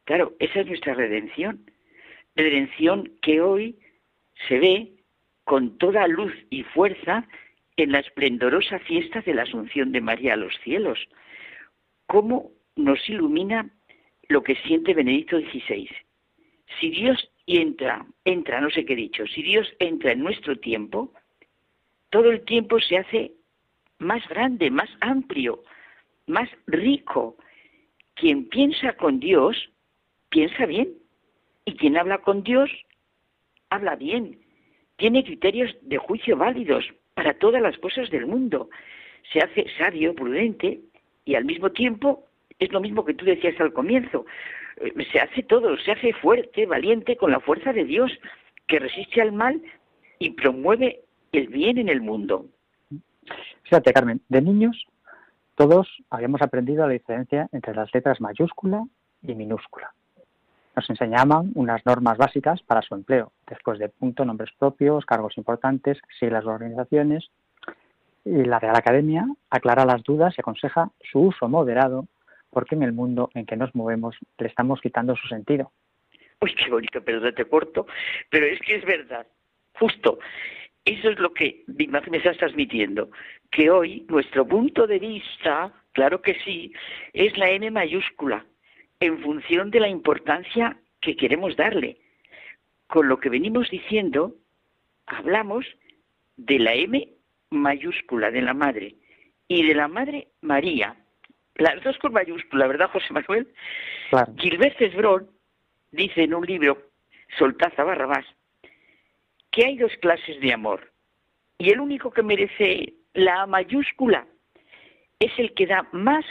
Claro, esa es nuestra redención. Redención que hoy se ve con toda luz y fuerza en la esplendorosa fiesta de la Asunción de María a los cielos. ¿Cómo nos ilumina lo que siente Benedicto XVI? Si Dios entra, entra, no sé qué he dicho, si Dios entra en nuestro tiempo, todo el tiempo se hace más grande, más amplio, más rico. Quien piensa con Dios, piensa bien. Y quien habla con Dios, habla bien. Tiene criterios de juicio válidos para todas las cosas del mundo. Se hace sabio, prudente y al mismo tiempo es lo mismo que tú decías al comienzo. Eh, se hace todo, se hace fuerte, valiente con la fuerza de Dios que resiste al mal y promueve el bien en el mundo. Fíjate, Carmen, de niños todos habíamos aprendido la diferencia entre las letras mayúscula y minúscula. Nos enseñaban unas normas básicas para su empleo, después de punto, nombres propios, cargos importantes, siglas de organizaciones. La Real Academia aclara las dudas y aconseja su uso moderado, porque en el mundo en que nos movemos le estamos quitando su sentido. Uy, qué bonito, perdón, te corto, pero es que es verdad, justo. Eso es lo que me estás transmitiendo, que hoy nuestro punto de vista, claro que sí, es la M mayúscula, en función de la importancia que queremos darle. Con lo que venimos diciendo, hablamos de la M mayúscula de la Madre y de la Madre María. Las dos con mayúscula, ¿verdad, José Manuel? Gilbert Cesbrón dice en un libro, Soltaza Barrabás, que hay dos clases de amor. Y el único que merece la mayúscula es el que da más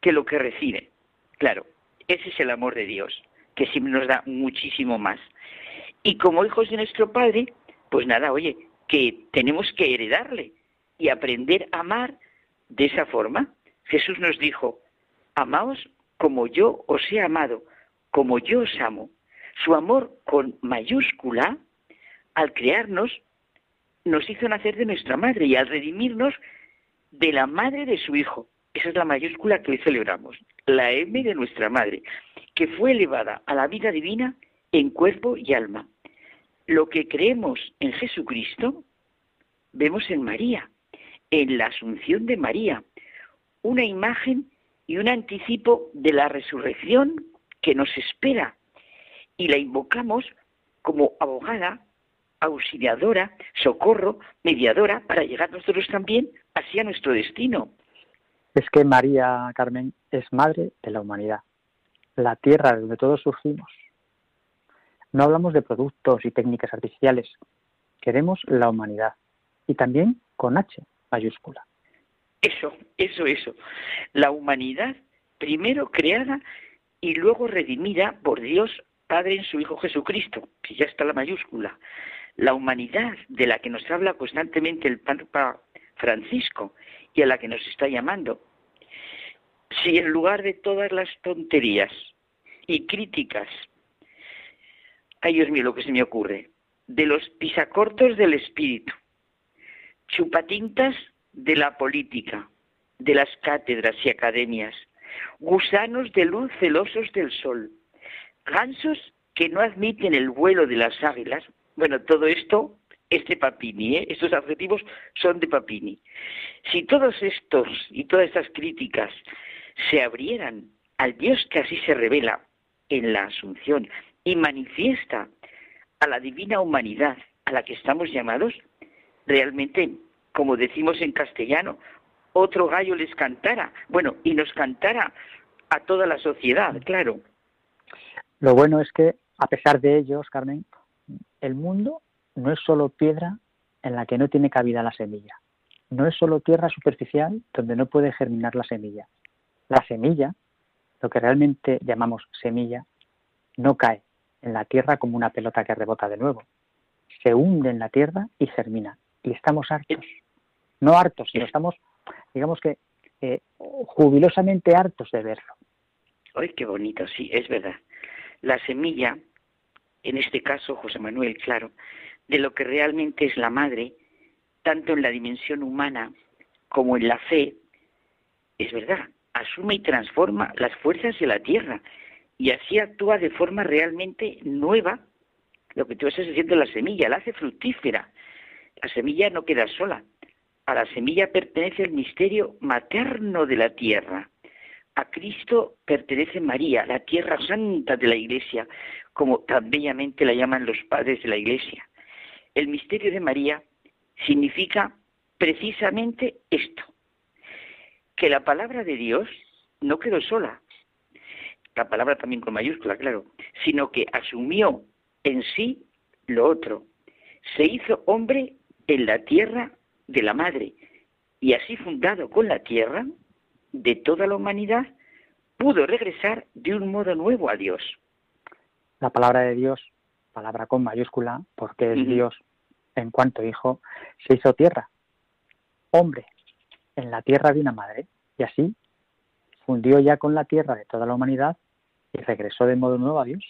que lo que recibe. Claro, ese es el amor de Dios, que siempre nos da muchísimo más. Y como hijos de nuestro Padre, pues nada, oye, que tenemos que heredarle y aprender a amar de esa forma. Jesús nos dijo, amaos como yo os he amado, como yo os amo. Su amor con mayúscula, al crearnos, nos hizo nacer de nuestra madre y al redimirnos, de la madre de su Hijo. Esa es la mayúscula que hoy celebramos, la M de nuestra madre, que fue elevada a la vida divina en cuerpo y alma. Lo que creemos en Jesucristo, vemos en María, en la asunción de María, una imagen y un anticipo de la resurrección que nos espera. Y la invocamos como abogada, auxiliadora, socorro, mediadora, para llegar nosotros también hacia nuestro destino. Es que María Carmen es madre de la humanidad, la tierra donde todos surgimos. No hablamos de productos y técnicas artificiales, queremos la humanidad y también con H mayúscula. Eso, eso, eso. La humanidad primero creada y luego redimida por Dios Padre en su Hijo Jesucristo, que ya está la mayúscula. La humanidad de la que nos habla constantemente el Papa Francisco y a la que nos está llamando. Si en lugar de todas las tonterías y críticas, ay Dios mío, lo que se me ocurre, de los pisacortos del espíritu, chupatintas de la política, de las cátedras y academias, gusanos de luz celosos del sol, gansos que no admiten el vuelo de las águilas. Bueno, todo esto es de Papini, ¿eh? estos adjetivos son de Papini. Si todos estos y todas estas críticas se abrieran al Dios que así se revela en la Asunción y manifiesta a la divina humanidad a la que estamos llamados, realmente como decimos en castellano, otro gallo les cantara. Bueno, y nos cantara a toda la sociedad, claro. Lo bueno es que, a pesar de ellos, Carmen, el mundo no es solo piedra en la que no tiene cabida la semilla. No es solo tierra superficial donde no puede germinar la semilla. La semilla, lo que realmente llamamos semilla, no cae en la tierra como una pelota que rebota de nuevo. Se hunde en la tierra y germina. Y estamos hartos no hartos, sino estamos, digamos que, eh, jubilosamente hartos de verlo. ¡Ay, qué bonito! Sí, es verdad. La semilla, en este caso, José Manuel, claro, de lo que realmente es la madre, tanto en la dimensión humana como en la fe, es verdad, asume y transforma las fuerzas de la tierra y así actúa de forma realmente nueva lo que tú estás diciendo la semilla, la hace fructífera. La semilla no queda sola, a la semilla pertenece el misterio materno de la tierra. A Cristo pertenece María, la tierra santa de la Iglesia, como tan bellamente la llaman los padres de la Iglesia. El misterio de María significa precisamente esto, que la palabra de Dios no quedó sola, la palabra también con mayúscula, claro, sino que asumió en sí lo otro. Se hizo hombre en la tierra de la madre y así fundado con la tierra de toda la humanidad, pudo regresar de un modo nuevo a Dios. La palabra de Dios, palabra con mayúscula, porque es Dios en cuanto hijo, se hizo tierra, hombre, en la tierra de una madre, y así fundió ya con la tierra de toda la humanidad regresó de modo nuevo a Dios.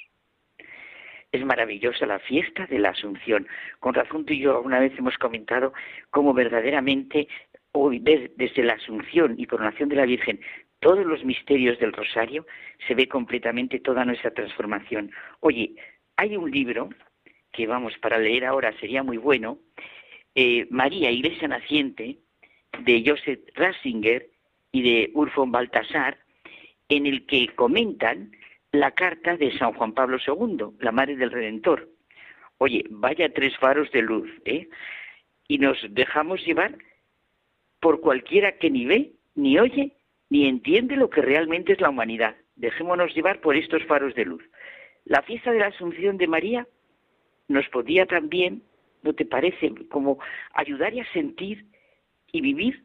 Es maravillosa la fiesta de la Asunción. Con razón tú y yo alguna vez hemos comentado cómo verdaderamente hoy desde la Asunción y coronación de la Virgen todos los misterios del Rosario se ve completamente toda nuestra transformación. Oye, hay un libro que vamos para leer ahora sería muy bueno, eh, María Iglesia Naciente de Joseph Ratzinger y de Urfon Baltasar, en el que comentan la carta de San Juan Pablo II, la Madre del Redentor. Oye, vaya tres faros de luz, ¿eh? Y nos dejamos llevar por cualquiera que ni ve, ni oye, ni entiende lo que realmente es la humanidad. Dejémonos llevar por estos faros de luz. La fiesta de la Asunción de María nos podía también, ¿no te parece?, como ayudar a sentir y vivir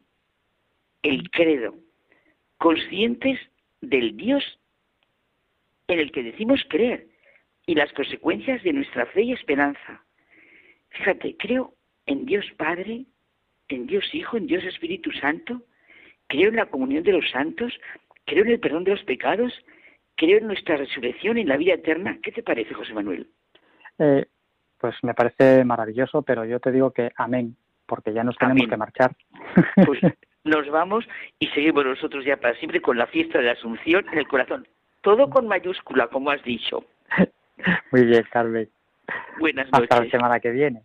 el credo, conscientes del Dios en el que decimos creer y las consecuencias de nuestra fe y esperanza. Fíjate, creo en Dios Padre, en Dios Hijo, en Dios Espíritu Santo, creo en la comunión de los santos, creo en el perdón de los pecados, creo en nuestra resurrección, en la vida eterna. ¿Qué te parece, José Manuel? Eh, pues me parece maravilloso, pero yo te digo que amén, porque ya nos tenemos que marchar. Pues nos vamos y seguimos nosotros ya para siempre con la fiesta de la Asunción en el corazón. Todo con mayúscula, como has dicho. Muy bien, Carmen. Buenas noches. Hasta la semana que viene.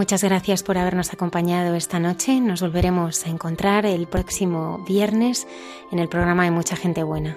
Muchas gracias por habernos acompañado esta noche. Nos volveremos a encontrar el próximo viernes en el programa de Mucha Gente Buena.